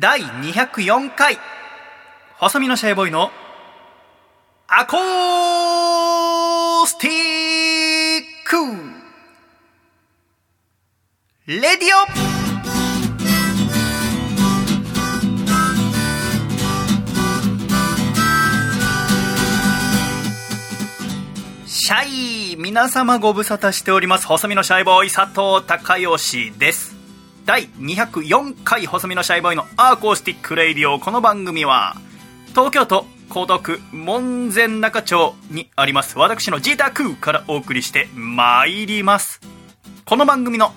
第204回。細身のシャイボーイのアコースティック。レディオ。シャイ。皆様ご無沙汰しております。細身のシャイボーイ佐藤孝義です。第204回細身のシャイボーイのアーコースティックレイディオ。この番組は東京都江東区門前仲町にあります。私の自宅からお送りしてまいります。この番組の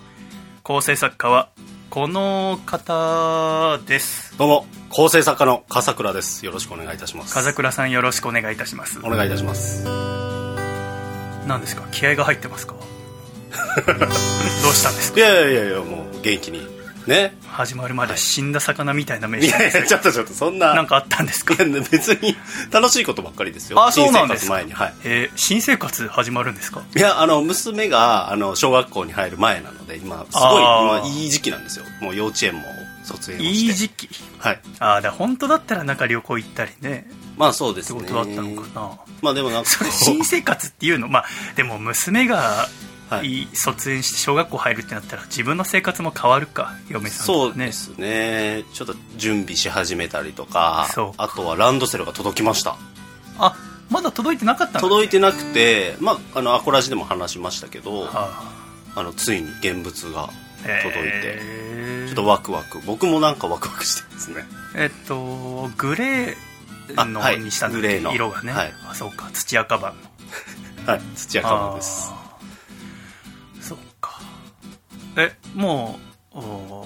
構成作家はこの方です。どうも構成作家の笠倉です。よろしくお願いいたします。笠倉さんよろしくお願いいたします。お願いいたします。何ですか？気合が入ってますか？どうしたんですか？いやいやいやもう元気にね。始まるまで死んだ魚みたいな目いやいやちょっとちょっとそんな。なんかあったんですか？別に楽しいことばっかりですよ。あそうなんですか？新生活前に。はい。えー新生活始まるんですか？いやあの娘があの小学校に入る前なので今すごい今いい時期なんですよ。もう幼稚園も卒園をして。いい時期。はい。ああだ本当だったらなんか旅行行ったりね。まあそうでってすねことだったのかな。まあでもなんかそれ新生活っていうの？まあでも娘が卒園して小学校入るってなったら自分の生活も変わるか嫁さんとね。そうですね。ちょっと準備し始めたりとかあとはランドセルが届きました。あまだ届いてなかったんだ。届いてなくて、まあ、あのアコラジでも話しましたけどはあ。のついに現物があ届いて、ちょっとワクワク僕もなんかワクワクしてますね。えっとグレーのあはい。にしたんだっけ？グレーの。色がね、はい。あそうか。土赤版の。はい。土屋カバですえもうお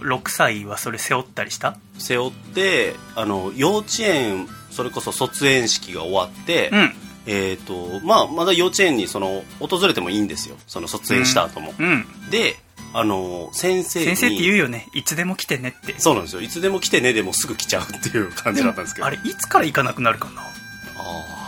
ー6歳はそれ背負ったりした？背負ってあの幼稚園それこそ卒園式が終わって、うん。えーとまあ、まだ幼稚園にその訪れてもいいんですよ。その卒園した後も、うん。であの先生に先生って言うよね。いつでも来てねって。そうなんですよ。いつでも来てねでもすぐ来ちゃうっていう感じだったんですけど。あれいつから行かなくなるかな？ああ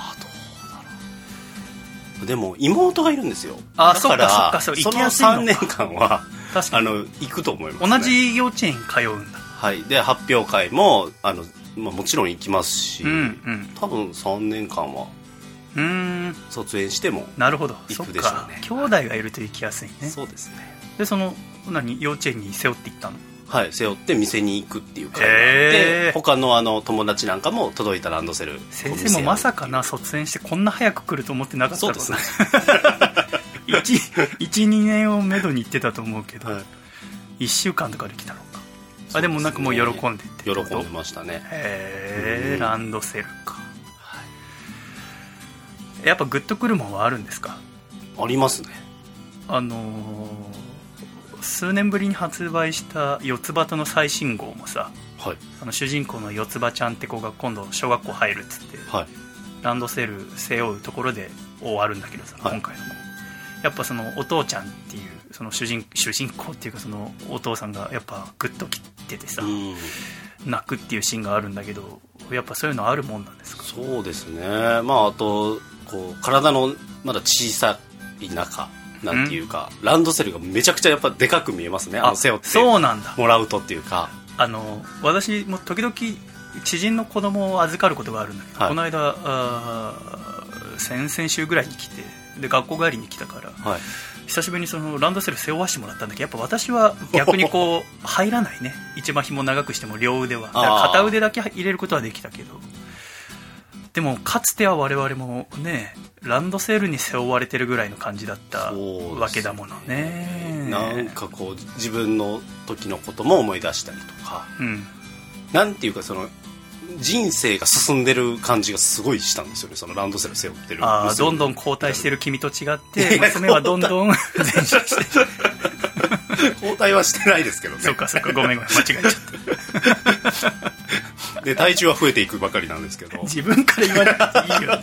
でも妹がいるんですよ。あそっかそっかそうその行きやすいのか。3年間は確かに。あの行くと思います、ね、同じ幼稚園通うんだ。はい。で発表会もあの、まあ、もちろん行きますし、うんうん。多分3年間はうーん。卒園しても、なるほど。行くでしょうね。兄弟がいると行きやすいね。そうですね。でその何幼稚園に背負って行ったの？はい背負って店に行くっていう会があって、へー。他のあの友達なんかも届いたランドセル先生もまさかな卒園してこんな早く来ると思ってなかったろそうですね。12年をめどに行ってたと思うけど、はい。1週間とかで来たのか？あでもなんかもう喜んでって喜んでましたね。へえうん。ランドセルか、やっぱグッとくるもんはあるんですか？ありますね。あのー数年ぶりに発売した四つ葉との最新号もさはい。あの主人公の四つ葉ちゃんって子が今度小学校入るっつってはい。ランドセル背負うところで終わるんだけどさ、はい。今回のも。やっぱそのお父ちゃんっていうその主人主人公っていうかそのお父さんがやっぱグッときててさ、うん。泣くっていうシーンがあるんだけどやっぱそういうのあるもんなんですか？そうですね。まああとこう体のまだ小さい中なんていうか、ランドセルがめちゃくちゃやっぱでかく見えますね。あの背負ってそうなんだ。もらうとっていうか。あの私も時々知人の子供を預かることがあるんだけど、はい。この間あー先々週ぐらいに来てで学校帰りに来たからはい。久しぶりにそのランドセル背負わしてもらったんだけどやっぱ私は逆にこう 入らないね。一番紐長くしても両腕は。片腕だけ入れることはできたけどでもかつては我々もねランドセルに背負われてるぐらいの感じだったわけだものね。なんかこう自分の時のことも思い出したりとかうん。なんていうかその人生が進んでる感じがすごいしたんですよねそのランドセル背負ってるああ娘どんどん後退してる君と違って娘はどんどん前進して。る交代はしてないですけどね。そうかそうかごめんごめん間違えちゃったで体重は増えていくばかりなんですけど。自分から言わなくていいよ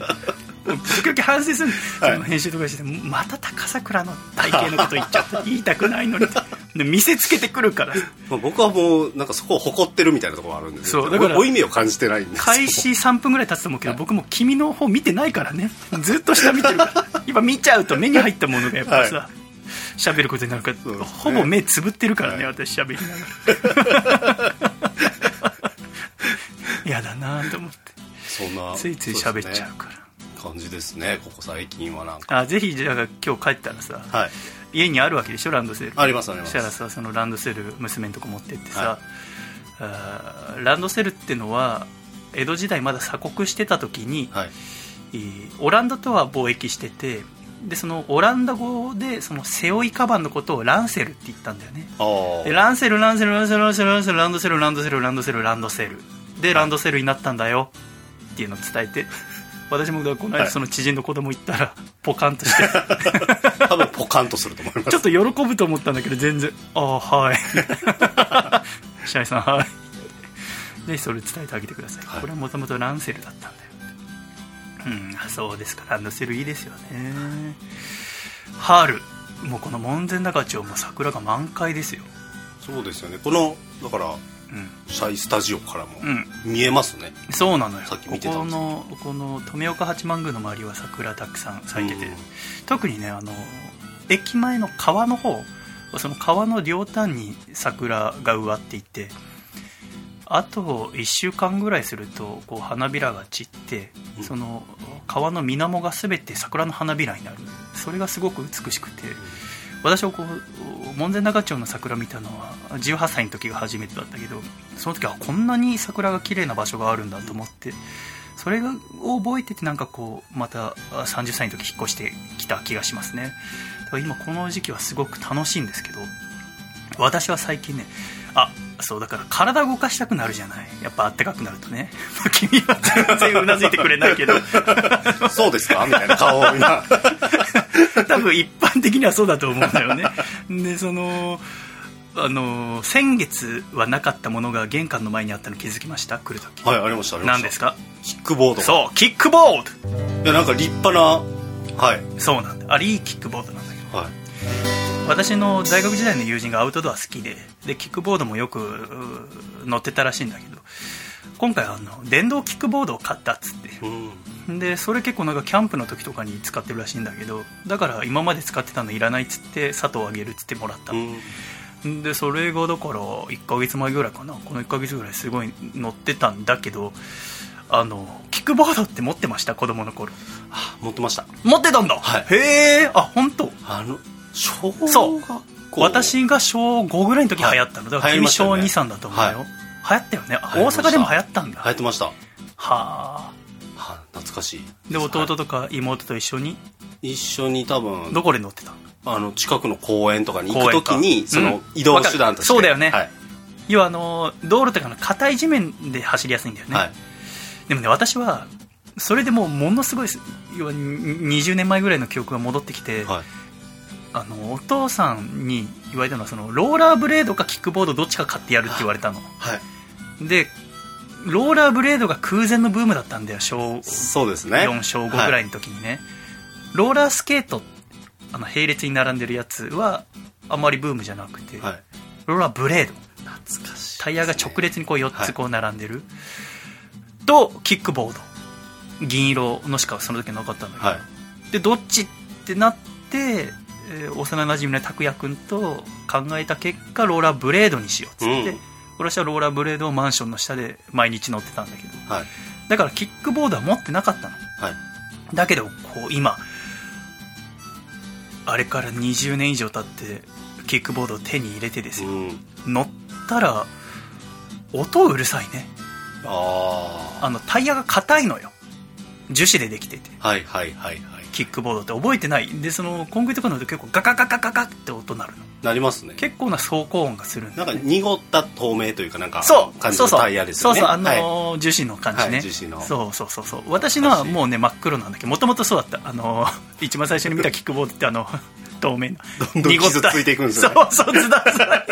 時々反省する、はい。その編集とかしてまた高桜の体型のこと言っちゃった言いたくないのにで見せつけてくるから。まあ僕はもうなんかそこを誇ってるみたいなところがあるんですよそうだから負い目を感じてないんですよ開始3分ぐらい経つと思うけど僕も君の方見てないからね。ずっと下見てるから。今見ちゃうと目に入ったものがやっぱさ、は喋ることになるから、ね。ほぼ目つぶってるからね私喋りながら嫌だなと思って。そんなついつい喋っちゃうから。感じですねここ最近はなんか。あぜひじゃあ今日帰ったらさはい。家にあるわけでしょランドセル。ありますあります。そしたらさそのランドセル娘のとこ持ってってさ、はあーランドセルってのは江戸時代まだ鎖国してた時に、はい。えーオランダとは貿易しててでそのオランダ語でその背負いカバンのことをランセルって言ったんだよね。あでランセルランセルランセルランセルランセルランドセルランドセルランドセルランドセルでランドセルになったんだよ。っていうのを伝えて。私もこの間はい。その知人の子供行ったらポカンとして。あ 多分ポカンとすると思います。ちょっと喜ぶと思ったんだけど全然ああはい。シャイさんはい。ぜひそれ伝えてあげてください、はい。これはもともとランセルだったんだよ。うんそうですか。ランドセルいいですよね。春もうこの門前仲町も桜が満開ですよ。そうですよね。このだからうん、シャイスタジオからもうん、見えますね、そうなのよ。さっきこ見てたんですこのこの富岡八幡宮の周りは桜たくさん咲いてて、うん。特にねあの駅前の川の方その川の両端に桜が植わっていてあと1週間ぐらいするとこう花びらが散って、うん。その川の水面が全て桜の花びらになる。それがすごく美しくて私はこう門前仲町の桜見たのは18歳の時が初めてだったけどその時はこんなに桜が綺麗な場所があるんだと思ってそれを覚えててなんかこうまた30歳の時引っ越してきた気がしますね。だから今この時期はすごく楽しいんですけど私は最近ねあそうだから体動かしたくなるじゃない。やっぱあったかくなるとね。君は全然うなずいてくれないけど。そうですか？みたいな顔を今。多分一般的にはそうだと思うんだよね。でそのあの先月はなかったものが玄関の前にあったの気づきました？来る時。はいありましたありました。何ですか？キックボードが。そうキックボード。いやなんか立派なはい。そうなんだ。あれいいキックボードなんだけど。はい私の大学時代の友人がアウトドア好きででキックボードもよくう乗ってたらしいんだけど今回あの電動キックボードを買ったっつって。うん。でそれ結構なんかキャンプの時とかに使ってるらしいんだけどだから今まで使ってたのいらないっつって佐藤あげるっつってもらった。の、うん。でそれがだから1ヶ月前ぐらいかな。この1ヶ月ぐらいすごい乗ってたんだけどあのキックボードって持ってました？子供の頃。あ持ってました。持ってたんだ、はい。へえあ本当？あの小学そう。校私が小5ぐらいの時流行ったの、だから君小流行りましたよね。2、3だと思うよ、はい。流行ったよね。あ大阪でも流行ったんだ。流行ってました。はあ。は懐かしい。で弟はとか妹と一緒に？い。一緒に多分どこで乗ってた？あの近くの公園とかに行くときにそうん。の移動手段として。そうだよね。はい。要はあの道路とかの硬い地面で走りやすいんだよね、はい。でもね私はそれでもうものすごいす要はに20年前ぐらいの記憶が戻ってきて、はいあのお父さんに言われたのはそのローラーブレードかキックボードどっちか買ってやるって言われたの。はい。でローラーブレードが空前のブームだったんだよ小そうですね。4小5ぐらいの時にね、ローラースケートあの並列に並んでるやつはあんまりブームじゃなくて、はい。ローラーブレード。懐かしいタイヤが直列にこう4はいつこう並んでる、とキックボード。銀色のしかその時なかったんだけど、はい。でどっちってなって、えー幼なじみの拓也君と考えた結果ローラーブレードにしようっつって、うん。私はローラーブレードをマンションの下で毎日乗ってたんだけどはい。だからキックボードは持ってなかったの。はい。だけどこう今あれから20年以上経ってキックボードを手に入れてですよ、うん。乗ったら音うるさいね。ああのタイヤが硬いのよ。樹脂でできてて。あはいはいはいはいキックボードって覚えてない。でそのコンクリートとか乗ると結構ガガガガガガって音鳴るの。なりますね。結構な走行音がするんだなんか濁った透明というかなんかそう感じそうそう。のタイヤですよね。そうそうあのはい。ー樹脂の感じね、はい樹脂の。そうそうそうそう。私のはもうね真っ黒なんだけどもともとそうだった。あのー 一番最初に見たキックボードってあの 透明などんどん傷ついていくんですよね。そうそうズダズダ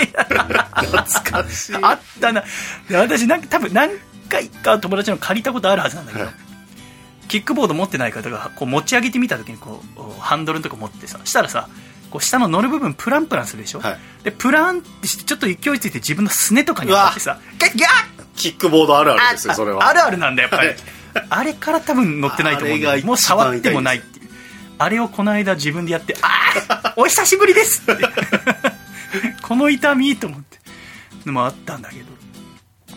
懐かしい。あったな。で私なんか多分何回か友達の借りたことあるはずなんだけど、はいキックボード持ってない方がこう持ち上げてみた時にこうハンドルのとこ持ってさしたらさこう下の乗る部分プランプランするでしょ、はい。でプランってしてちょっと勢いついて自分のすねとかに当たってさギャッギャッ！キックボードあるあるですよそれは。あるあるなんだやっぱり、はい。あれから多分乗ってないと思うもう触ってもないっていう。あれをこの間自分でやってああお久しぶりですって。この痛みと思って。のもあったんだけど。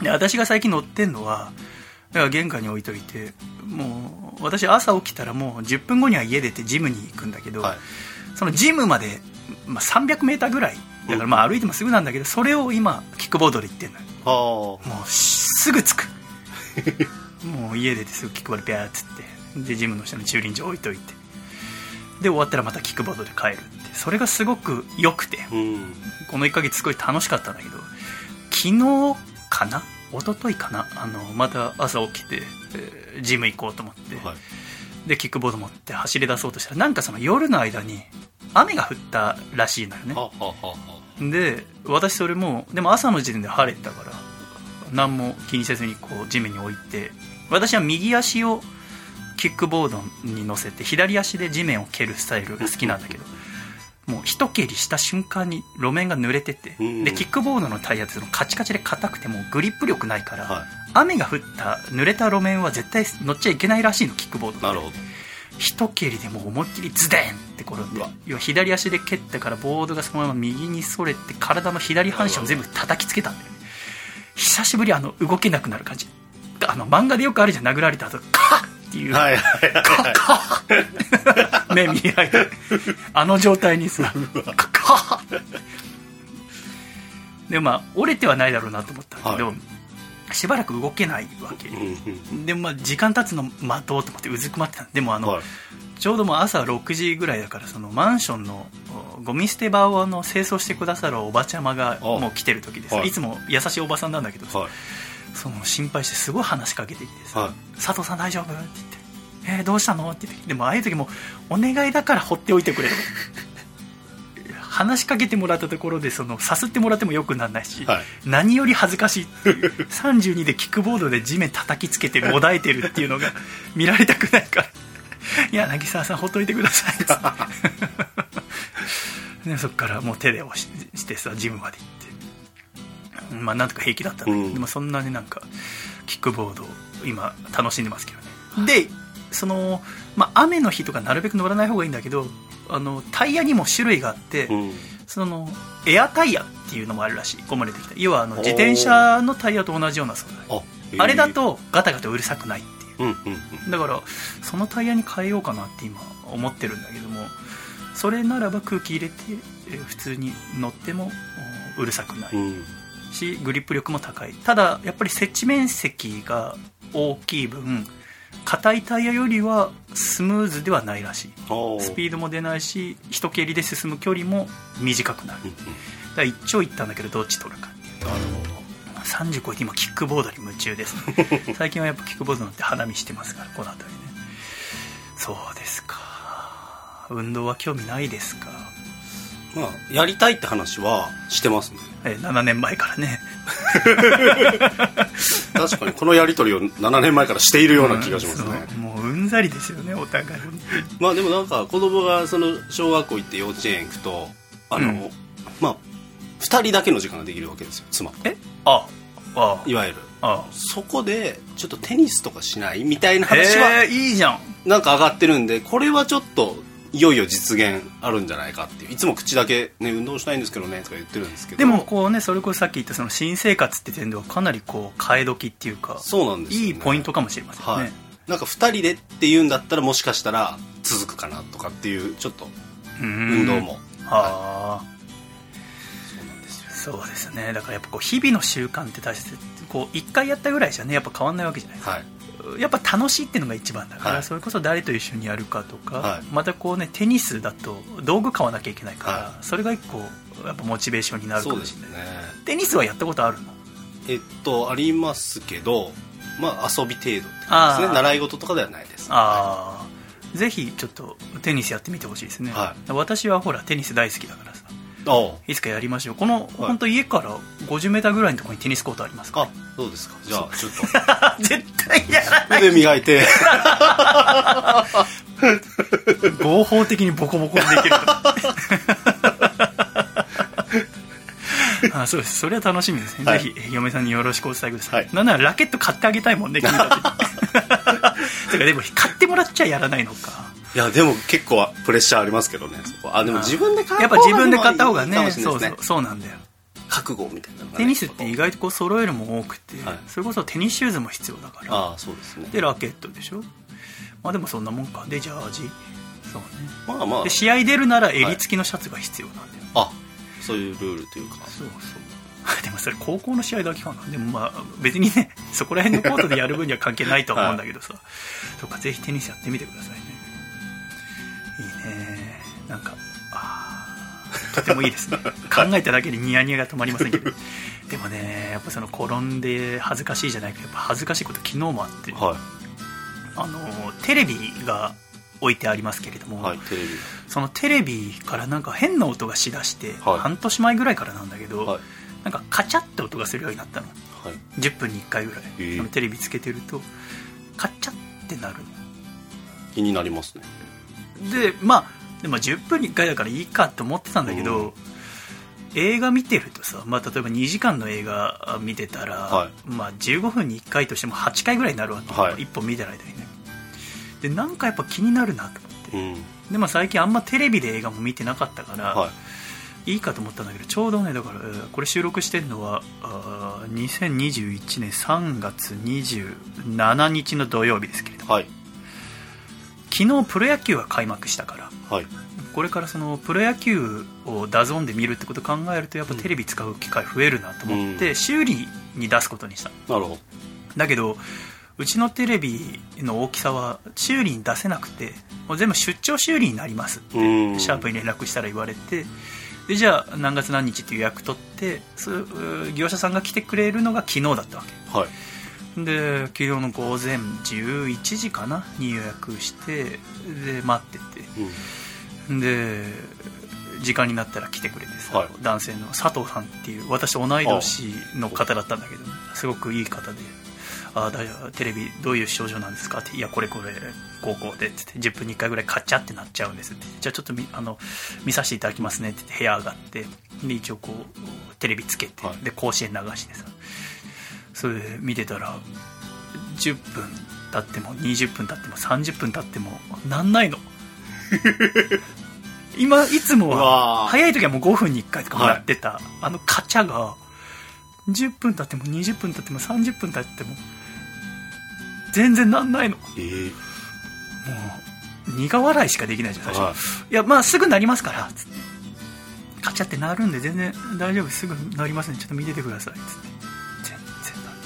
で私が最近乗ってんのはから玄関に置いといてもう私朝起きたらもう10分後には家出てジムに行くんだけど、はいそのジムまで、まあ、300メーターぐらいだからまあ歩いてもすぐなんだけどそれを今キックボードで行ってんのもうすぐ着く。もう家出てすぐキックボードビャーっつってでジムの下に駐輪場置いといて。で終わったらまたキックボードで帰るって。それがすごく良くて。あうん。この1ヶ月すごい楽しかったんだけど昨日かな一昨日かな？あのまた朝起きて、えージム行こうと思って、はい。でキックボード持って走り出そうとしたらなんかその夜の間に雨が降ったらしいのよね。で私それもでも朝の時点で晴れてたから何も気にせずにこう地面に置いて私は右足をキックボードに乗せて左足で地面を蹴るスタイルが好きなんだけどもう一蹴りした瞬間に路面が濡れててうん。でキックボードのタイヤってそのカチカチで硬くてもうグリップ力ないから、は雨が降った濡れた路面は絶対乗っちゃいけないらしいのキックボードなるほど。一蹴りでもう思いっきりズデンって転んで要は左足で蹴ったからボードがそのまま右にそれて体の左半身を全部叩きつけたんだよね。久しぶりあの動けなくなる感じ。あの漫画でよくあるじゃん殴られた後カッっていう、はいはいはい。カ目見開いてあの状態にさカッカッでまあ折れてはないだろうなと思ったんだけど、しばらく動けないわけ。でまあ時間経つの待とうと思ってうずくまってたでもあの、はい。ちょうどもう朝6時ぐらいだからそのマンションのおゴミ捨て場をあの清掃してくださるおばちゃまがあもう来てる時でさはい。いつも優しいおばさんなんだけどさ、はいその心配してすごい話しかけてきてさはい「佐藤さん大丈夫?」って言って「えーどうしたの?」って言ってでもああいう時もお願いだから放っておいてくれと。話しかけてもらったところでそのさすってもらってもよくならないし、はい。何より恥ずかしいっていう32でキックボードで地面叩きつけてもだえてるっていうのが見られたくないから。いや渚沢さんほっといてくださいって。でそっからもう手で押ししてさジムまで行ってまあなんとか平気だったんだけど、うん。でもそんなになんかキックボードを今楽しんでますけどね。でその、まあ、雨の日とかなるべく乗らない方がいいんだけどあのタイヤにも種類があって、うん。そのエアタイヤっていうのもあるらしい。ここまでできた。要はあの自転車のタイヤと同じような素材。あれだとガタガタうるさくないっていう。だからそのタイヤに変えようかなって今思ってるんだけどもそれならば空気入れてえー普通に乗ってもおうるさくない。うんしグリップ力も高い。ただやっぱり接地面積が大きい分硬いタイヤよりはスムーズではないらしい。スピードも出ないし一蹴りで進む距離も短くなる。だから一長一短だけどどっち取るかっていう。なるほ30超えて今キックボードに夢中です、ね、最近はやっぱキックボード乗って花見してますからこの辺りね。そうですか。運動は興味ないですか？どまあやりたいって話はしてますね。え7年前からね。確かにこのやり取りを7年前からしているような気がしますね、うんそう。もううんざりですよねお互いまあでもなんか子供がその小学校行って幼稚園行くとあの、うん。まあ2人だけの時間ができるわけですよ妻え？ああいわゆる。あそこでちょっとテニスとかしない？みたいなあ話はえー、いいじゃん。なんか上がってるんでこれはちょっといよいよ実現あるんじゃないかっていう。いつも口だけ、ね、運動したいんですけどねとか言ってるんですけど。でもこうねそれこそさっき言ったその新生活って点ではかなりこう替え時っていうかそうなんですよ、ね、いいポイントかもしれませんね、はい。なんか2人でっていうんだったらもしかしたら続くかなとかっていうちょっとうん。運動も、はあ、そうなんですよ。そうですね。だからやっぱこう日々の習慣って大切。こう1回やったぐらいじゃねやっぱ変わんないわけじゃないですか、はいやっぱ楽しいっていうのが一番だから、はい。それこそ誰と一緒にやるかとか、はい。またこうねテニスだと道具買わなきゃいけないから、はそれが一個やっぱモチベーションになるかもしれない。ですね。テニスはやったことあるの？えっとありますけどまあ遊び程度って感じですね。習い事とかではないです。ああぜひちょっとテニスやってみてほしいですね、は私はほらテニス大好きだからいつかやりましょう。この、本当家から 50m ぐらいのところにテニスコートありますか？あそうですか。じゃあちょっと。ら 絶対やらない。腕磨いて。合法的にボコボコにできる あそうです。それは楽しみですね、はい。ぜひ嫁さんによろしくお伝えください、はい。なんならラケット買ってあげたいもんね君たち。にてかでも買ってもらっちゃやらないのかいやでも結構プレッシャーありますけどね。そこあでも自分で買うやっぱ自分で買った方がねいいかもしれそうそうそうなんだよ。覚悟みたいなね、テニスって意外とこう揃えるも多くて、はい。それこそテニスシューズも必要だから。ああそうですね。でラケットでしょ？まあでもそんなもんか。でジャージ？そうね。まあまあ。で試合出るなら襟付きのシャツが必要なんだよ、あそういうルールというか。そうそう。でもそれ高校の試合だけかな。でもまあ別にねそこら辺のコートでやる分には関係ないと思うんだけどさ、とかぜひテニスやってみてください。ねいいねなんかあーとてもいいですね。考えただけでニヤニヤが止まりませんけど。でもねやっぱその転んで恥ずかしいじゃないけどやっぱ恥ずかしいこと昨日もあって、はあのテレビが置いてありますけれども、いはいテレビ。そのテレビからなんか変な音がしだして、はい。半年前ぐらいからなんだけど、はい。なんかカチャって音がするようになったの。はい。10分に1回ぐらい、えー。そのテレビつけてるとカチャってなる。気になりますね。のでまあでも10分に1回だからいいかと思ってたんだけど、うん。映画見てるとさ、まあ、例えば2時間の映画見てたら、はい。まあ、15分に1回としても8回ぐらいになるわけ、はい。1本見てる間にね。でなんかやっぱ気になるなと思って、うん。でも最近あんまテレビで映画も見てなかったから、はい。いいかと思ったんだけどちょうどねだからえーこれ収録してるのはあー2021年3月27日の土曜日ですけれども。はい。昨日プロ野球が開幕したからはい。これからそのプロ野球を DAZN で見るってことを考えるとやっぱテレビ使う機会増えるなと思って、うん。修理に出すことにした。なるほど。だけどうちのテレビの大きさは修理に出せなくてもう全部出張修理になりますと。うん。シャープに連絡したら言われて。でじゃあ何月何日って予約取って業者さんが来てくれるのが昨日だったわはい。けで昨日の午前11時かなに予約してで待ってて。うんで時間になったら来てくれてさ、はい。男性の佐藤さんっていう私と同い年の方だったんだけどすごくいい方で「あ大丈夫テレビどういう症状なんですか?」って「いやこれこれ高校で」って言って10分に1回ぐらいカチャってなっちゃうんですって。じゃあちょっとみあの見させていただきますねって言って部屋上がってで一応こうテレビつけて、はい。で甲子園流してさ。それで見てたら10分経っても20分経っても30分経ってもなんないの 今いつもはー。早い時はもう5分に1回とかもやってた、あのカチャが10分経っても20分経っても30分経っても全然なんないの。もええう苦笑いしかできないじゃん最初、はい。いやまあすぐなりますからつって。カチャってなるんで全然大丈夫すぐなりますん。でちょっと見ててくださいつって。全然なる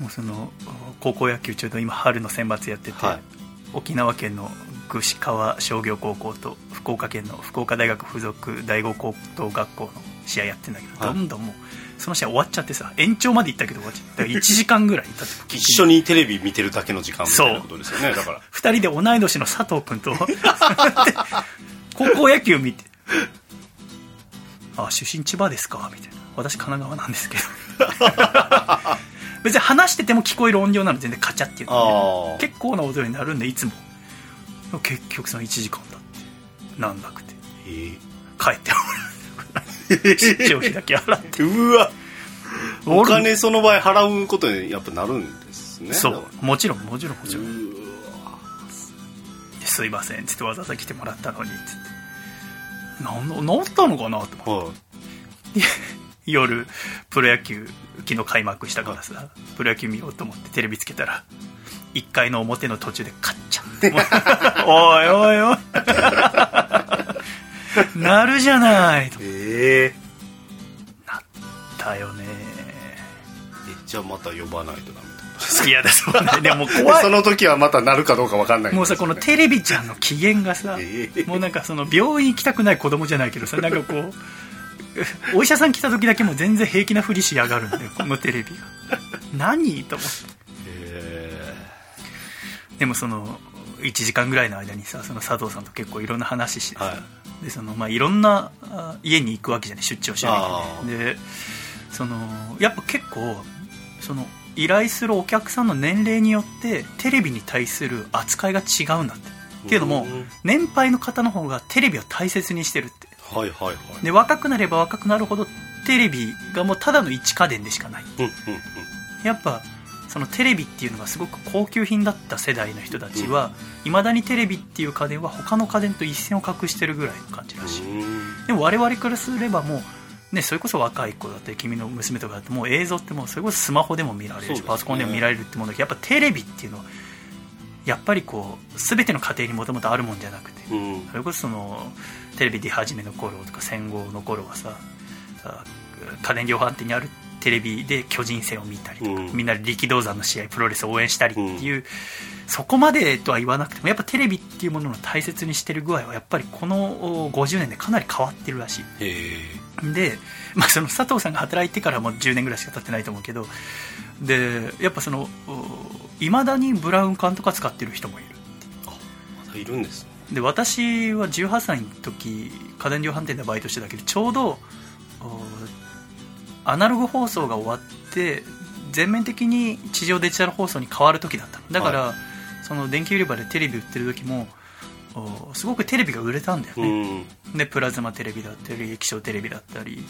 えもうその高校野球ちょうど今春の選抜やってて、はい沖縄県の串川商業高校と福岡県の福岡大学附属第五高等学校の試合やってんだけど、はい。どんどんもうその試合終わっちゃってさ延長まで行ったけど終わっちゃって1時間ぐらい経って 一緒にテレビ見てるだけの時間みたいなことですよねだから。2人で同い年の佐藤君と 高校野球見て「あ出身千葉ですか」みたいな「私神奈川なんですけど」別に話してても聞こえる音量なの全然カチャっていうの、ね、ああ結構な音になるんでいつも。結局その1時間だってなんなくて。え帰ってもらう。出張費だけ払って。え うわ。お金その場合払うことにやっぱなるんですねそう。もちろんもちろんもちらろん。すいません。っつってわざわざ来てもらったのにっつって。なんなったのかなと思って。はい夜プロ野球昨日開幕したからさプロ野球見ようと思ってテレビつけたら1回の表の途中でカッチャンって。おいおいおい。なるじゃないと。ええ。だよね。じゃあまた呼ばないとダメってことですいやだそうね。でも 怖い。その時はまたなるかどうかわかんない。んもうさこのテレビちゃんの機嫌がさ、ええ。もうなんかその病院行きたくない子供じゃないけどさなんかこう お医者さん来た時だけもう全然平気なふりしやがるんだよ このテレビが。何？と思って。えでもその1時間ぐらいの間にさその佐藤さんと結構いろんな話してさ、はでそのまあいろんなあ家に行くわけじゃない出張してあでそのやっぱ結構その依頼するお客さんの年齢によってテレビに対する扱いが違うんだって。っていうのもうん。年配の方の方がテレビを大切にしてるってはいはいはい。で若くなれば若くなるほどテレビがもうただの一家電でしかない。うんうんやっぱそのテレビっていうのがすごく高級品だった世代の人たちはいまだにテレビっていう家電は他の家電と一線を画してるぐらいの感じらし。いうん。でも我々からすればもうね、それこそ若い子だったり君の娘とかだともう映像ってもうそれこそスマホでも見られるし、ね。パソコンでも見られるってものだけどやっぱテレビっていうのはやっぱりこう全ての家庭にもともとあるもんじゃなくてうん。それこそそのテレビ出始めの頃とか戦後の頃はさあ家電量販店にあるテレビで巨人戦を見たりとか、うん。みんなで力道山の試合プロレスを応援したりっていう、そこまでとは言わなくてもやっぱテレビっていうものの大切にしてる具合はやっぱりこのお50年でかなり変わってるらしい。で、まあ、その佐藤さんが働いてからもう10年ぐらいしか経ってないと思うけどでやっぱそのいまだにブラウン管とか使ってる人もいるまだいるんですねで私は18歳の時家電量販店でバイトしてたけどちょうどおアナログ放送が終わって全面的に地上デジタル放送に変わる時だったの。だから、その電気売り場でテレビ売ってる時もおすごくテレビが売れたんだようね、ん。でプラズマテレビだったり液晶テレビだったり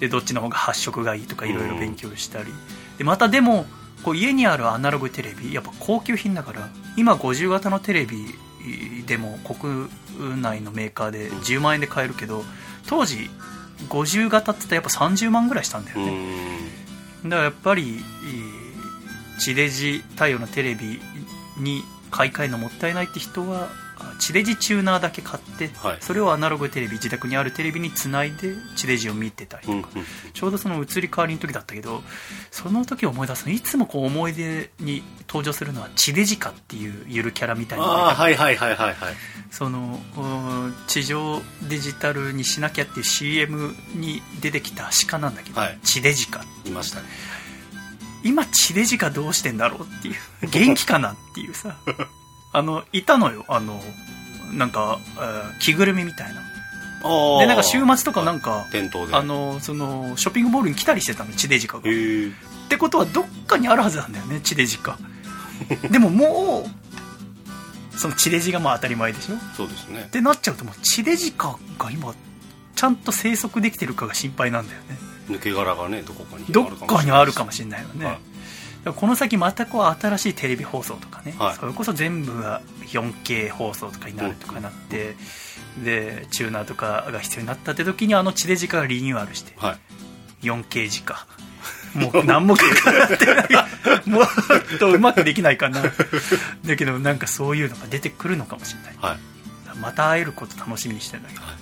でどっちの方が発色がいいとかいろいろ勉強したり、でまたでもこう家にあるアナログテレビやっぱ高級品だから今50型のテレビでも国内のメーカーで10万円で買えるけど当時50型って言ったらやっぱ30万ぐらいしたんだようね、ん。だからやっぱりえー地デジ対応のテレビに買い替えるのもったいないって人はあ地デジチューナーだけ買って、はい。それをアナログテレビ自宅にあるテレビにつないで地デジを見てたりとか、うんうんちょうどその移り変わりの時だったけどその時を思い出すのいつもこう思い出に登場するのは地デジカっていうゆるキャラみたいなああはいはいはいはいはい。そのうん地上デジタルにしなきゃっていう CM に出てきた鹿なんだけど、はい。地デジカいましたね。今地デジカどうしてんだろうっていう。元気かなっていうさ あのいたのよ。あのなんか、えー着ぐるみみたいな。ああでなんか週末とかなんか店頭で。あのそのショッピングモールに来たりしてたの地デジカが。へえってことはどっかにあるはずなんだよね地デジカ。でももうその地デジがまあ当たり前でしょ。っそうですね。てなっちゃうともう地デジカが今ちゃんと生息できてるかが心配なんだよね。抜け殻がねどこかにどっかにあるかもしれないよね、はいこの先またこう新しいテレビ放送とかね、はい。それこそ全部が 4K 放送とかになるとかなって、でチューナーとかが必要になったって時にあの地デジカがリニューアルしてはい。4K 時かもう何もかかってない。もっとうまくできないかな。だけどなんかそういうのが出てくるのかもしれない。はい。また会えること楽しみにしてんだけ。ど、はい。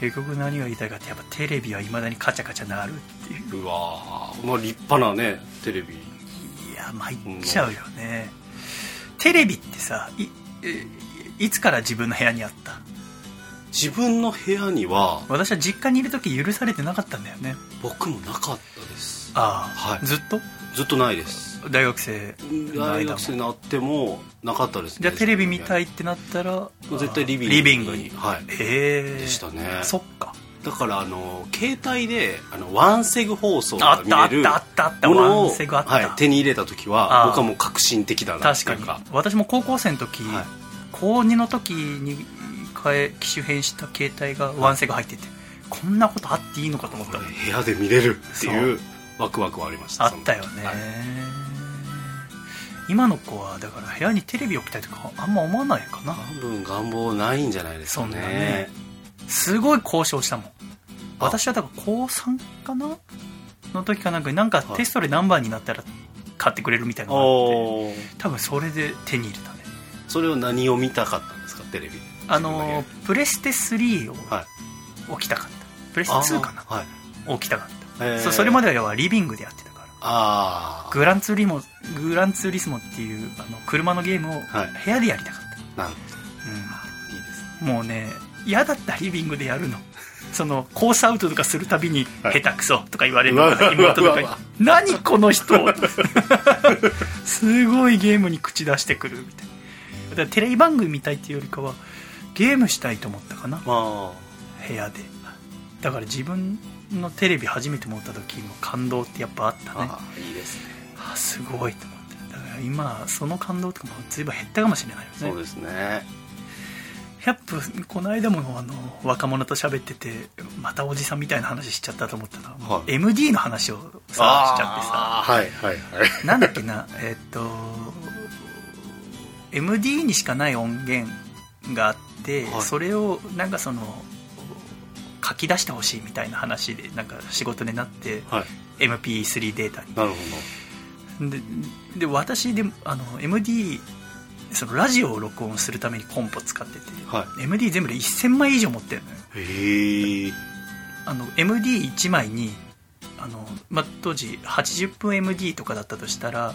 結局何が言いたいかってやっぱテレビはいまだにカチャカチャなるっていう。うわー。まあ立派なねテレビ参っちゃうよね、テレビってさいつから自分の部屋にあった？自分の部屋には私は実家にいる時許されてなかったんだよね。僕もなかったです。ああ、はい。ずっと？ずっとないです。大学生の大学生になってもなかったですね。じゃあテレビ見たいいってなったら絶対リビングリビングに。はい。へえ。でしたね。そっかだからあの携帯であのワンセグ放送が見れるったあったあったものワをンセグあった、はい、手に入れた時あはー僕はもう革新的だな確かに。私も高校生の時、はい。高2の時に変え機種変した携帯がワンセグ入ってて、こんなことあっていいのかと思った。部屋で見れるっていうワクワクはありましたあったよね、はい。今の子はだから部屋にテレビ置きたいとかあんま思わないかな。多分願望ないんじゃないですかねすごい交渉したもん。あ。私はだから高3かな？の時かなんかになんかテストで何番になったら買ってくれるみたいなのがあって多分それで手に入れたね。それを何を見たかったんですか？テレビ。であのプレステ3をはい。置きたかった。プレステ2かな？はい。置きたかった。そそれまではリビングでやってたから。ああグランツーリモグランツーリスモっていうあの車のゲームをはい。部屋でやりたかっなるほた、どいいですうん、もうね嫌だったリビングでやるの。そのコースアウトとかするたびに「はい。下手くそ」とか言われるの。がうわ妹とかに。うわうわ「何この人」すごいゲームに口出してくるみたいな。だからテレビ番組見たいっていうよりかはゲームしたいと思ったかな。ま部屋で。だから自分のテレビ初めて持った時の感動ってやっぱあったね。あいいですね。あすごいと思って。だから今その感動とかも随分減ったかもしれないよね。そうですねやっぱこの間もあの若者と喋っててまたおじさんみたいな話しちゃったと思ったのは、はい。MD の話をさしちゃってさ。はいはいはい。なんだっけなえっと MD にしかない音源があって、はい。それをなんかその書き出してほしいみたいな話でなんか仕事になって、はい。MP3 データに。なるほでで私であの MD そのラジオを録音するためにコンポ使ってて、どは MD 全部で1000枚以上持ってるのよ。いへえあの MD1 枚にあの、まあ、当時80分 MD とかだったとしたら、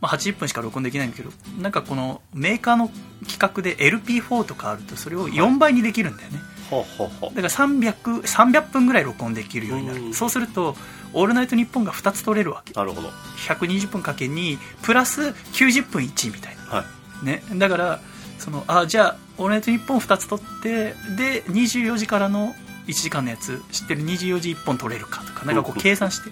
まあ、80分しか録音できないんだけどなんかこのメーカーの規格で LP4 とかあるとそれを4倍にできるんだよね、ほうほうほう。だから 300, 300分ぐらい録音できるようになる、うん。そうすると「オールナイトニッポン」が2つ取れるわけ。なるほど。120分かけ2プラス90分1みたいな。はいね、だからそのあじゃあ「オールナイトニッポン」2つ取ってで24時からの1時間のやつ知ってる？24時1本取れるかとかなんかこう計算して。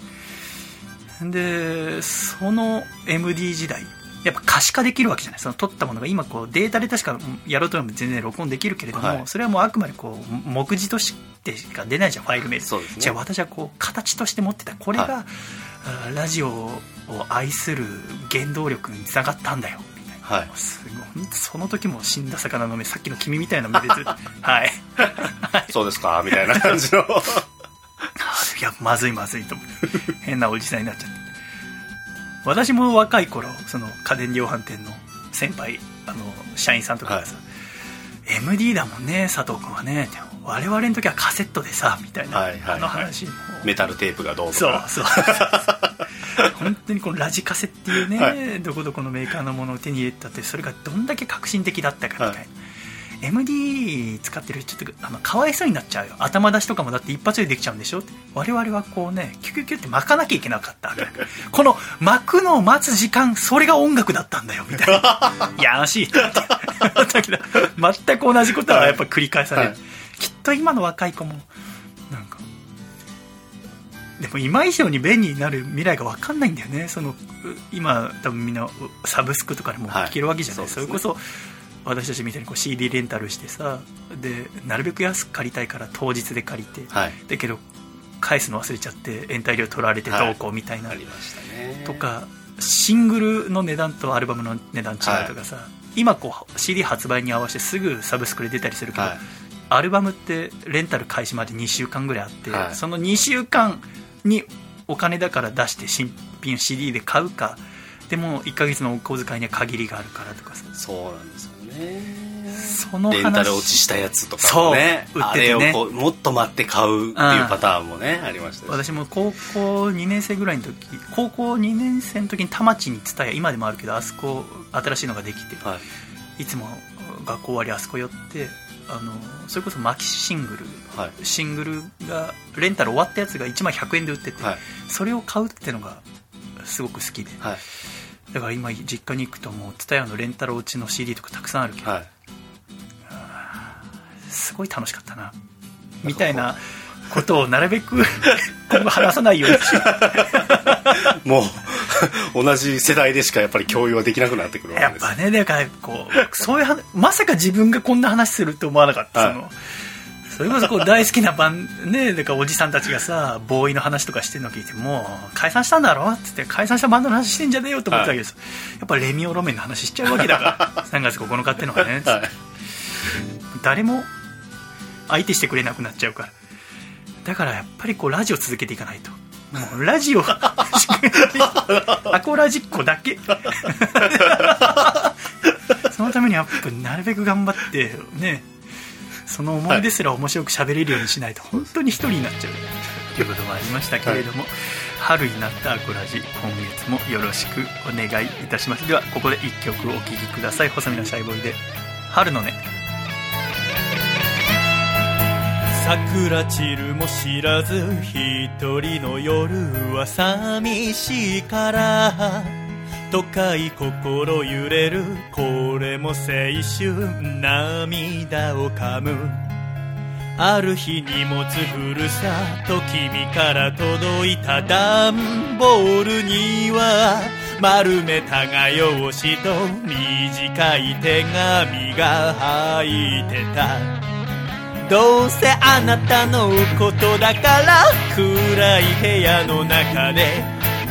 でその MD 時代やっぱ可視化できるわけじゃない。その取ったものが今こうデータで確かやろうと思えば全然録音できるけれども、はい。それはもうあくまでこう目次としてしか出ないじゃんファイル名でそうですね。じゃあ私はこう形として持ってた。これが、はあラジオを愛する原動力につながったんだよはい。すごい。その時も死んだ魚の目さっきの君みたいな目でず はい。そうですかみたいな感じの。いやまずいまずいと思って変なおじさんになっちゃって。私も若い頃その家電量販店の先輩あの社員さんとかがさ、MD だもんね佐藤君はね。我々の時はカセットでさみたいな、はいはいはい。あの話も。メタルテープがどうとか。そうそう 本当にこのラジカセっていうね、はどこどこのメーカーのものを手に入れたってそれがどんだけ革新的だったかみたいな、はい。MD 使ってる人ちょっとあのかわいそうになっちゃうよ。頭出しとかもだって一発でできちゃうんでしょって。我々はこうねキュキュキュって巻かなきゃいけなかった この巻くのを待つ時間それが音楽だったんだよみたいな。いやらしいだけど全く同じことはやっぱ繰り返される、はい。きっと今の若い子もでも今以上に便利になる未来が分かんないんだよね。そのう今多分みんなうサブスクとかでもはい。聴けるわけじゃない、そうですね。それこそ私たちみたいにこう CD レンタルしてさでなるべく安く借りたいから当日で借りて、はい。だけど返すの忘れちゃって延滞料取られてどうこうみたいな、ありましたね。とかシングルの値段とアルバムの値段違うとかさ、今こう CD 発売に合わせてすぐサブスクで出たりするけど、はい。アルバムってレンタル開始まで2週間ぐらいあって、はい。その2週間にお金だから出して新品 CD で買うか。でも1ヶ月のお小遣いには限りがあるからとかさ。そうなんですよね。その話。レンタル落ちしたやつとかもね。そう売っあててね。れをもっと待って買うっていうパターンもねありましたし。私も高校2年生ぐらいの時高校2年生の時に田町に伝え今でもあるけどあそこ新しいのができてはい。いつも学校終わりあそこ寄ってあのそれこそマキシングル。はい。シングルがレンタル終わったやつが1枚100円で売ってて、はい。それを買うってのがすごく好きで。はい。だから今実家に行くともう TSUTAYA のレンタル落ちの CD とかたくさんあるけど、はい。すごい楽しかったな。みたいなことをなるべく今後話さないようにもう同じ世代でしかやっぱり共有はできなくなってくるわけです。ぱねだからこうそういう話まさか自分がこんな話すると思わなかった、はい。そのそれこそこう大好きなバンねだからおじさんたちがさボーイの話とかしてるの聞いてもう解散したんだろって言って解散したバンドの話してんじゃねえよと思ってたけどさ、やっぱレミオロメンの話しちゃうわけだから。3月9日ってのはね、はい。誰も相手してくれなくなっちゃうからだからやっぱりこうラジオ続けていかないと。ラジオ アコラジっ子だけ。そのためにやっぱなるべく頑張ってね。その思い出すら面白く喋れるようにしないと本当に一人になっちゃう。ということもありましたけれども、春になったアコラジ今月もよろしくお願いいたします。ではここで1曲お聴きください。細身のシャイボーイで「春のね」桜散るも知らず一人の夜は寂しいから。都会心揺れるこれも青春涙を噛む。ある日荷物ふるさと君から届いた段ボールには丸めた画用紙と短い手紙が入ってた。どうせあなたのことだから暗い部屋の中で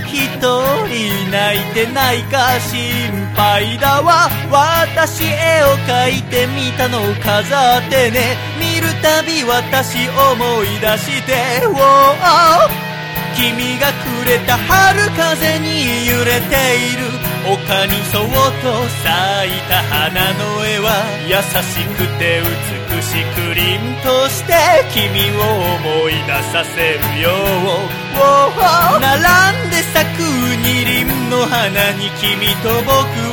一人泣いてないか心配だわ。私絵を描いてみたのを飾ってね。見るたび私思い出して「君がくれた春風に揺れている。丘にそっと咲いた花の絵は優しくて美しく凛として君を思い出させるよ並んで咲く二輪の花に君と僕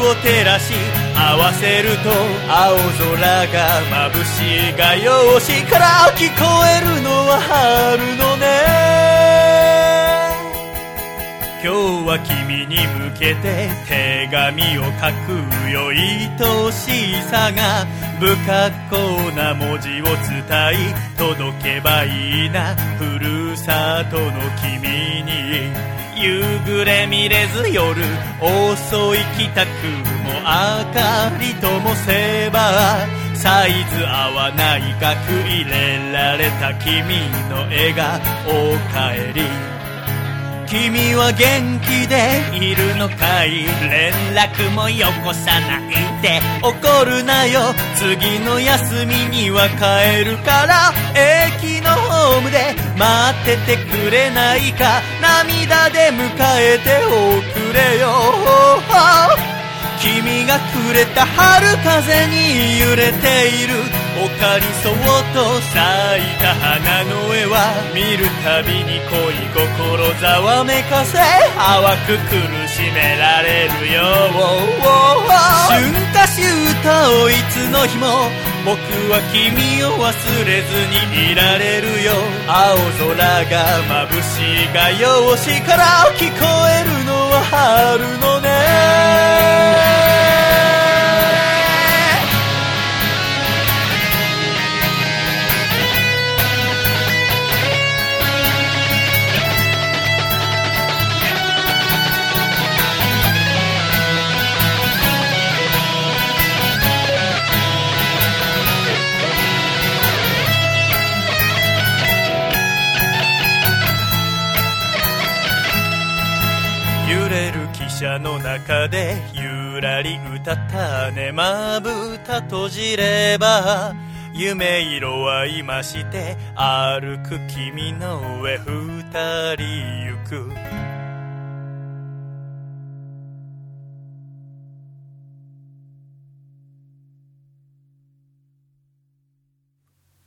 を照らし合わせると青空が眩しい画用紙から聞こえるのは春のね今日は君に向けて手紙を書くよ愛しさが不格好な文字を伝え届けばいいな。ふるさとの君に夕暮れ見れず夜遅い帰宅も明かりともせばサイズ合わない額入れられた君の笑顔おかえり。君は元気でいるのかい？連絡もよこさないで。怒るなよ。次の休みには帰るから。駅のホームで待っててくれないか。涙で迎えておくれよ。君がくれた春風に揺れている。丘にそっと咲いた花の絵は見るたびに恋心ざわめかせ。淡く苦しめられるよ。春夏秋冬いつの日も僕は君を忘れずにいられるよ。青空が眩しい画用紙から聞こえるのは春のね。車の中でゆらり歌ったねまぶた閉じれば夢色は今して歩く君の上二人行く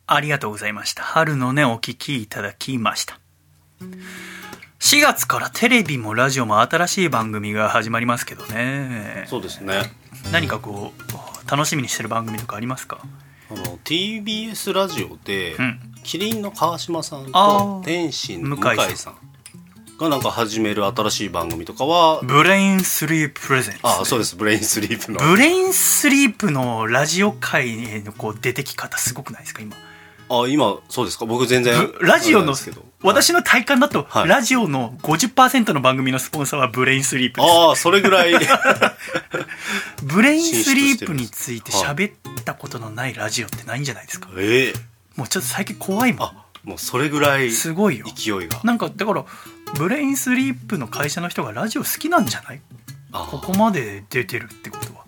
ありがとうございました。春のね、お聴きいただきました。4月からテレビもラジオも新しい番組が始まりますけどね。そうですね。何かこう楽しみにしてる番組とかありますか？あの TBS ラジオで、うん、キリンの川島さんと天津の向さん。がなんか始める新しい番組とかはブレインスリーププレゼンツ、ね、ああそうです。ブレインスリープの。ブレインスリープのラジオ界へのこう出てき方すごくないですか今？あ今そうですか。僕全然ラジオの私の体感だと、はい、ラジオの50%の番組のスポンサーはブレインスリープです。ああそれぐらい。ブレインスリープについて喋ったことのないラジオってないんじゃないですか？ええ。もうちょっと最近怖いもん。あもうそれぐらいすごいよ。勢いが。なんかだからブレインスリープの会社の人がラジオ好きなんじゃない？ここまで出てるってことは。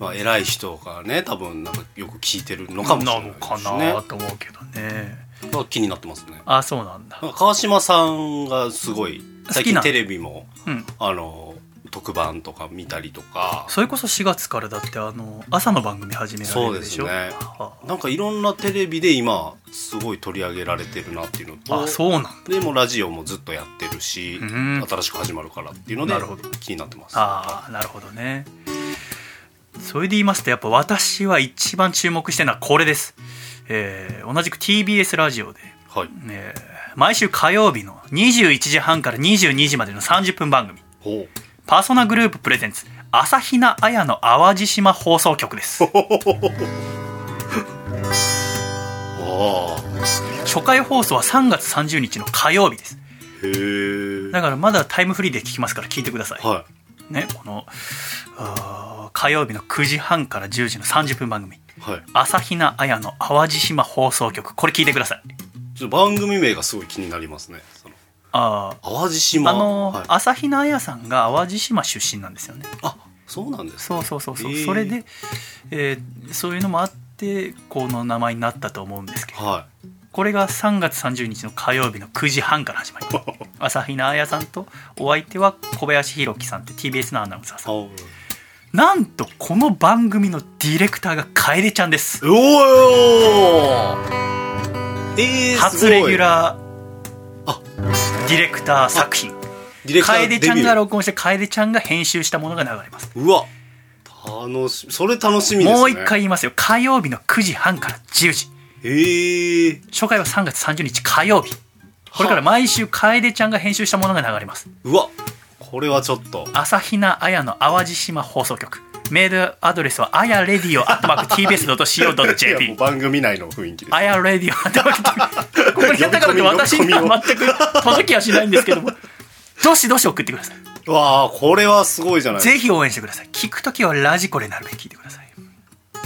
まあ、偉い人がね多分なんかよく聞いてるのかもしれないですね。なのかなと思うけどね。気になってますね。あそうなんだ。川島さんがすごい最近テレビも、うん、あの特番とか見たりとか。それこそ4月からだってあの朝の番組始められるでしょ？そうですね。なんかいろんなテレビで今すごい取り上げられてるなっていうのとあそうなんだ。でもラジオもずっとやってるし、新しく始まるからっていうので気になってます。ああなるほどね。それで言いますとやっぱ私は一番注目してるのはこれです、えー、同じく TBS ラジオで、はい。えー、毎週火曜日の21時半から22時までの30分番組パーソナグループプレゼンツ朝比奈彩の淡路島放送局です。初回放送は3月30日の火曜日です。だからまだタイムフリーで聞きますから聞いてください、はい、ねこの火曜日の9時半から10時の30分番組「はい、朝比奈彩の淡路島放送局」これ聞いてください。番組名がすごい気になりますね。ああ淡路島。あの、はい。朝比奈彩さんが淡路島出身なんですよね。あそうなんですそうそうそうそう、へー。それで、えーそういうのもあってこの名前になったと思うんですけど。はこれが3月30日の火曜日の9時半から始まります。朝比奈彩さんとお相手は小林弘樹さんって TBS のアナウンサーさん。いなんとこの番組のディレクターが楓ちゃんです。おおえー、初レギューラあーディレクター作品楓ちゃんが録音して楓ちゃんが編集したものが流れます。うわ。楽しそれ楽しみですね。もう一回言いますよ。火曜日の9時半から10時。えー、初回は3月30日火曜日。これから毎週楓ちゃんが編集したものが流れます。うわこれはちょっと。朝比奈彩の淡路島放送局。メールアドレスはあやレディオアットマーク TBS.CO.JP う番組内の雰囲気です。あやレディオアットマーク TBS ここにやったからって私には全く届きはしないんですけども。どしどし送ってください。うわあこれはすごいじゃないですか。ぜひ応援してください。聞くときはラジコでなるべく聞いてください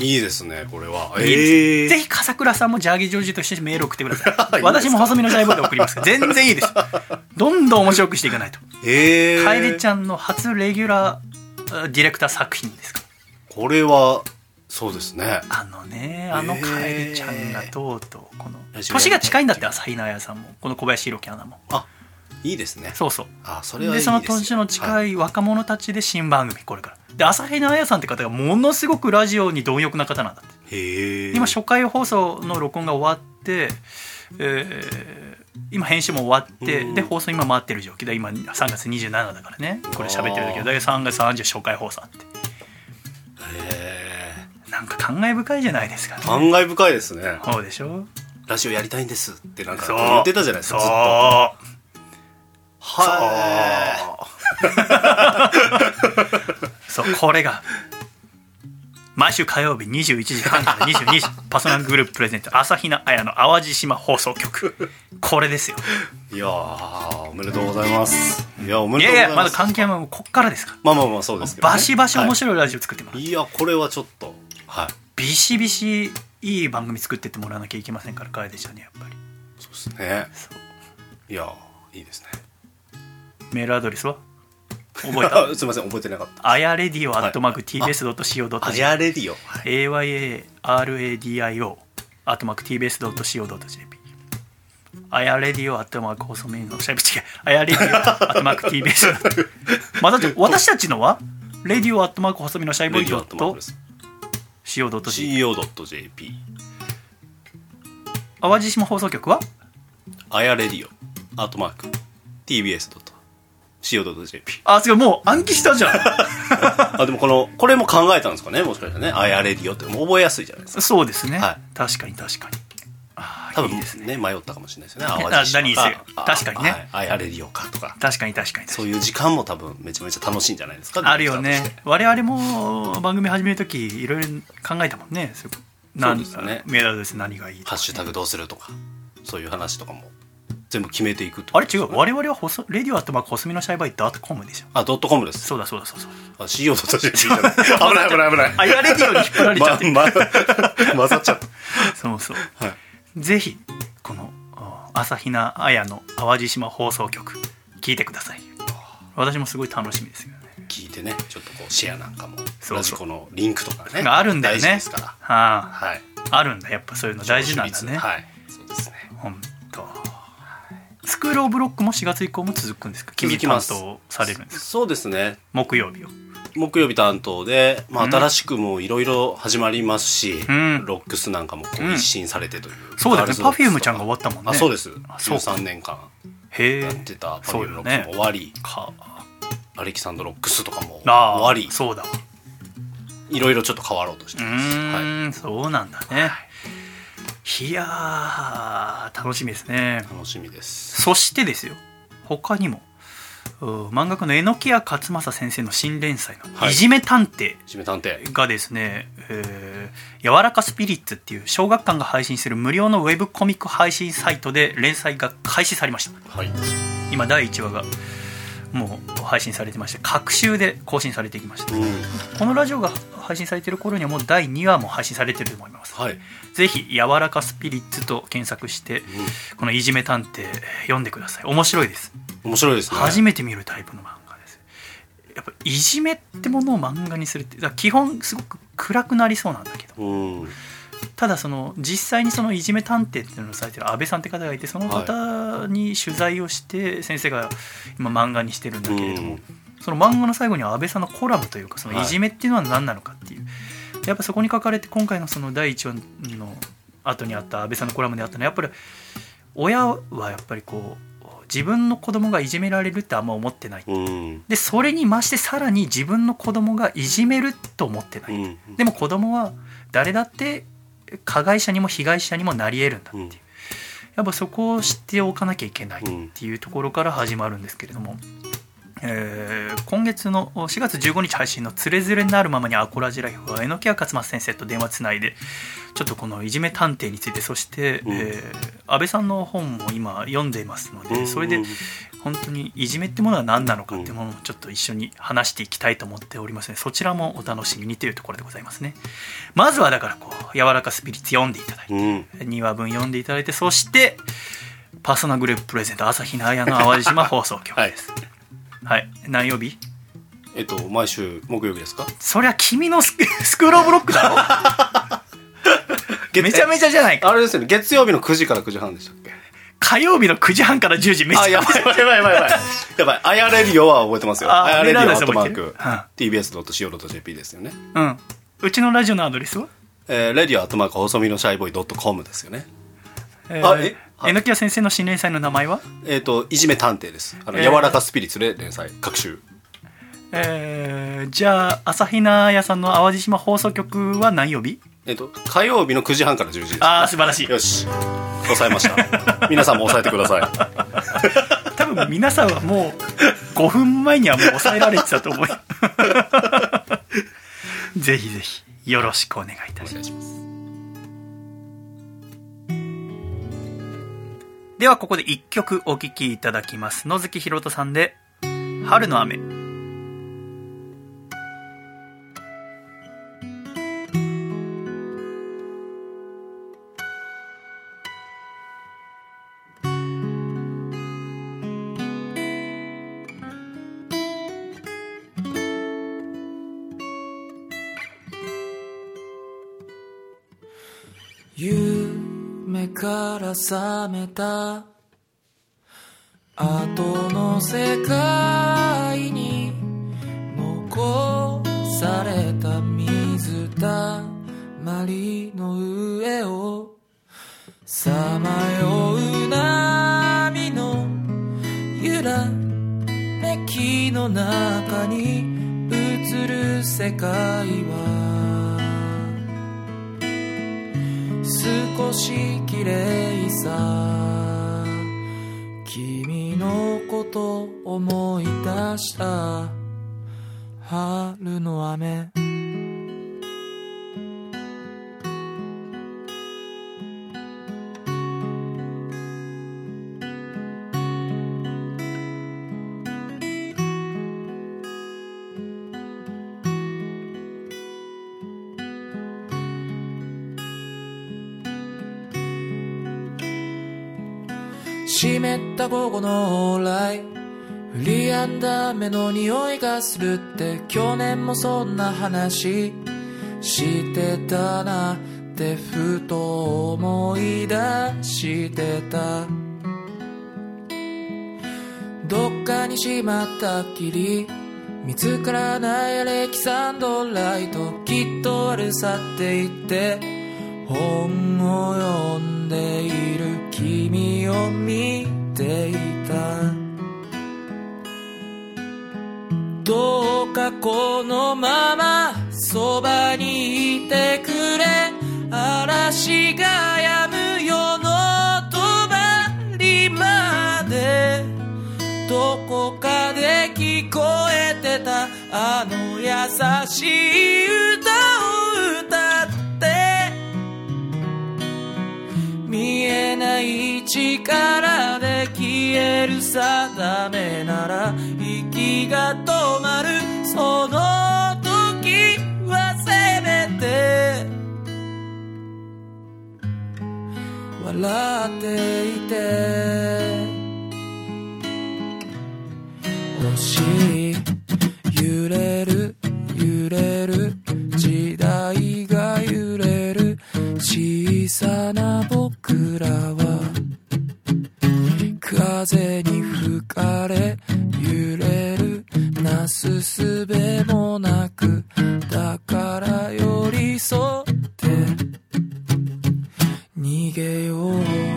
いいですねこれは。えー、ぜひ笠倉さんもジャーギージョージとしてメール送ってください。私も細身のシャイボーイで送ります。全然いいです。どんどん面白くしていかないと。えー、楓ちゃんの初レギュラーディレクター作品ですか？らこれはそうですね。あのねあの楓ちゃんがとうとうこのラジオ年が近いんだって朝比奈彩さんも。この小林弘樹アナも。あいいですね。そうそう。あそれはいいです。でその年の近い若者たちで新番組これから。で朝比奈彩さんって方がものすごくラジオに貪欲な方なんだって。へえ今初回放送の録音が終わって、えー今編集も終わって、うん。で放送今回ってる状況。で今3月27だからね。これ喋ってる時は。大体3月30初回放送あって。へなんか感慨深いじゃないですか、ー感慨深いですね。そうでしょ？ラジオやりたいんですってなんかそう。言ってたじゃないですかずっとはそうこれが毎週火曜日21時半から22時パソナルグループプレゼント。朝比奈彩の淡路島放送局。これですよ。いいやーおめでとうございます。いやおめいでとうございます。やいやまだ関係はもうこっからですから。まあまあまあそうですけど、ね、バシバシ面い、白いラジオ作ってもらう、い、やこれはちょっとはい。ビシビシいい番組作ってってもらわなきゃいけませんから楓ちゃんにやっぱり。そうですね。いやいいですねメールアドレスは？覚えた？あ すみません覚えてなかった。あやレディオアットマーク TBS.CO.JP あやレディオ、はい、AYARADIO アットマーク TBS.CO.JP あやレディオアットマーク細身のしゃべ違う。あやレディオアットマーク TBS また 私たちのはレディオアットマーク細身のシャイボー。イドット CO.JP 淡路島放送局は？あやレディオアートマーク TBS.CO.jp あすごいもう暗記したじゃん。あでもこのこれも考えたんですかね？もしかしたらね。あやレディオって。覚えやすいじゃないですか。そうですね、はい。確かに確かに。多分いいですね。ね迷ったかもしれないですよね。あ淡路島。何にせよあ確かにね。はい。あやレディオかとか。確かに確かにそういう時間も多分めちゃめちゃ楽しいんじゃないですか？あるよね。我々も番組始める時いろいろ考えたもんね。そうですね。メールアドレス何がいいハッシュタグどうするとか。そういう話とかも全部決めていくってこあれ違う。我々は細レディオアットマーク細身のシャイバイダートコムでしょあドットコムです。そうだそうだそうそうあ CO.jp じゃない 危ない危ない危ない。あやレディオに引っ張られちゃって、まま混ざっちゃった。そうそう。はい。ぜひこのあ朝比奈彩の淡路島放送局聞いてください。私もすごい楽しみですよね。聞いてね。ちょっとこうシェアなんかも。そうラジコのリンクとかね。があるんだよね。大事ですから。はあはい。あるんだ。やっぱそういうの大事なんだね。はいブロックも4月以降も続くんですか？君担続きます。当されるんですか？そうですね。木曜日を。木曜日担当で、まあ、うん。新しくもいろいろ始まりますし、ん。ロックスなんかも一新されてという、そうだよね。ガールズロックスとか。Perfume ちゃんが終わったもんね。あそうです。あそうか。13年間へえ。やってたパフュームロックスも終わり、か。アレキサンドロックスとかもあ終わり。そうだ。わいろいろちょっと変わろうとしうてます、はいーん、そうなんだね。いやー楽しみですね。楽しみです。そしてですよ他にもう漫画家の榎谷勝正先生の新連載の「はい。いじめ探偵」締め探偵。がですね、えー、柔らかスピリッツっていう小学館が配信する無料のウェブコミック配信サイトで連載が開始されました。はい。今第1話がもう配信されてまして各週で更新されてきました、うん、このラジオが配信されてる頃にはもう第2話も配信されてると思います、はい、ぜひ「柔らかスピリッツ」と検索して、うん、この「いじめ探偵」読んでください。面白いです。面白いです、ね、初めて見るタイプの漫画です。やっぱいじめってものを漫画にするって基本すごく暗くなりそうなんだけど、うんただその実際にそのいじめ探偵っていうのをされてる安倍さんって方がいてその方に取材をして先生が今漫画にしてるんだけれども、その漫画の最後には安倍さんのコラムというかそのい。じめっていうのは何なのかっていう、やっぱそこに書かれて今回のその第1話の後にあった安倍さんのコラムであったのはやっぱり親はやっぱりこう自分の子供がいじめられるってあんま思ってない、うん、でそれに増してさらに自分の子供がいじめると思ってない、うん、でも子供は誰だって加害者にも被害者にもなり得るんだっていう、うん、やっぱそこを知っておかなきゃいけないっていうところから始まるんですけれども、えー、今月の4月15日配信の「つれづれになるままにアコラジライフ」は榎谷勝正先生と電話つないでちょっとこのいじめ探偵についてそして、うん、えー、安倍さんの本も今読んでいますのでそれで本当にいじめってものは何なのかっていうものをちょっと一緒に話していきたいと思っておりますのでそちらもお楽しみにというところでございますね。まずはだからこう「柔らかスピリッツ」読んでいただいて、うん、2話分読んでいただいてそしてパーソナルグループプレゼント朝日奈彩の淡路島放送局です、はい、はい、何曜日？えっと毎週木曜日ですか？そりゃ君のスクールオブロックだろ？めちゃめちゃじゃないか。あれですよね。月曜日の9時から9時半でしたっけ？火曜日の9時半から10時めっちゃやばいやばいやばいやばい。やばい。あやれるよは覚えてますよ。あやれるよアットマーク。TBS.CO.JP ですよね。うん。うちのラジオのアドレスは？えー、レディオアットマーク細身のシャイボーイドットコムですよね。えー、あえ榎谷先生の新連載の名前は？えっ、ー、といじめ探偵です。あの、えー、柔らかスピリッツで連載各週えー、じゃあ朝比奈屋さんの淡路島放送局は何曜日？えっ、ー、と火曜日の9時半から10時です、ね、ああ素晴らしい。よし。抑えました。皆さんも抑えてください。多分皆さんはもう5分前にはもう抑えられてたと思い ぜひぜひよろしくお願いいたします。ではここで1曲お聴きいただきます。野月ひろとさんで「春の雨」から覚めた。後の世界に残された水たまりの上を。さまよう波の揺ら。めきの中に映る世界は。少し綺麗さ。君のこと思い出した。春の雨。湿った午後の往来。降りやんだ目の匂いがするって去年もそんな話。してたなってふと思い出してた。どっかにしまったきり。見つからないアレキサンドライト。きっと悪さって言って本を読んだでいる君を見ていたどうかこのままそばにいてくれ嵐が止むよのりまでどこかで聞こえてたあの優しい歌を見えない力で消える定めなら息が止まるその時はせめて笑っていて。星揺れる揺れる時代が揺れる。小さな僕らは風に吹かれ揺れるなすすべもなくだから寄り添って逃げよう。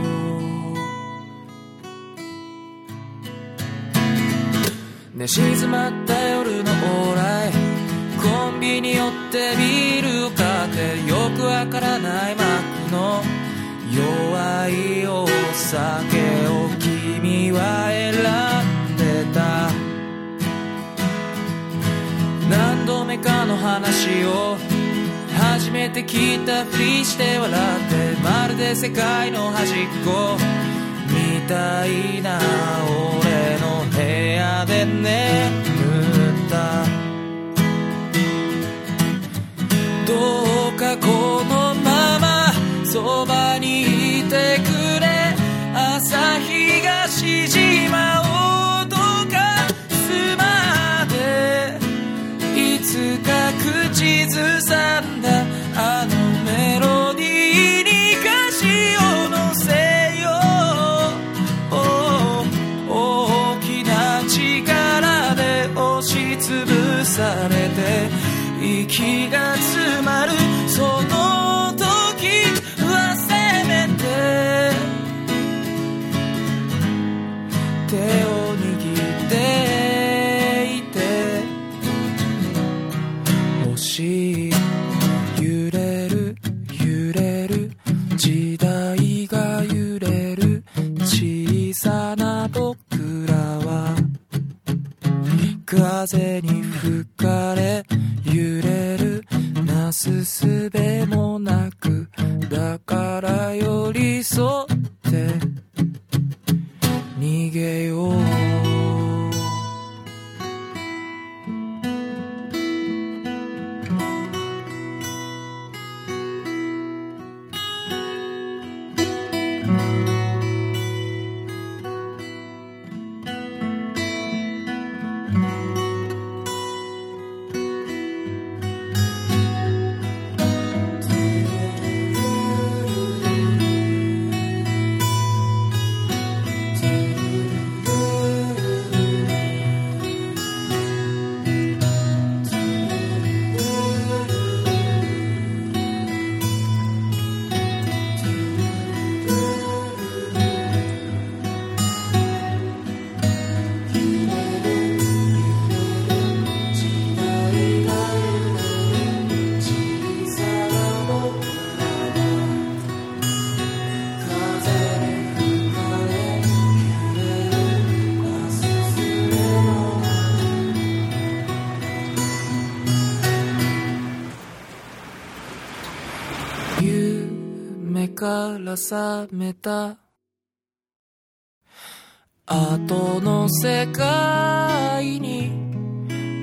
寝静まった夜の往来コンビニ寄ってビールを買ってよくわからないマックのいお酒を君は選んでた。何度目かの話を初めて聞いたふりして笑ってまるで世界の端っこみたいな俺の部屋で眠った。どうかこのままそばにてくれ朝日が縮まおうとかすまでいつか口ずさんだあのメロディーに歌詞を乗せよう。大きな力で押しつぶされて息が詰風に吹かれ揺れるなすすから覚めた。後の世界に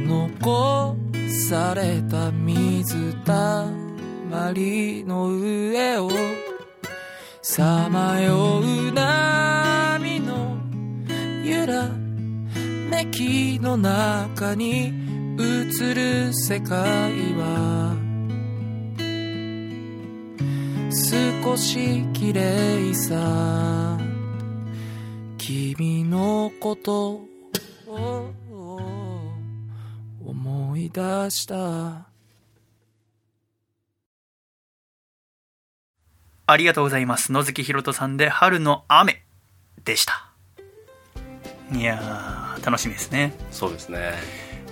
残された水たまりの上をさまよう波の揺らめきの中に映る世界は少し綺麗さ。君のことを思い出した。ありがとうございます。野月ひろとさんで「春の雨」でした。いやー楽しみですね。そうですね。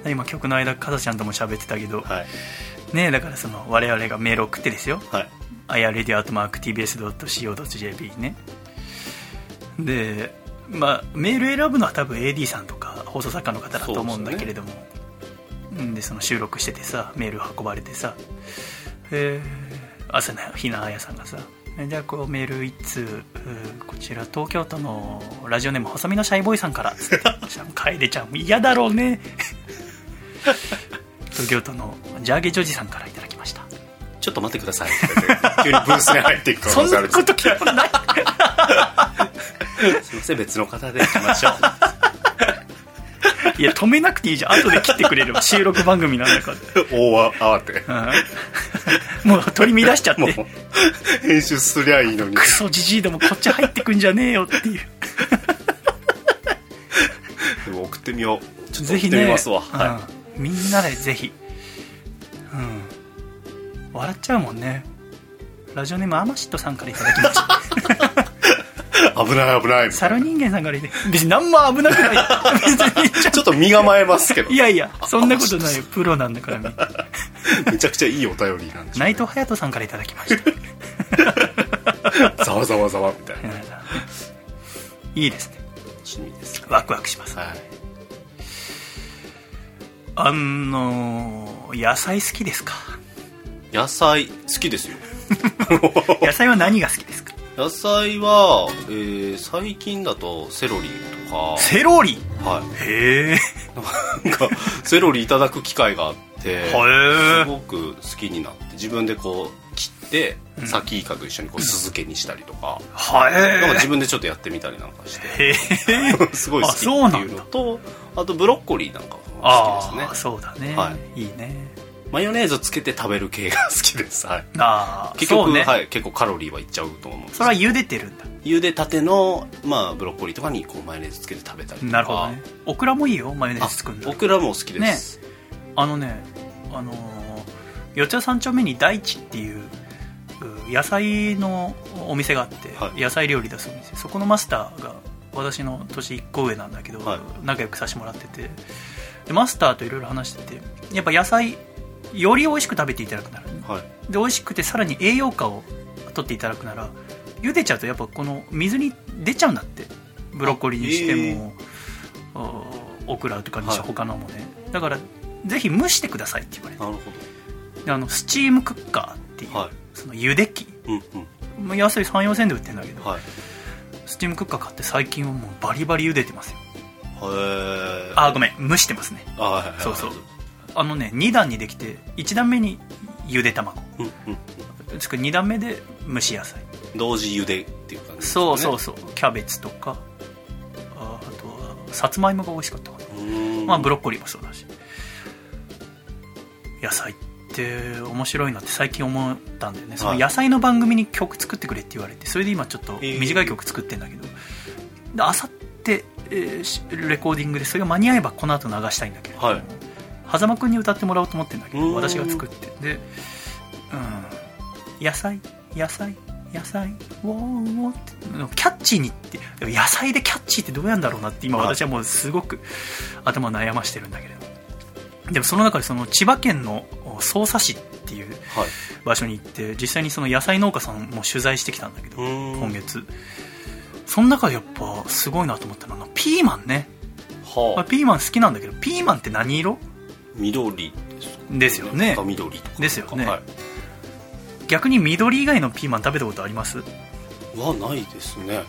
今曲の間かさちゃんとも喋ってたけど、はい。ねだからその我々がメール送ってですよ。はいあやレディアートマーク TBS.CO.JP ね。でまあメール選ぶのは多分 AD さんとか放送作家の方だと思うんだけれども。で,、でその収録しててさメール運ばれてさ。えー朝日奈彩さんがさ。じゃあこうメール1通。こちら東京都のラジオネーム細身のシャイボーイさんから。楓ちゃん嫌だろうね。東京都のジャーゲジョージさんからいただきました。ちょっと待ってください。急にブースに入っていく可能性ある。そんなこと聞ない。すいません別の方でいきましょう。いや止めなくていいじゃん。後で切ってくれれば収録番組なんだから大慌て、うん、もう取り乱しちゃって。編集すりゃいいのに。クソじじいでもこっち入ってくんじゃねえよっていう。でも送ってみよう。ちょっと送ってみますわ、ねはい、うん、みんなでぜひ。うん笑っちゃうもんね。ラジオネームアマシットさんからいただきました。危ない危ないサル人間さんからいて別に何も危なくない。ちょっと。身構えますけど。いやいやそんなことないよ。プロなんだから めちゃくちゃいいお便りなんで内藤隼人さんからいただきました。ざわざわざわみたいな、いいですね。楽しみです、ね、ワクワクします、はい、あの野菜好きですか？野菜好きですよ。野菜は何が好きですか？野菜は、えー、最近だとセロリとか。セロリ？はい。へえ。なんかセロリいただく機会があってすごく好きになって自分でこう切ってサキイカと一緒にこう酢漬けにしたりとか,、はいなんか自分でちょっとやってみたりなんかして。すごい好きっていうのとあとブロッコリーなんかも好きですね。そうだね、はい、いいねマヨネーズつけて食べる系が好きです、はい、あ結局、ね、はい、結構カロリーはいっちゃうと思うんです。それは茹でてるんだ。茹でたての、まあ、ブロッコリーとかにこうマヨネーズつけて食べたりとか。なるほどね。オクラもいいよマヨネーズ作るんだオクラも好きです、ね、あのねあの四谷三丁目に大地っていう野菜のお店があって、はい、野菜料理出すお店。そこのマスターが私の年1個上なんだけど、はい、仲良くさせてもらってて。でマスターといろいろ話しててやっぱ野菜より美味しく食べていただくなら、はい、で美味しくてさらに栄養価を取っていただくなら茹でちゃうとやっぱこの水に出ちゃうんだって。ブロッコリーにしても、えー、オクラとかにして、はい、他のもね。だからぜひ蒸してくださいって言われて。なるほど。であのスチームクッカーっていう、はい、その茹で器、うんうん、安い34銭で売ってるんだけど、はい、スチームクッカー買って最近はもうバリバリ茹でてますよ。へあごめん。蒸してますね。あ、はいはい、そうそうあのね2段にできて1段目にゆで卵、うんうん2段目で蒸し野菜。同時茹でっていう感じ、ね、そうそうそう。キャベツとか。ああとはさつまいもが美味しかったかな。まあブロッコリーもそうだし。野菜って面白いなって最近思ったんだよね、その野菜の番組に曲作ってくれって言われてそれで今ちょっと短い曲作ってんだけど、であさって、えー、レコーディングでそれが間に合えばこの後流したいんだけど、はい狭間君に歌ってもらおうと思ってるんだけど私が作って。で、うん、野菜野菜野菜ウォーウォーって。キャッチーにって。野菜でキャッチーってどうやんだろうなって今私はもうすごく頭悩ましてるんだけれど。でもその中でその千葉県の匝瑳市っていう場所に行って実際にその野菜農家さんも取材してきたんだけど今月。その中でやっぱすごいなと思ったのはピーマンね、はあ、ピーマン好きなんだけどピーマンって何色？緑ですよね。緑ですよね、はい、逆に緑以外のピーマン食べたことあります？はないですね。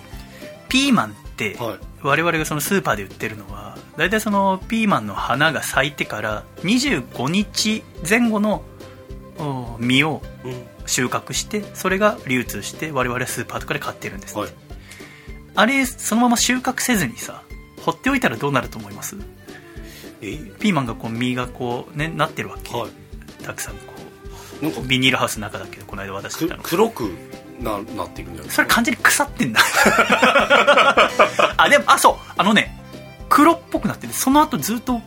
ピーマンって、はい、我々がそのスーパーで売ってるのは大体そのピーマンの花が咲いてから25日前後の実を収穫して、それが流通して我々はスーパーとかで買ってるんです、はい、あれそのまま収穫せずにさ放っておいたらどうなると思います？ピーマンがこう実がこうねなってるわけ、はい、たくさんこうなんかビニールハウスの中だけどこの間渡してたの黒くななっていくんじゃない？それ完全に腐ってんだ あでもあそう。あのね黒っぽくなってる。その後ずっと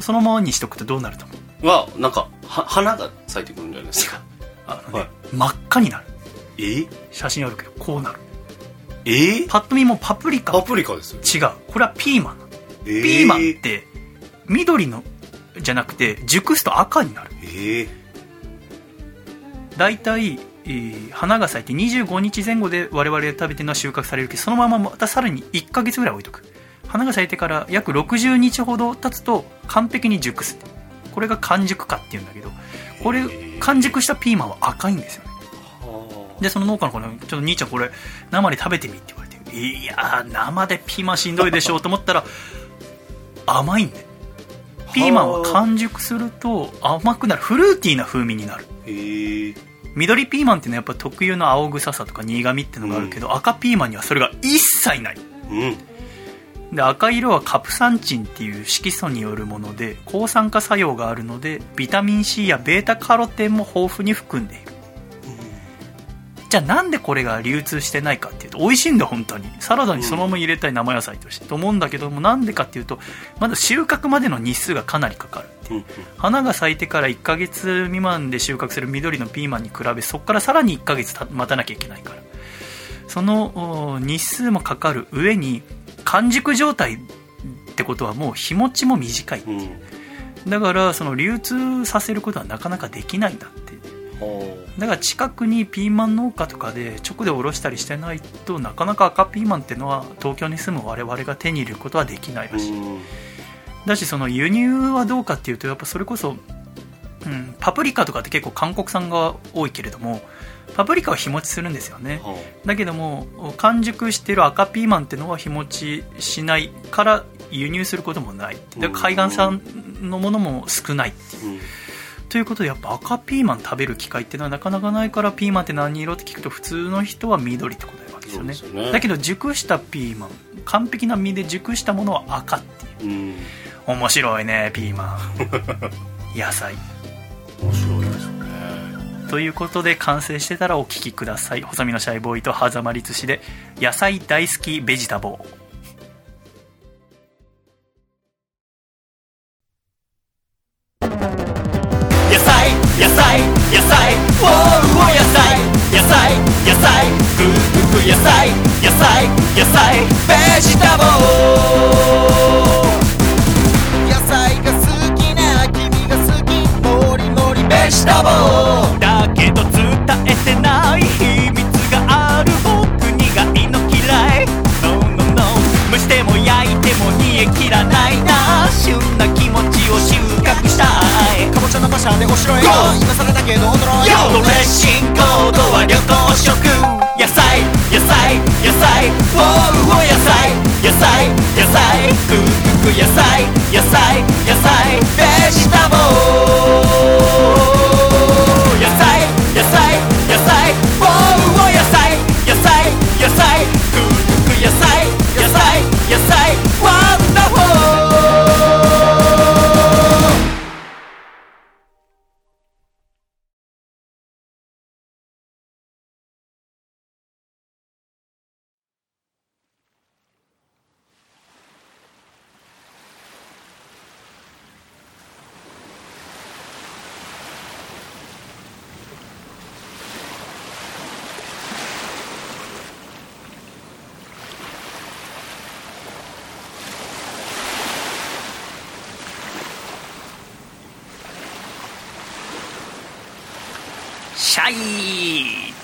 そのままにしとくとどうなると思う？はなんかは花が咲いてくるんじゃないですか？あのね、はい、真っ赤になる。え？写真あるけどこうなる。え？パッと見もパプリカ。パプリカです違う。これはピーマン。ピーマンって緑のじゃなくて熟すと赤になる。ええ。大体、えー、花が咲いて25日前後で我々が食べてるのは収穫されるけどそのまままたさらに1ヶ月ぐらい置いとく。花が咲いてから約60日ほど経つと完璧に熟す。これが完熟化っていうんだけどこれ完熟したピーマンは赤いんですよね。でその農家の子に「ちょっと兄ちゃんこれ生で食べてみ」って言われていや生でピーマンしんどいでしょうと思ったら甘いんでピーマンは完熟すると甘くなるフルーティーな風味になる。緑ピーマンっていうのはやっぱ特有の青臭さとか苦味っていうのがあるけど、うん、赤ピーマンにはそれが一切ない、うん、で赤色はカプサンチンっていう色素によるもので抗酸化作用があるのでビタミン C や β カロテンも豊富に含んでいるじゃあなんでこれが流通してないかっていうと美味しいんだ本当に。サラダにそのまま入れたい生野菜として、と思うんだけどもなんでかっていうとまだ収穫までの日数がかなりかかるっていう、花が咲いてから1ヶ月未満で収穫する緑のピーマンに比べそこからさらに1ヶ月待たなきゃいけないから。その日数もかかる上に完熟状態ってことはもう日持ちも短いっていう、だからその流通させることはなかなかできないんだってだから近くにピーマン農家とかで直でおろしたりしてないとなかなか赤ピーマンっていうのは東京に住む我々が手に入れることはできないらしい。だしその輸入はどうかっていうとやっぱそれこそ、うん、パプリカとかって結構韓国産が多いけれどもパプリカは日持ちするんですよね、だけども完熟してる赤ピーマンっていうのは日持ちしないから輸入することもない。で海岸産のものも少ないっていう、ということでやっぱ赤ピーマン食べる機会っていうのはなかなかないからピーマンって何色って聞くと普通の人は緑って答えるわけですよね、ね、だけど熟したピーマン完璧な実で熟したものは赤っていう、うん、面白いねピーマン。野菜。面白いですね。ということで完成してたらお聞きください。細身のシャイボーイと狭間律師で野菜大好きベジタボー野菜野菜野菜ベジタブル野菜が好きな君が好きもりもりベジタブル。だけど伝えてない秘密がある僕苦いの嫌い。No no no 蒸しても焼いても煮え切らないな。旬な気持ちを収穫したいかぼちゃの馬車でお城へ今更だけど驚いドレッシンコードは旅行食。野菜野菜野菜。おうお野菜。野菜野菜。ふくく野菜野菜野菜。ベジタブル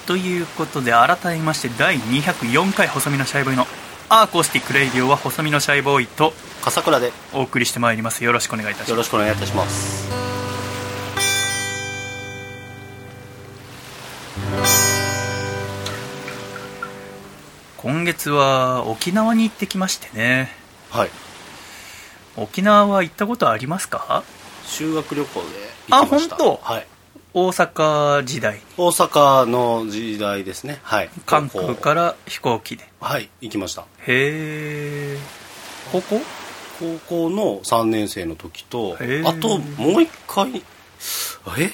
ということで改めまして第204回細身のシャイボーイのアーコースティックレイディオは細身のシャイボーイと笠倉でお送りしてまいりますよろしくお願いいたします。よろしくお願いいたします。今月は沖縄に行ってきましてね。はい。沖縄は行ったことありますか？修学旅行で行きました。あ本当？はい大阪時代。大阪の時代ですね。はい。関空から飛行機で。はい行きました。へえ高校？高校の3年生の時とあともう一回え？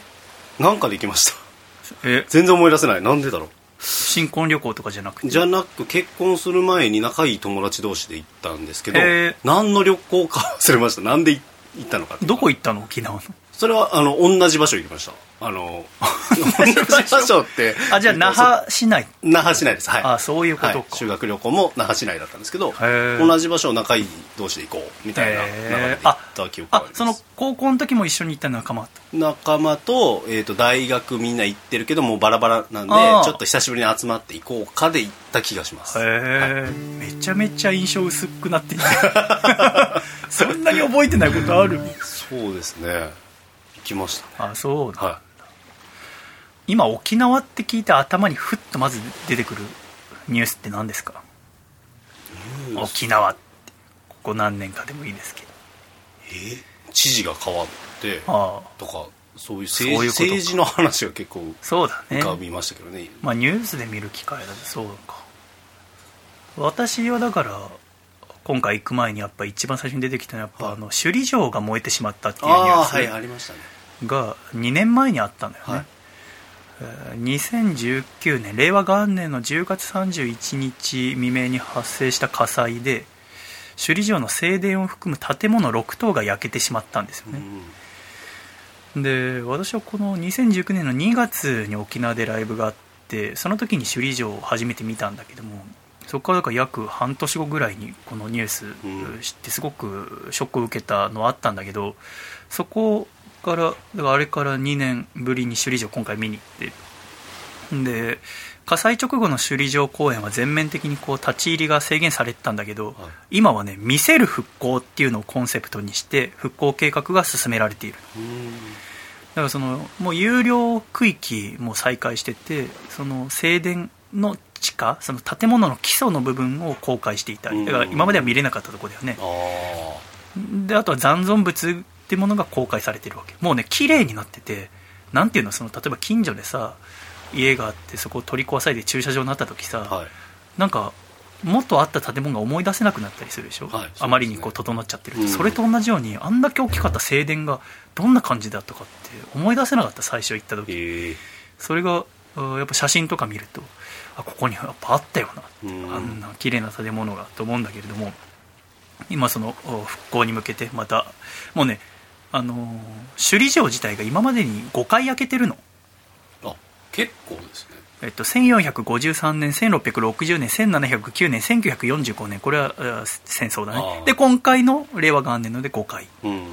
なんかで行きました。え？全然思い出せない。なんでだろう。新婚旅行とかじゃなくて？じゃなく結婚する前に仲いい友達同士で行ったんですけど何の旅行か忘れました。なんで行ったのかどこ行ったの？沖縄のそれはあの同じ場所行きました。あの同じ場所って。あじゃあ那覇市内。那覇市内です。はい。あそういうことか、はい、修学旅行も那覇市内だったんですけど同じ場所を仲いい同士で行こうみたいな流れで行った記憶があります。その高校の時も一緒に行った仲間と？仲間と,、えーと、大学みんな行ってるけどもうバラバラなんでちょっと久しぶりに集まって行こうかで行った気がします。へえ、はい、めちゃめちゃ印象薄くなっていてそんなに覚えてないことあるそうですねきました、ね、あそうは今沖縄って聞いて頭にふっとまず出てくるニュースって何ですか？沖縄って。ここ何年かでもいいですけど。え？知事が変わってとかそういう政治政治の話が結構そうだね。浮かびましたけどね。まあニュースで見る機会だとそうか。私はだから今回行く前にやっぱ一番最初に出てきたのはやっぱ、あの首里城が燃えてしまったっていうニュース、はい、ありましたね。が2年前にあったんだよね、はい。2019年令和元年の10月31日未明に発生した火災で首里城の正殿を含む建物6棟が焼けてしまったんですよね、うん、で私はこの2019年の2月に沖縄でライブがあってその時に首里城を初めて見たんだけどもそこからか約半年後ぐらいにこのニュース知ってすごくショックを受けたのはあったんだけどそこからだからあれから2年ぶりに首里城今回見に行ってで火災直後の首里城公園は全面的にこう立ち入りが制限されてたんだけど、はい、今はね見せる復興っていうのをコンセプトにして復興計画が進められている。だからそのもう有料区域も再開しててその正殿の地下その建物の基礎の部分を公開していたりだから今までは見れなかったところだよね。であとは残存物っていうものが公開されてるわけ。もうね綺麗になっててなんていうのその例えば近所でさ家があってそこを取り壊されて駐車場になった時さ、はい、なんかもっとあった建物が思い出せなくなったりするでしょ、はい、あまりにこう整っちゃってると、うん、それと同じようにあんだけ大きかった正殿がどんな感じだったかって思い出せなかった最初行った時、えー、それがやっぱ写真とか見るとあここにやっぱあったよな、うん、あんな綺麗な建物がと思うんだけれども今その復興に向けてまたもうねあの首里城自体が今までに5回焼けてるの。あ結構ですね。えっと、1453年、1660年、1709年、1945年、これは戦争だね、で今回の令和元年ので5回、うん、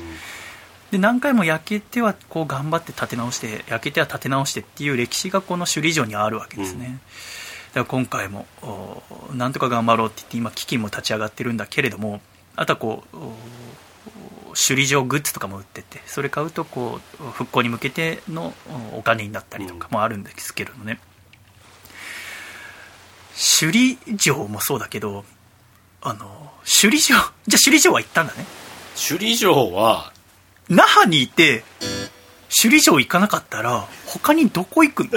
で何回も焼けてはこう頑張って建て直して、焼けては建て直してっていう歴史がこの首里城にあるわけですね。うん、だから今回もなんとか頑張ろうって言って、今、基金も立ち上がってるんだけれども、あとはこう、首里城グッズとかも売っててそれ買うとこう復興に向けてのお金になったりとかもあるんですけれどもね、首里城もそうだけどあの首里城じゃあ首里城は行ったんだね。首里城は那覇にいて首里城行かなかったら他にどこ行くの？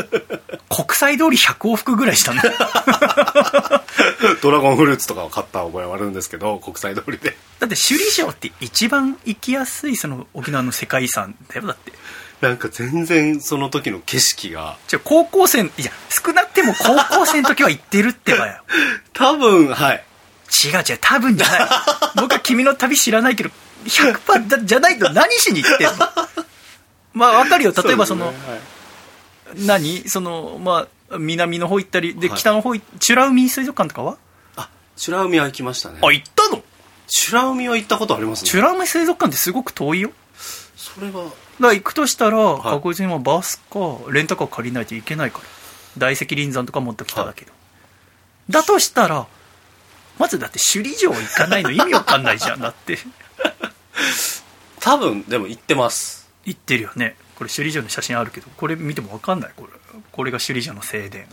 国際通り100往復ぐらいしたの。ドラゴンフルーツとかを買った覚えはあるんですけど国際通りで。だって首里城って一番行きやすいその沖縄の世界遺産だよ。だって。なんか全然その時の景色が。じゃ高校生いや少なくても高校生の時は行ってるってばよ。多分はい。違う違う多分じゃない。僕は君の旅知らないけど100%じゃないと何しに行ってんの？まあわかるよ。例えばその、ねはい、何？そのまあ南の方行ったりで、北の方美ら海水族館とかは？あ美ら海は行きましたね。あ行ったの？美ら海は行ったことありますね。美ら海水族館ってすごく遠いよ。それは。だ行くとしたら、はい、確実にバスかレンタカー借りないといけないから。大石林山とか持ってきただけど、はい、だとしたらまずだって首里城行かないの意味わかんないじゃんだって。多分でも行ってます行ってるよね。これ首里城の写真あるけどこれ見ても分かんない。これこれが首里城の正殿。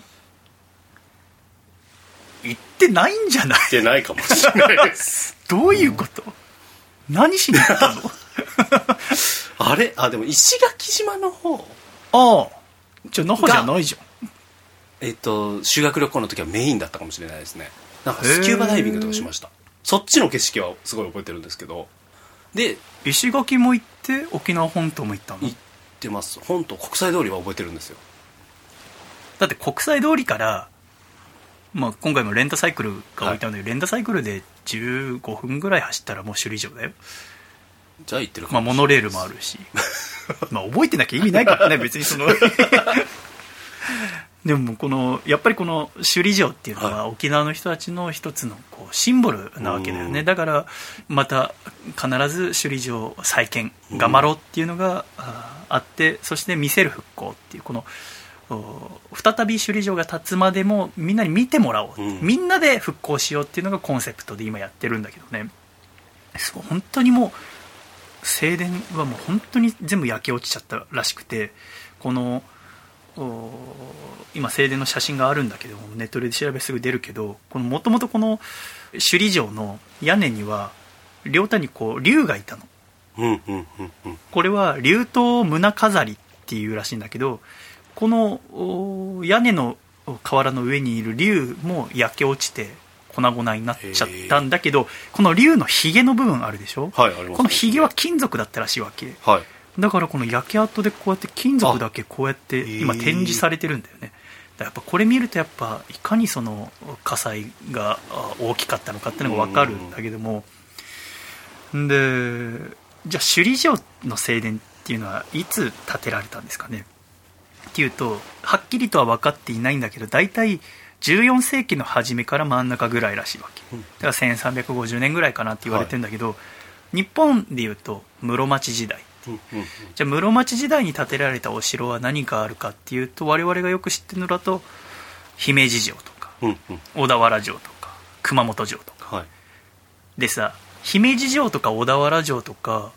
行ってないんじゃない？行ってないかもしれないです。どういうこと、うん、何しに行ったの？あれ？あでも石垣島の方。ああ。じゃあ那覇じゃないじゃん。えっと修学旅行の時はメインだったかもしれないですね。なんかスキューバダイビングとかしました。そっちの景色はすごい覚えてるんですけど。で石垣も行って沖縄本島も行ったの？行ってます。本島国際通りは覚えてるんですよ。だって国際通りから、まあ、今回もレンタサイクルが置いてあるんだけど、はい、レンタサイクルで15分ぐらい走ったらもう首里城だよ。じゃあ行ってるかまあモノレールもあるし。まあ覚えてなきゃ意味ないからね別にそのでもこのやっぱりこの首里城っていうのは沖縄の人たちの一つのこうシンボルなわけだよね、だからまた必ず首里城再建頑張ろうっていうのがあってそして見せる復興っていうこの再び首里城が建つまでもみんなに見てもらおう、うん、みんなで復興しようっていうのがコンセプトで今やってるんだけどね。本当にもう正殿はもう本当に全部焼け落ちちゃったらしくてこの今正殿の写真があるん。だけどネットで調べすぐ出るけどもともとこの首里城の屋根には両端にこう竜がいたの、うん。うん。うん。うん、これは竜頭胸飾りっていうらしいん。だけどこの屋根の瓦の上にいる竜も焼け落ちて粉々になっちゃったん。だけどこの竜のひげの部分あるでしょ、はい、このひげは金属だったらしいわけ、はい、だからこの焼け跡でこうやって金属だけこうやって今展示されてるんだよね。やっぱこれ見るとやっぱいかにその火災が大きかったのかっていうのが分かるんだけども。でじゃあ首里城の正殿っていうのはいつ建てられたんですかね？っていうとはっきりとは分かっていないんだけど大体14世紀の初めから真ん中ぐらいらしいわけ。だから1350年ぐらいかなって言われてるんだけど、はい、日本でいうと室町時代じゃあ室町時代に建てられたお城は何があるかっていうと我々がよく知ってるのだと姫路城とか、小田原城とか熊本城とか、はい、でさ姫路城とか小田原城とか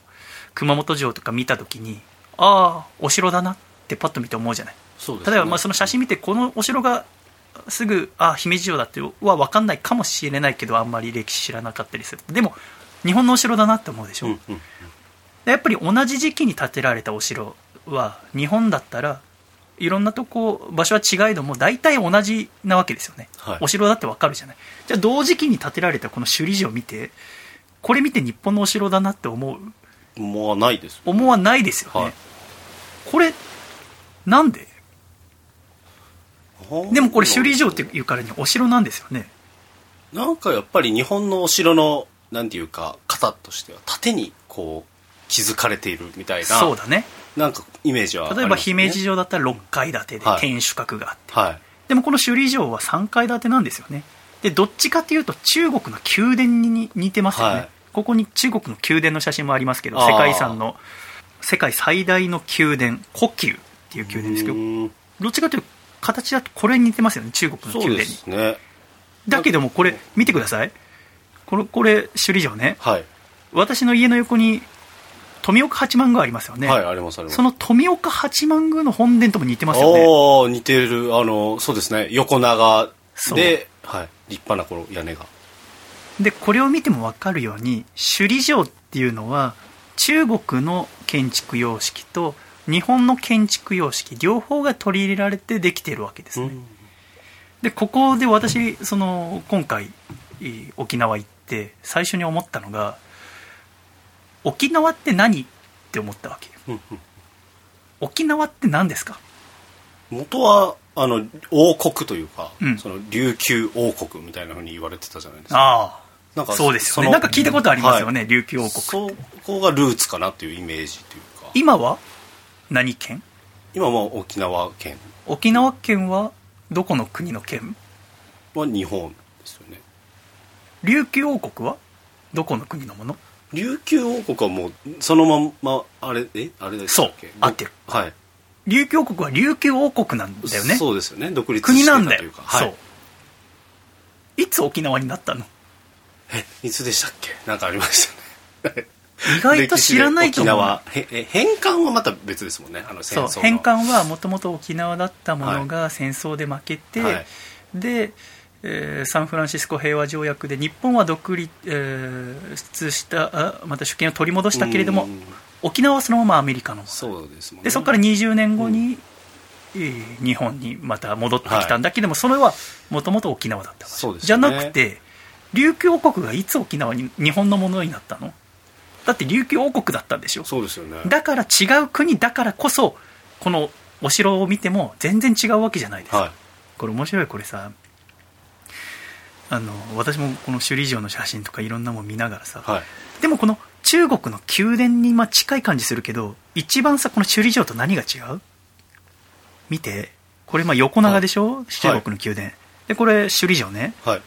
熊本城とか見た時にああお城だなってパッと見て思うじゃない、ね、例えばまあその写真見てこのお城がすぐああ姫路城だっては分かんないかもしれないけどあんまり歴史知らなかったりする。でも日本のお城だなって思うでしょ、うんうんうんやっぱり同じ時期に建てられたお城は日本だったらいろんなとこ場所は違いども大体同じなわけですよね、はい、お城だってわかるじゃない。じゃあ同時期に建てられたこの首里城を見てこれ見て日本のお城だなって思う？思わないです思わないですよね、はい、これなんで？でもこれ首里城っていうからにお城なんですよね。なんかやっぱり日本のお城のなんていうか型としては縦にこう築かれているみたいなそうだね。なんかイメージは、ね、例えば姫路城だったら6階建てで天守閣があって、はい、でもこの首里城は3階建てなんですよね。でどっちかっていうと中国の宮殿に似てますよね、はい、ここに中国の宮殿の写真もありますけど世界遺産の世界最大の宮殿故宮っていう宮殿ですけどどっちかというと形だとこれに似てますよね中国の宮殿に、ね、だけどもこれ見てください。これこれ首里城ね、はい、私の家の横に富岡八幡宮ありますよね。はい、ありますあります。その富岡八幡宮の本殿とも似てますよね。ああ、似てる。あの、そうですね。横長で、はい、立派なこの屋根が。で、これを見ても分かるように、首里城っていうのは、中国の建築様式と日本の建築様式、両方が取り入れられてできているわけですね。で、ここで私、その、今回、沖縄行って、最初に思ったのが、沖縄って何って思ったわけ？よ、沖縄って何ですか？元はあの王国というか、うん、その琉球王国みたいなふうに言われてたじゃないですか。ああなんかそうですよね。なんか聞いたことありますよね、はい、琉球王国そこがルーツかなっていうイメージというか。今は何県？今は沖縄県。沖縄県はどこの国の県？は日本ですよね。琉球王国はどこの国のもの？琉球王国はもうそのままあれえあれですそう合ってる。はい。琉球王国は琉球王国なんだよね。そうですよね。独立国なんだよ、はい、そう。いつ沖縄になったの？えいつでしたっけ？なんかありましたね。意外と知らないと思う。沖縄へ返還はまた別ですもんね。あの戦争そう返還はもともと沖縄だったものが戦争で負けて、はい、でえー、サンフランシスコ平和条約で日本は独立、えー、したまた主権を取り戻したけれども、沖縄はそのままアメリカの。そうですもん、ね、でそこから20年後に、うん、日本にまた戻ってきたんだけども、はい、それはもともと沖縄だったそうです、ね、じゃなくて琉球王国がいつ沖縄に日本のものになったの？だって琉球王国だったんでしょ？そうですよね。だから違う国だからこそこのお城を見ても全然違うわけじゃないですか、はい、これ面白いこれさあの私もこの首里城の写真とかいろんなもの見ながらさ、はい、でもこの中国の宮殿にまあ近い感じするけど一番さこの首里城と何が違う？見て。これまあ横長でしょ、はい、中国の宮殿、でこれ首里城ね、はい、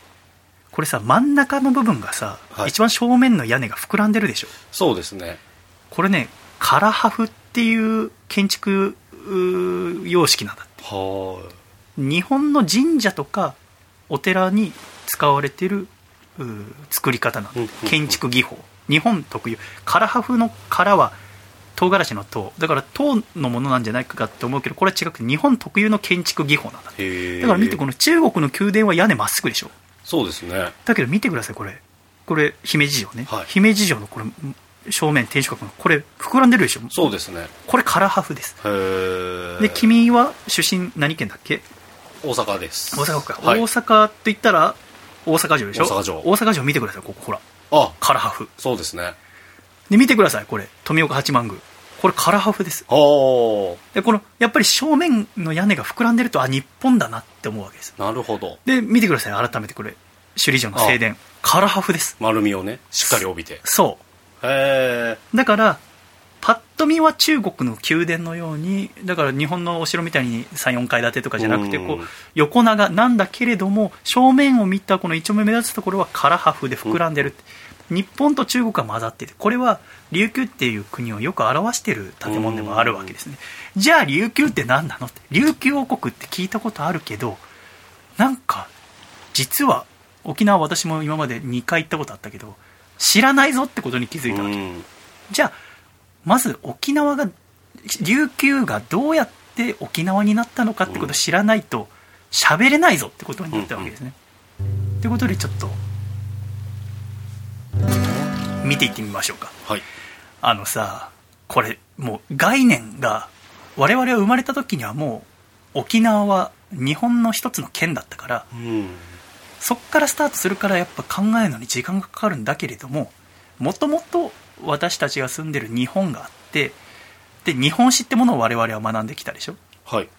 これさ真ん中の部分がさ、一番正面の屋根が膨らんでるでしょ？そうですね。これねカラハフっていう建築様式なんだって。日本の神社とかお寺に使われてる作り方なの、建築技法。日本特有。唐破風の唐は唐辛子の唐。だから唐のものなんじゃないかって思うけどこれは違くて日本特有の建築技法なんだ。だから見てこの中国の宮殿は屋根まっすぐでしょ。そうですね。だけど見てくださいこれ。これ姫路城ね、はい、姫路城のこれ正面天守閣の。これ膨らんでるでしょ。そうですね。これカラハフです。で君は出身何県だっけ？大阪です。大阪か、はい、大阪って言ったら大阪城でしょ？大阪城。大阪城見てくださいここほら。あ。カラハフそうですね。で見てくださいこれ。富岡八幡宮。これカラハフです。でこのやっぱり正面の屋根が膨らんでるとあ日本だなって思うわけです。なるほど。で見てください改めてこれ。首里城の正殿。カラハフです。丸みをねしっかり帯びて。そう。へえだからパッと見は中国の宮殿のようにだから日本のお城みたいに34階建てとかじゃなくてこう横長なんだけれども正面を見たこの一丁目目立つところはカラハフで膨らんでる、日本と中国が混ざっていてこれは琉球っていう国をよく表している建物でもあるわけですね。じゃあ琉球って何なのって琉球王国って聞いたことあるけどなんか実は沖縄私も今まで2回行ったことあったけど知らないぞってことに気づいたわけ。じゃあまず沖縄が琉球がどうやって沖縄になったのかってことを知らないと喋れないぞってことになったわけですね。ということでちょっと見ていってみましょうか、はい、あのさこれもう概念が我々は生まれた時にはもう沖縄は日本の一つの県だったから、うん、そっからスタートするからやっぱ考えるのに時間がかかるんだけれどももともと私たちが住んでる日本があってで日本史ってものを我々は学んできたでしょ？はい。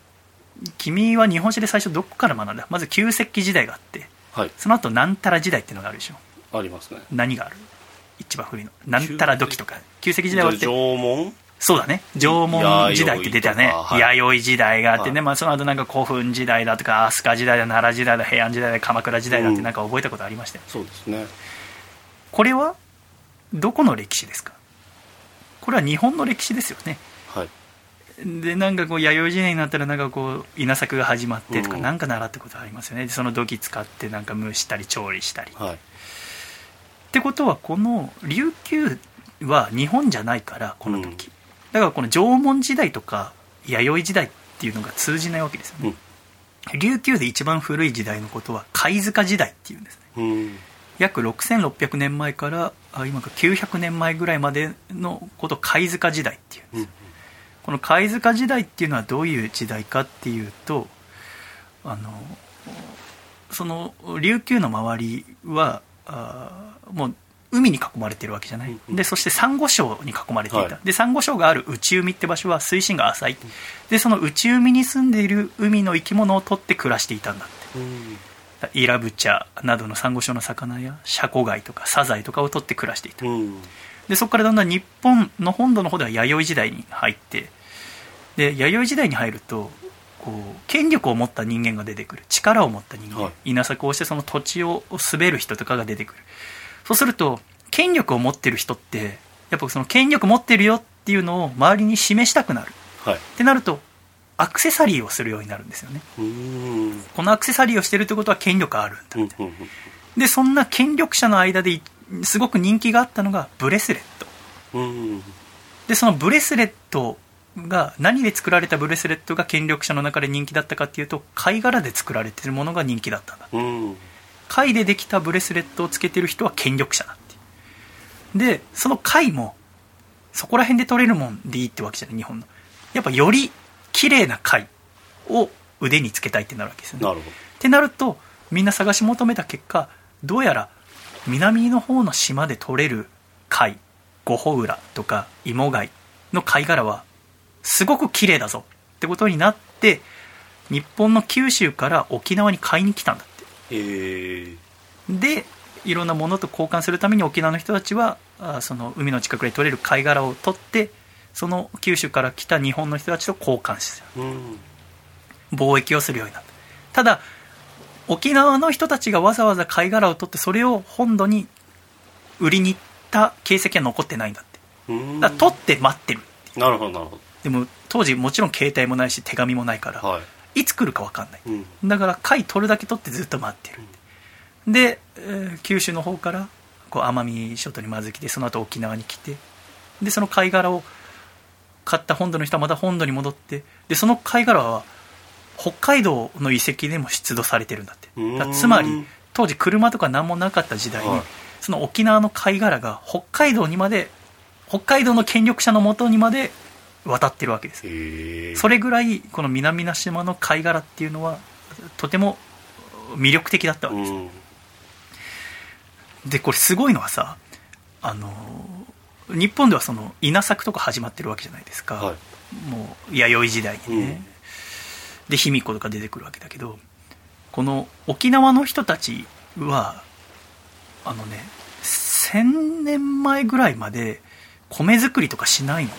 君は日本史で最初どこから学んだ？まず旧石器時代があって、はい、その後なんたら時代っていうのがあるでしょ？ありますね。何がある？一番古いの。なんたら土器とか。旧石器時代はって。縄文？そうだね。縄文時代って出たね、はい、弥生時代があってね、はい、まあ、その後なんか古墳時代だとか飛鳥時代だ奈良時代だ平安時代だ鎌倉時代だってなんか覚えたことありましたよ、うん、そうですね。これはどこの歴史ですか？これは日本の歴史ですよね。はい。でなんかこう弥生時代になったらなんかこう稲作が始まってとか、うん、なんか習ったことありますよね。その土器使ってなんか蒸したり調理したり、はい、ってことはこの琉球は日本じゃないからこの時、うん、だからこの縄文時代とか弥生時代っていうのが通じないわけですよね、うん、琉球で一番古い時代のことは貝塚時代っていうんですね、約6600年前から今か900年前ぐらいまでのことを貝塚時代っていうんです、うん、この貝塚時代っていうのはどういう時代かっていうとあのその琉球の周りはあもう海に囲まれてるわけじゃない、でそしてサンゴ礁に囲まれていた、はい、でサンゴ礁がある内海って場所は水深が浅い、でその内海に住んでいる海の生き物を取って暮らしていたんだって、イラブチャなどのサンゴ礁の魚やシャコ貝とかサザエとかを取って暮らしていた、うん、でそこからだんだん日本の本土の方では弥生時代に入ってで弥生時代に入るとこう権力を持った人間が出てくる。力を持った人間、はい、稲作をしてその土地を滑る人とかが出てくる。そうすると権力を持ってる人ってやっぱその権力持ってるよっていうのを周りに示したくなる、はい、ってなるとアクセサリーをするようになるんですよね。このアクセサリーをしてるってことは権力あるんだみたいなでそんな権力者の間ですごく人気があったのがブレスレット。でそのブレスレットが何で作られたブレスレットが権力者の中で人気だったかっていうと貝殻で作られてるものが人気だったんだ。貝でできたブレスレットをつけてる人は権力者だって。でその貝もそこら辺で取れるもんでいいってわけじゃない日本の。やっぱより綺麗な貝を腕につけたいってなるわけですよね。なるほど。ってなるとみんな探し求めた結果どうやら南の方の島で取れる貝ゴホウラとかイモ貝の貝殻はすごく綺麗だぞってことになって日本の九州から沖縄に買いに来たんだって。へえ。でいろんなものと交換するために沖縄の人たちはあその海の近くで取れる貝殻を取ってその九州から来た日本の人たちと交換してう。ん、貿易をするようになった。ただ沖縄の人たちがわざわざ貝殻を取ってそれを本土に売りに行った形跡は残ってないんだって。だ取って待ってる。なるほどなるほど。でも当時もちろん携帯もないし手紙もないから、はい、いつ来るか分かんない、うん、だから貝取るだけ取ってずっと待ってる、うん、で、えー、九州の方からこう奄美諸島にまず来てその後沖縄に来てでその貝殻をかった本土の人はまた本土に戻ってでその貝殻は北海道の遺跡でも出土されてるんだって。つまり当時車とか何もなかった時代に、はい、その沖縄の貝殻が北海道にまで北海道の権力者のもとにまで渡ってるわけです。それぐらいこの南名島の貝殻っていうのはとても魅力的だったわけです。でこれすごいのはさあの日本ではその稲作とか始まってるわけじゃないですか、はい、もう弥生時代にね、うん、で卑弥呼とか出てくるわけだけどこの沖縄の人たちはあのね1000年前ぐらいまで米作りとかしないの。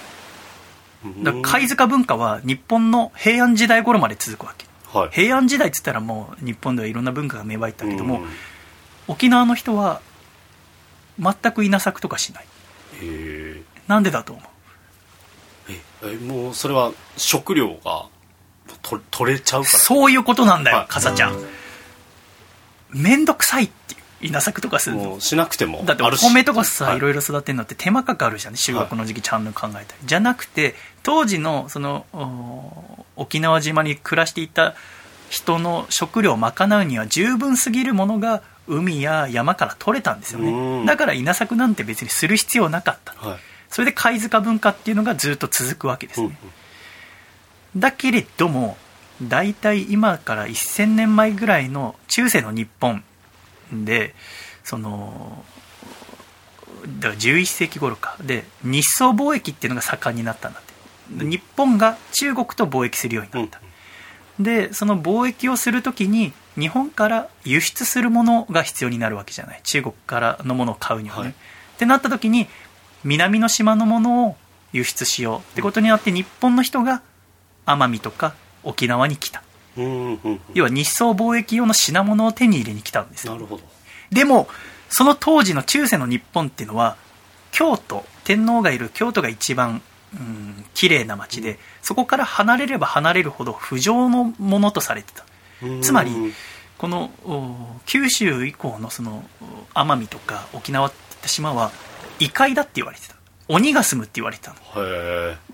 だ貝塚文化は日本の平安時代頃まで続くわけ、はい、平安時代っつったらもう日本ではいろんな文化が芽生えたけども沖縄の人は全く稲作とかしないなんでだと思う？えもうそれは食料がと取れちゃうから？そういうことなんだよ、はい、かさちゃん。面倒くさいっていう稲作とかするの？しなくてもだってお米とかさ、はい、いろいろ育てるのって手間かかるじゃん収穫の時期ちゃんと考えたり、はい、じゃなくて当時のその沖縄島に暮らしていた人の食料を賄うには十分すぎるものが海や山から取れたんですよね。だから稲作なんて別にする必要なかった、はい、それで貝塚文化っていうのがずっと続くわけですね、うん、だけれども大体今から1000年前ぐらいの中世の日本でそのだから11世紀頃か。で日宋貿易っていうのが盛んになったんだって。日本が中国と貿易するようになった、うん、でその貿易をするときに日本から輸出するものが必要になるわけじゃない。中国からのものを買うにはね、はい、ってなった時に南の島のものを輸出しようってことになって日本の人が奄美とか沖縄に来た、要は日宋貿易用の品物を手に入れに来たんです。なるほど。でもその当時の中世の日本っていうのは京都天皇がいる京都が一番うん綺麗な街でそこから離れれば離れるほど不浄のものとされてたつまりこの九州以降のその奄美とか沖縄っていった島は異界だって言われてた。鬼が住むって言われてたの。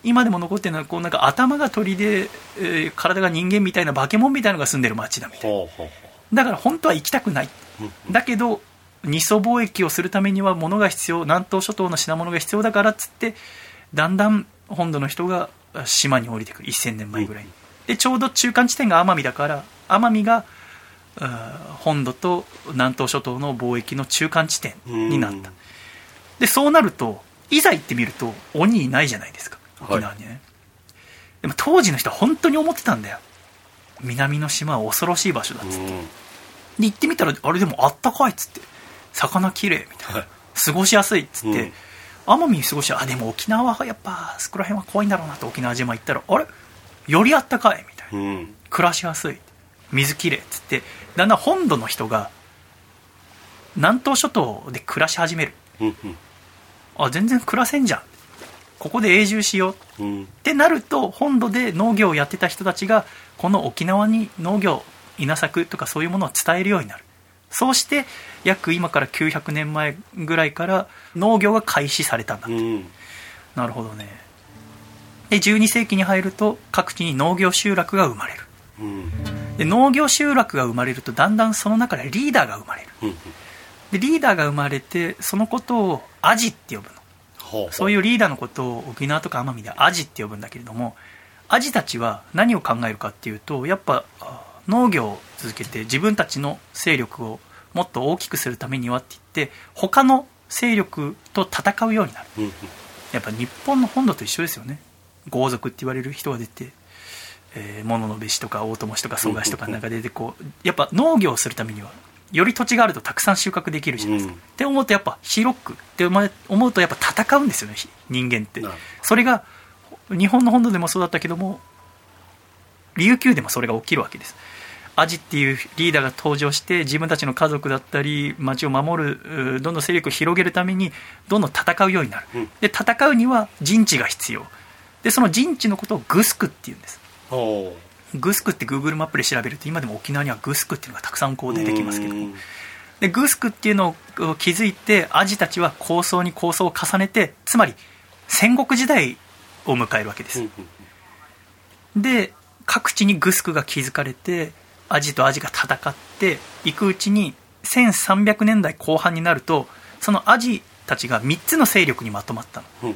今でも残ってるのはこうなんか頭が鳥で、えー、体が人間みたいな化け物みたいなのが住んでる町だみたいな。だから本当は行きたくない。だけど二祖貿易をするためには物が必要南東諸島の品物が必要だからっつってだんだん本土の人が島に降りてくる。1000年前ぐらいにでちょうど中間地点が奄美だから奄美が本土と南東諸島の貿易の中間地点になった。でそうなるといざ行ってみると鬼いないじゃないですか沖縄にね、はい、でも当時の人は本当に思ってたんだよ。南の島は恐ろしい場所だっつって。で行ってみたらあれでもあったかいっつって。魚きれいみたいな、はい、過ごしやすいっつって、奄美過ごしあでも沖縄はやっぱそこら辺は怖いんだろうなと沖縄島行ったら。あれ？よりあったかいみたいな、うん、暮らしやすい。水きれいっつって。だんだん本土の人が南東諸島で暮らし始める、うんうん、あ全然暮らせんじゃん。ここで永住しよう、うん、ってなると本土で農業をやってた人たちがこの沖縄に農業稲作とかそういうものを伝えるようになる。そうして約今から900年前ぐらいから農業が開始されたんだって、うん、なるほどねで12世紀に入ると各地に農業集落が生まれる、うん、で農業集落が生まれるとだんだんその中でリーダーが生まれる、うん、でリーダーが生まれてそのことをアジって呼ぶの。そういうリーダーのことを沖縄とか奄美でアジって呼ぶんだけれどもアジたちは何を考えるかっていうとやっぱ農業を続けて自分たちの勢力をもっと大きくするためにはって言って他の勢力と戦うようになる、やっぱ日本の本土と一緒ですよね豪族って言われる人が出て、えー、物のべしとか大友氏とか総菓子とかなんか出てこうやっぱ農業をするためにはより土地があるとたくさん収穫できるじゃないですか、うん、って思うとやっぱ広くって思うとやっぱ戦うんですよね人間って。それが日本の本土でもそうだったけども琉球でもそれが起きるわけです。アジっていうリーダーが登場して自分たちの家族だったり町を守るどんどん勢力を広げるためにどんどん戦うようになる、うん、で戦うには陣地が必要でその陣地のことをグスクっていうんです。グスクって Google マップで調べると今でも沖縄にはグスクっていうのがたくさんこう出てきますけども。でグスクっていうのを築いてアジたちは構想に構想を重ねてつまり戦国時代を迎えるわけです、で各地にグスクが築かれてアジとアジが戦っていくうちに1300年代後半になるとそのアジたちが3つの勢力にまとまったの、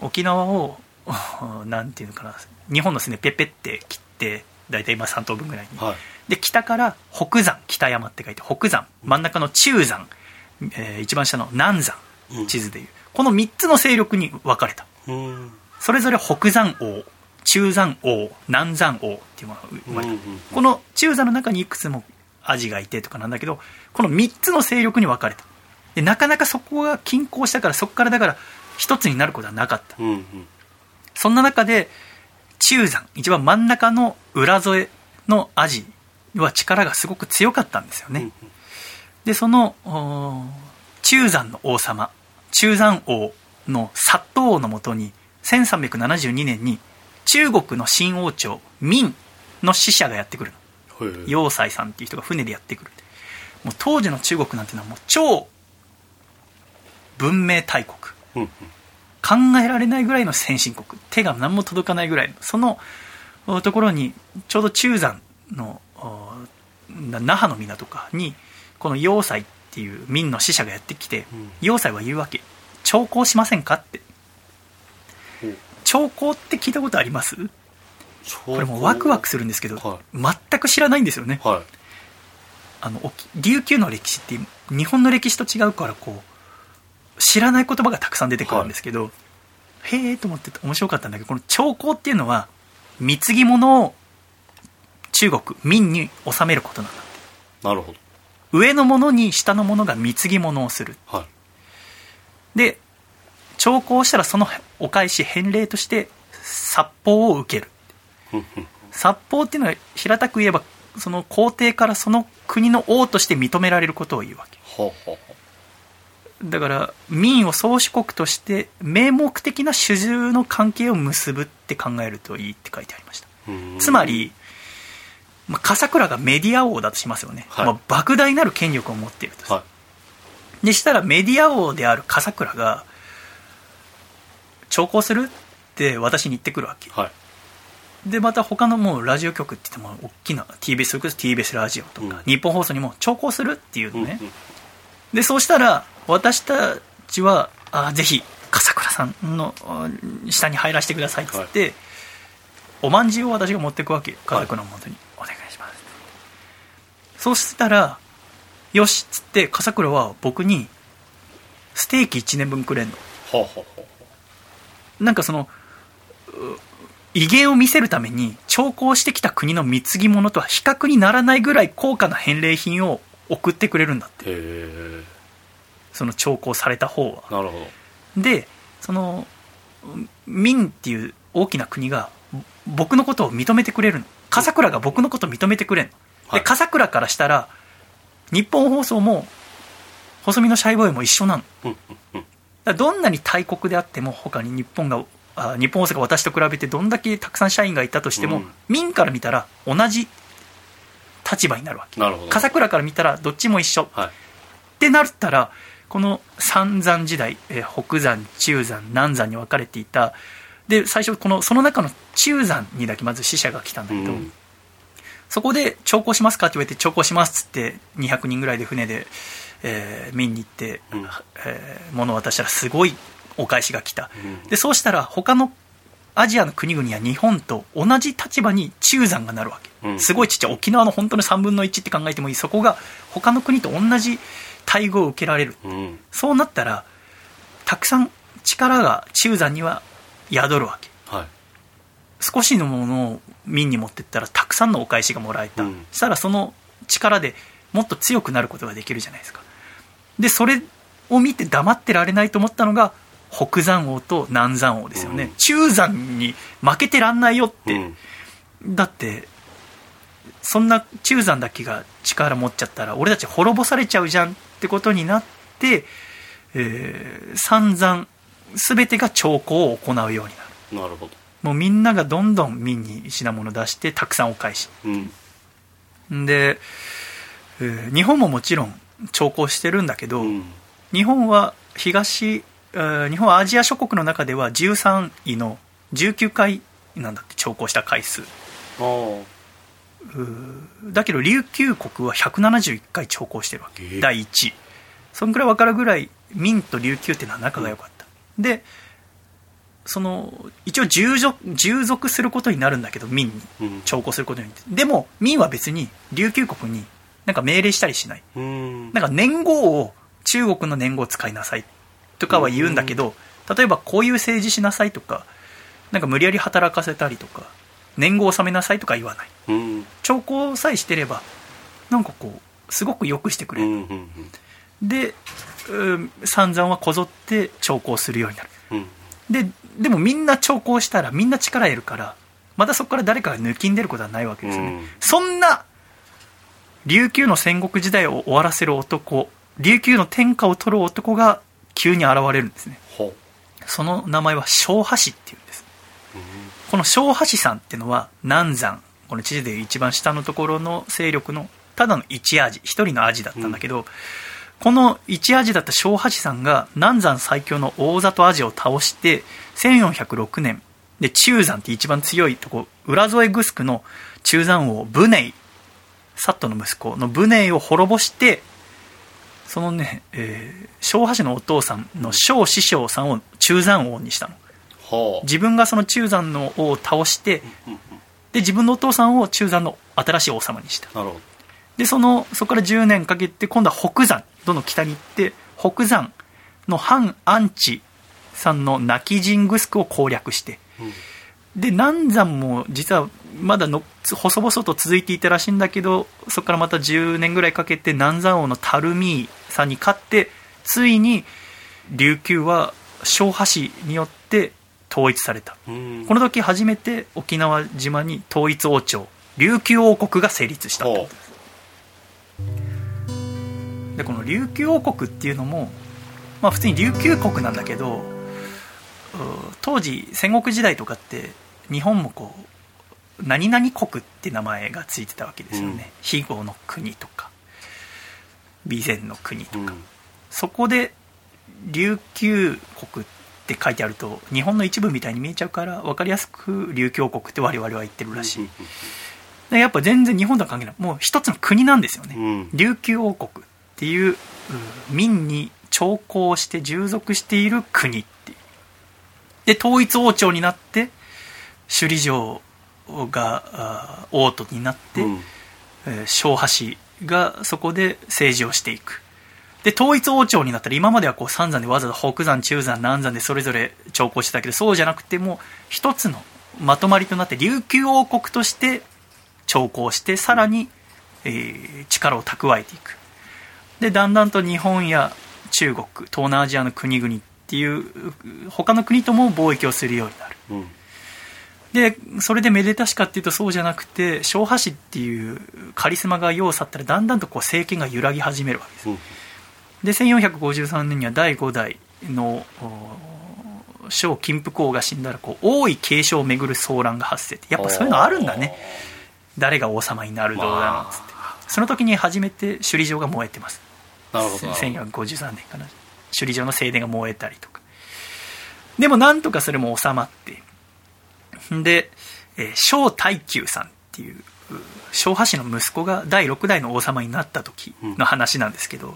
沖縄を なんていうのかな日本のすねペッペって切って大体今3等分ぐらいに、はい、で北から北山北山って書いて北山。真ん中の中山、えー、一番下の南山地図でいう、うん、この3つの勢力に分かれた、それぞれ北山王中山王南山王っていうものが生まれた、この中山の中にいくつもアジがいてとかなんだけどこの3つの勢力に分かれた。でなかなかそこが均衡したからそこからだから一つになることはなかった、うんうん、そんな中で中山一番真ん中の裏添えのアジは力がすごく強かったんですよね、でその中山の王様中山王の殺到王のもとに1372年に中国の新王朝明の使者がやってくるの。要塞さんっていう人が船でやってくる。もう当時の中国なんていうのはもう超文明大国、考えられないぐらいの先進国。手が何も届かないぐらい。そのところにちょうど中山の那覇の港かにこの要塞っていう明の使者がやってきて、うん、要塞は言うわけ。徴工しませんかって、う。ん、兆候って聞いたことあります？これもワクワクするんですけど、はい、全く知らないんですよね、はい、あの琉球の歴史って日本の歴史と違うからこう知らない言葉がたくさん出てくるんですけど、はい、へえと思って面白かったんだけどこの兆候っていうのは貢ぎ物を中国民に納めることなんだなるほど。上の者に下の者が貢ぎ物をする、はい、で兆候したらそのお返し返礼として殺法を受ける。殺法っていうのは平たく言えばその皇帝からその国の王として認められることを言うわけだから民を宗主国として名目的な主従の関係を結ぶって考えるといいって書いてありました。つまり、まあ、笠倉がメディア王だとしますよね、はい、まあ、莫大なる権力を持っていると、はい、でしたらメディア王である笠倉が徴工するって私に言ってくるわけ、はい、でまた他のもうラジオ局って言っても大きな TBS それこそ TBS ラジオとか、うん、日本放送にも徴工するっていうのね、うんうん、でそうしたら私たちはあぜひ笠倉さんの下に入らせてくださいっつって、はい、おまんじゅうを私が持っていくわけ家族のもとに、はい、お願いします。そうしたらよしっつって笠倉は僕にステーキ1年分くれんの。ほうなんかその威厳を見せるために徴工してきた国の貢ぎ物とは比較にならないぐらい高価な返礼品を送ってくれるんだってその徴工された方は。なるほど。でその明っていう大きな国が僕のことを認めてくれるの。笠倉が僕のことを認めてくれるの、はい、で笠倉からしたら日本放送も細身のシャイボーイも一緒なの、うんうんうん。どんなに大国であっても他に日本があ日本大阪私と比べてどんだけたくさん社員がいたとしても、うん、民から見たら同じ立場になるわけ。笠倉から見たらどっちも一緒、はい、ってなったらこの三山時代、えー、北山中山南山に分かれていた。で最初このその中の中山にだけまず死者が来たんだけど、うん、そこで徴工しますか？って言われて徴工しますっつって200人ぐらいで船でえー、見に行って、うん、えー、物を渡したらすごいお返しが来た、うん、でそうしたら他のアジアの国々や日本と同じ立場に中山がなるわけ、うん、すごいちっちゃい沖縄の本当の3分の1って考えてもいい。そこが他の国と同じ待遇を受けられる、うん、そうなったらたくさん力が中山には宿るわけ、はい、少しのものを民に持ってったらたくさんのお返しがもらえた、うん、そしたらその力でもっと強くなることができるじゃないですか。でそれを見て黙ってられないと思ったのが北山王と南山王ですよね、うん、中山に負けてらんないよって、うん、だってそんな中山だけが力持っちゃったら俺たち滅ぼされちゃうじゃん。ってことになって、えー、三山全てが兆候を行うようになる。なるほど。もうみんながどんどん民に品物出してたくさんお返し、うん、で、えー、日本ももちろん徴工してるんだけど、うん、日本は東日本はアジア諸国の中では13位の19回なんだって長考した回数だけど琉球国は171回長考してるわけ、えー、第1位そんくらい分かるぐらい明と琉球っていうのは仲が良かった、うん、でその一応従属従属することになるんだけど明に。長考することによって、うん、でも明は別に琉球国になんか命令したりしない、うん、なんか年号を中国の年号を使いなさいとかは言うんだけど、例えばこういう政治しなさいとかなんか無理やり働かせたりとか年号を納めなさいとか言わない、うん、兆候さえしてればなんかこうすごくよくしてくれる、うんうんうん、で、うん、散々はこぞって兆候するようになる、うん、ででもみんな兆候したらみんな力得るからまたそこから誰かが抜きんでることはないわけですよね、うん、そんな琉球の戦国時代を終わらせる男琉球の天下を取る男が急に現れるんですね。その名前は小波氏っていうんです、うん、この小波氏さんっていうのは南山この地図で一番下のところの勢力のただの一アジ一人のアジだったんだけど、うん、この一アジだった小波氏さんが南山最強の大里アジを倒して1406年で中山って一番強いとこ浦添グスクの中山王ブネイサットの息子のブネイを滅ぼしてそのね、えー、小橋のお父さんの小師匠さんを中山王にしたの、自分がその中山の王を倒してで自分のお父さんを中山の新しい王様にした。でそのそこから10年かけて今度は北山どんどん北に行って北山の反アンチさんの泣き神グスクを攻略して、うん、で南山も実はまだの細々と続いていたらしいんだけどそこからまた10年ぐらいかけて南山王のタルミーさんに勝ってついに琉球は小波氏によって統一された、この時初めて沖縄島に統一王朝琉球王国が成立した。ってことですでこの琉球王国っていうのも、まあ、普通に琉球国なんだけど当時戦国時代とかって日本もこう何々国って名前がついてたわけですよね、うん、肥後の国とか備前の国とか、うん、そこで琉球国って書いてあると日本の一部みたいに見えちゃうから分かりやすく琉球国って我々は言ってるらしい、うん、やっぱ全然日本とは関係ない。もう一つの国なんですよね、うん、琉球王国っていう民に徴工して従属している国ってで統一王朝になって首里城が王都になって、うん、小橋がそこで政治をしていくで統一王朝になったら今まではこう三山でわざわざ北山中山南山でそれぞれ長考してたけどそうじゃなくても一つのまとまりとなって琉球王国として長考してさらに、えー、力を蓄えていく。でだんだんと日本や中国東南アジアの国々っていう他の国とも貿易をするようになる、うん。でそれでめでたしかっていうとそうじゃなくて小波氏っていうカリスマが世を去ったらだんだんとこう政権が揺らぎ始めるわけです、うん、で1453年には第5代の小金福王が死んだらこう王位継承をめぐる騒乱が発生やっぱそういうのあるんだね。誰が王様になるどうだなんつって、その時に初めて首里城が燃えてます。なるほど1453年かな。首里城の正殿が燃えたりとか。でもなんとかそれも収まって。で、えー、小大久さんっていう小波氏の息子が第6代の王様になった時の話なんですけど、うん、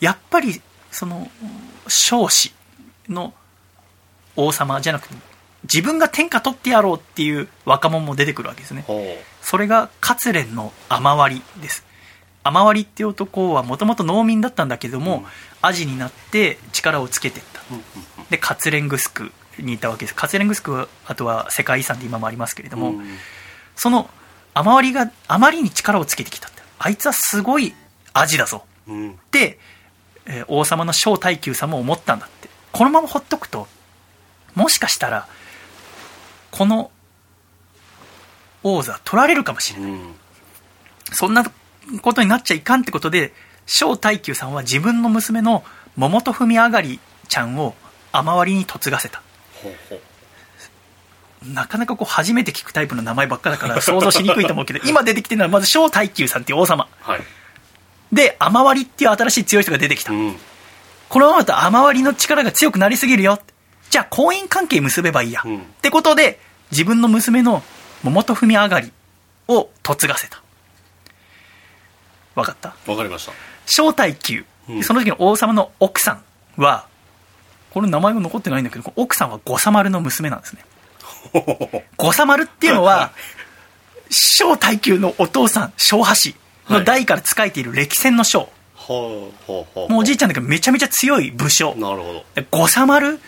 やっぱりその小氏の王様じゃなくて自分が天下取ってやろうっていう若者も出てくるわけですね。それが活連の雨割りです。雨割りっていう男はもともと農民だったんだけども、うん、アジになって力をつけていった、うん、で活連グスクにいたわけです。カツレングスクはあとは世界遺産で今もありますけれども、うん、その雨割りがあまりに力をつけてきたって。あいつはすごいアジだぞ、うん、で、えー、王様の小大久さんも思ったんだって。このままほっとくともしかしたらこの王座取られるかもしれない、うん、そんなことになっちゃいかんってことで小大久さんは自分の娘の桃と文上がりちゃんを雨割りに嫁がせた。なかなかこう初めて聞くタイプの名前ばっかだから想像しにくいと思うけど今出てきてるのはまず小大久さんっていう王様、はい、で雨割りっていう新しい強い人が出てきた、うん、このままだと雨割りの力が強くなりすぎるよ。じゃあ婚姻関係結べばいいや、うん。ってことで自分の娘の桃と文上がりを嫁がせた。分かった？わかりました。正太宮、うん。その時の王様の奥さんはこれ名前が残ってないんだけど奥さんは五左丸の娘なんですね。五左丸っていうのは正太宮のお父さん正橋の代から仕えている歴戦の将、ほうほうほうもうおじいちゃんだけどめちゃめちゃ強い武将。なるほど。で五左丸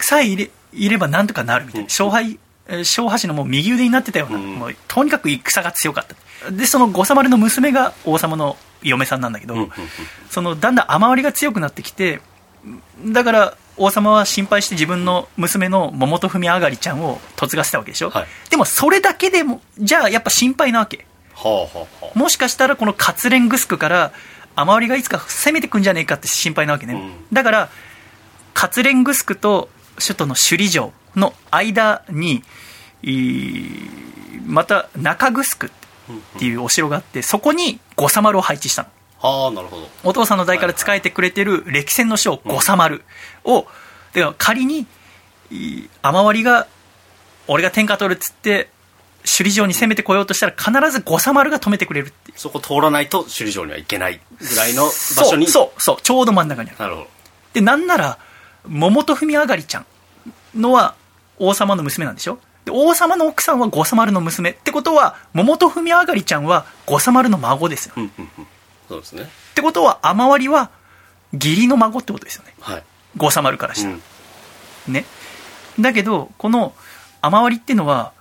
さえいれいればなんとかなるみたいな、うん。勝敗えー正橋のもう右腕になってたような、うん。もうとにかく戦が強かった。でその五左丸の娘が王様の嫁さんなんだけど、うんそのだんだん雨割りが強くなってきてだから王様は心配して自分の娘の桃と文あがりちゃんを嫁がせたわけでしょ、はい。でもそれだけでもじゃあやっぱ心配なわけはあはあはあ。もしかしたらこの活連グスクから雨割りがいつか攻めてくんじゃねえかって心配なわけね、うん。だから活連グスクと首都の首里城の間にまた中グスクっていうお城があってそこに五左丸を配置したの。はあなるほど。お父さんの代から仕えてくれてる歴戦の将五左丸を、では仮に雨割りが俺が天下取るっつって首里城に攻めてこようとしたら必ず五左丸が止めてくれるっていう。そこ通らないと首里城には行けないぐらいの場所に。そうそうそうちょうど真ん中にある。なるほど。でなんなら桃と文あがりちゃんのは王様の娘なんでしょ？で王様の奥さんは五左丸の娘。ってことは桃と文あがりちゃんは五左丸の孫ですよ。うんうんうん。そうですね。ってことは雨割りは義理の孫ってことですよね。はい。五左丸からしたら、うん。ね。だけどこの雨割りっていうのは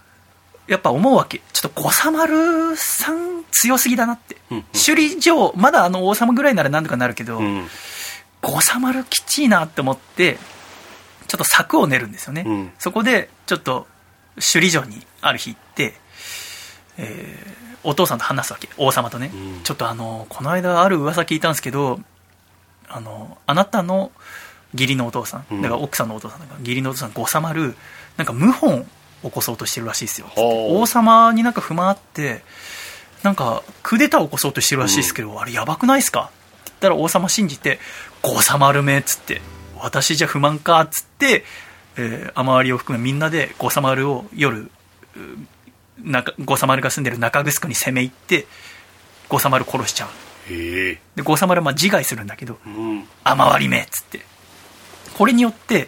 やっぱ思うわけ。ちょっと五左丸さん強すぎだなって、うんうん。首里城まだあの王様ぐらいならなんとかなるけど、うん。五左丸きちいなって思ってちょっと策を練るんですよね、うん。そこでちょっと首里城にある日行って、えーお父さんと話すわけ。王様とね、うん。ちょっとあのこの間ある噂聞いたんですけどあのあなたの義理のお父さん。うん。だから奥さんのお父さんだから義理のお父さん五左丸なんか謀反起こそうとしてるらしいですよ。王様になんか不満あってなんかクーデター起こそうとしてるらしいですけど、あれやばくないですか？って言ったら王様信じて「五左丸め」っつって「私じゃ不満か」っつって、えー、雨割りを含めみんなで五左丸を夜う中五左丸が住んでる中城に攻め入って五左丸殺しちゃう。で五左丸はまあ自害するんだけどうん。雨割りめっつって。これによって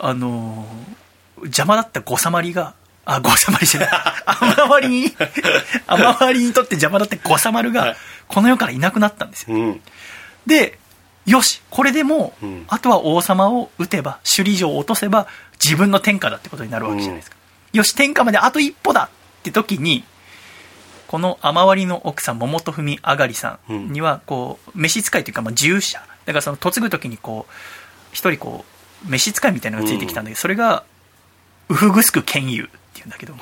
あのー邪魔だった五左丸があ五左丸じゃない。雨割りに 雨割りにとって邪魔だった五左丸がはい。この世からいなくなったんですよ。うん。でよしこれでもう、うん。あとは王様を撃てば首里城を落とせば自分の天下だってことになるわけじゃないですか、よし天下まであと一歩だって時にこの雨割りの奥さん桃と文あがりさんにはこう召使いというかまあ従者。だからその嫁ぐ時にこう一人こう召使いみたいなのがついてきたんだけど、それがウフグスク剣友っていうんだけど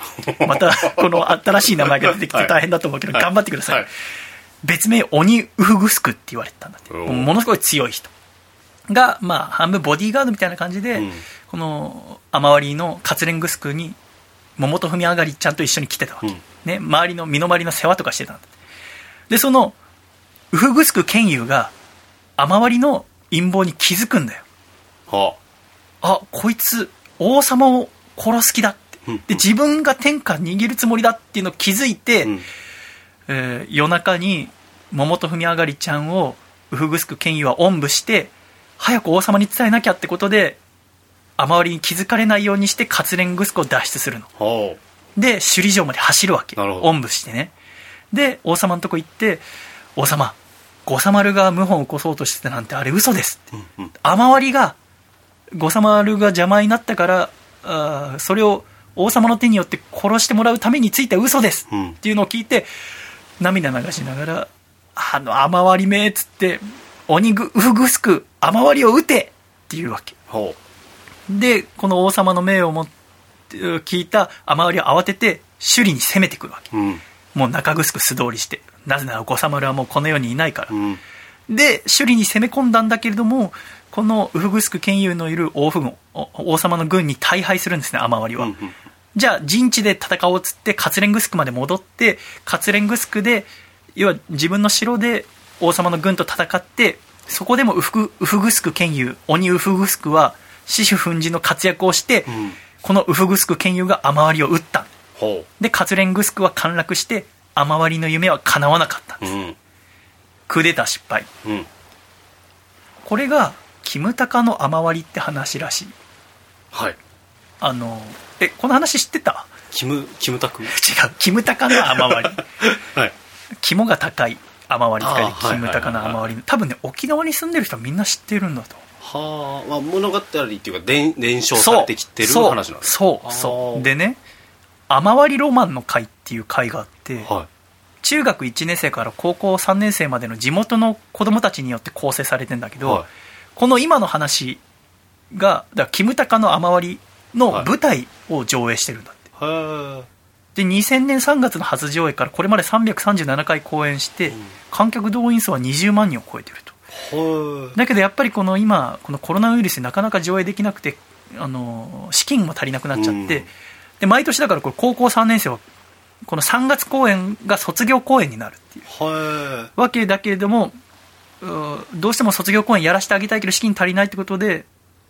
またこの新しい名前が出てきて大変だと思うけど、はい。頑張ってください、はい。別名鬼ウフグスクって言われてたんだって。ものすごい強い人。が、まあ、半分ボディーガードみたいな感じで、うん。この雨割りの活連グスクに桃と文上がりちゃんと一緒に来てたわけ、うん。ね、周りの身の回りの世話とかしてたんだって。でそのウフグスク剣友が雨割りの陰謀に気づくんだよ。はあこいつ王様を殺す気だって。うん。で自分が天下握るつもりだっていうのを気づいて、あうん。えー夜中に桃と文上がりちゃんをウフグスク剣友はおんぶして早く王様に伝えなきゃってことで雨割りに気づかれないようにして活連グスクを脱出するの。はで首里城まで走るわけ。おんぶしてね。で王様のとこ行って「王様五左丸が謀反を起こそうとしてたなんてあれ嘘です」って。あうんうん。雨割りが五左丸が邪魔になったからそれを王様の手によって殺してもらうためについた嘘です。うん。っていうのを聞いて涙流しながら「あの雨割りめ」っつって「鬼ぐウフグスク雨割りを撃て!」っていうわけ。はでこの王様の命をもって聞いた雨割りは慌てて首里に攻めてくるわけ。あうん。もう中城素通りして。なぜなら五左丸はもうこの世にいないから。うん。で首里に攻め込んだんだけれどもこのウフグスク剣友のいる王府軍お王様の軍に大敗するんですね雨割りは、うんうんじゃあ陣地で戦おうっつって活連グスクまで戻って活連グスクで要は自分の城で王様の軍と戦ってそこでもウフグウフグスク剣友鬼ウフグスクは死守奮陣の活躍をして、うん、このウフグスク剣友が雨割りを打った。でカツレングスクは陥落して雨割りの夢は叶わなかったんです、うん、クーデター失敗、うん、これがキムタカの雨割りって話らしい。はい。あのえこの話知ってた？キムキムタク？違う。キムタカの雨割り。はい。肝が高い雨割りって書いてキムタカの雨割り。多分ね沖縄に住んでる人はみんな知ってるんだとはあ、まあ、物語っていうか伝伝承されてきてる話なんですそうそう。でね雨割りロマンの会っていう会があって、はい、中学1年生から高校3年生までの地元の子供たちによって構成されてんだけど、はい、この今の話がだキムタカの雨割りの舞台を上映してるんだって、はい、で2000年3月の初上映からこれまで337回公演して、うん、観客動員数は20万人を超えてると。だけどやっぱりこの今このコロナウイルスでなかなか上映できなくてあの資金も足りなくなっちゃって、うん。で毎年だからこれ高校3年生はこの3月公演が卒業公演になるっていう。わけだけれどもどうしても卒業公演やらせてあげたいけど資金足りないってことで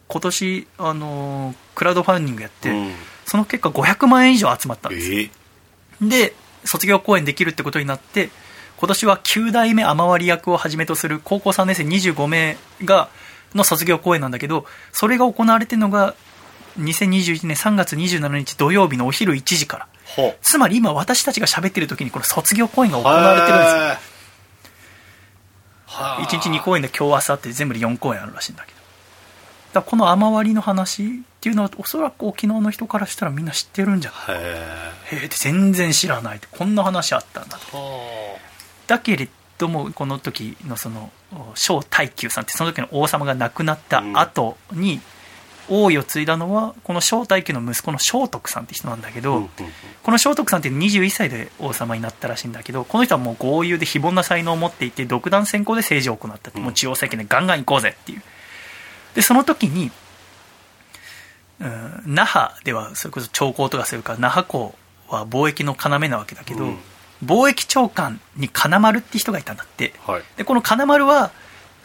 今年、あのクラウドファンディングやって、うん、その結果500万円以上集まったんですよ、えー、で卒業公演できるってことになって今年は9代目雨割り役をはじめとする高校3年生25名がの卒業公演なんだけどそれが行われてるのが2021年3月27日土曜日のお昼1時から。つまり今私たちが喋ってる時にこの卒業公演が行われてるんですよ1日2公演で今日明日って全部で4公演あるらしいんだけど。だこの雨割りの話っていうのはおそらく沖縄の人からしたらみんな知ってるんじゃない？へえ全然知らないって。こんな話あったんだだけれどもこの時のその小大久さんってその時の王様が亡くなった後に、うん王位を継いだのはこの正太家の息子の聖徳さんって人なんだけど、この聖徳さんって21歳で王様になったらしいんだけどこの人はもう豪遊で非凡な才能を持っていて独断専行で政治を行ったって、もう中央政権でガンガン行こうぜっていう。でその時に、うん、那覇ではそれこそ朝貢とかするから那覇港は貿易の要なわけだけど、うん、貿易長官に金丸って人がいたんだって、はい、でこの金丸は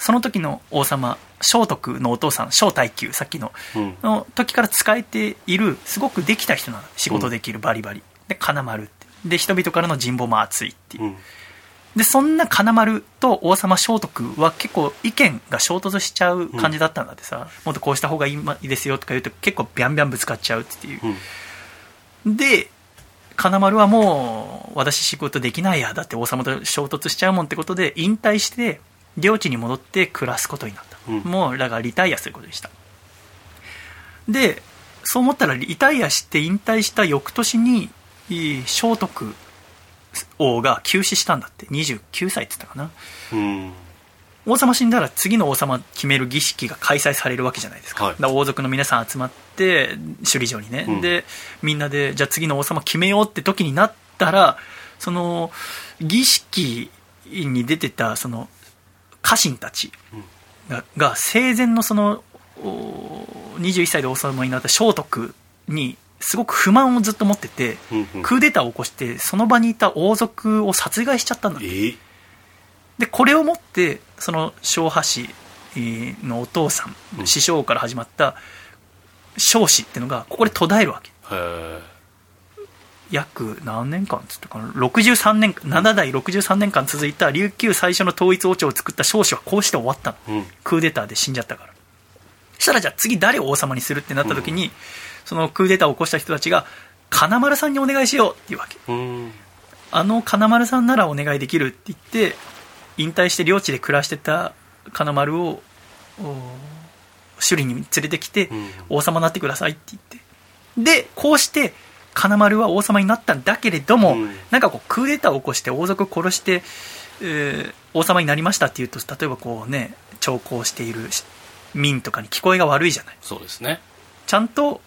その時の王様聖徳のお父さん正太久さっきの、うん、の時から使えているすごくできた人なの。仕事できるバリバリ。で金丸って。で人々からの人望も厚いっていう、うん、でそんな金丸と王様聖徳は結構意見が衝突しちゃう感じだったんだってさ、うん、もっとこうした方がいいですよとか言うと結構ビャンビャンぶつかっちゃうっていう、で金丸はもう私仕事できないやだって王様と衝突しちゃうもんってことで引退して領地に戻って暮らすことになった、うん、もうだからリタイアすることでした。でそう思ったらリタイアして引退した翌年に聖徳王が急死したんだって。29歳って言ったかな、うん、王様死んだら次の王様決める儀式が開催されるわけじゃないですか。はい、か王族の皆さん集まって首里城にね、うん、でみんなでじゃあ次の王様決めようって時になったらその儀式に出てたその家臣たちが,、が生前のその21歳で王様になった聖徳にすごく不満をずっと持ってて、クーデターを起こしてその場にいた王族を殺害しちゃったんだって、えー、でこれをもってその昭和氏のお父さん、師匠から始まった彰子っていうのがここで途絶えるわけ約何年間つったかな？63年7代63年間続いた琉球最初の統一王朝を作った彰子はこうして終わったの、うん、クーデターで死んじゃったから。そしたらじゃあ次誰を王様にするってなった時に、うん、そのクーデターを起こした人たちが金丸さんにお願いしようっていうわけ、うん、あの金丸さんならお願いできるって言って引退して領地で暮らしてた金丸を首里に連れてきて、王様になってくださいって言って。でこうして金丸は王様になったんだけれども、うん、なんかこうクーデターを起こして王族を殺して、えー、王様になりましたっていうと例えばこうね長考している民とかに聞こえが悪いじゃない。そうですね。ちゃんと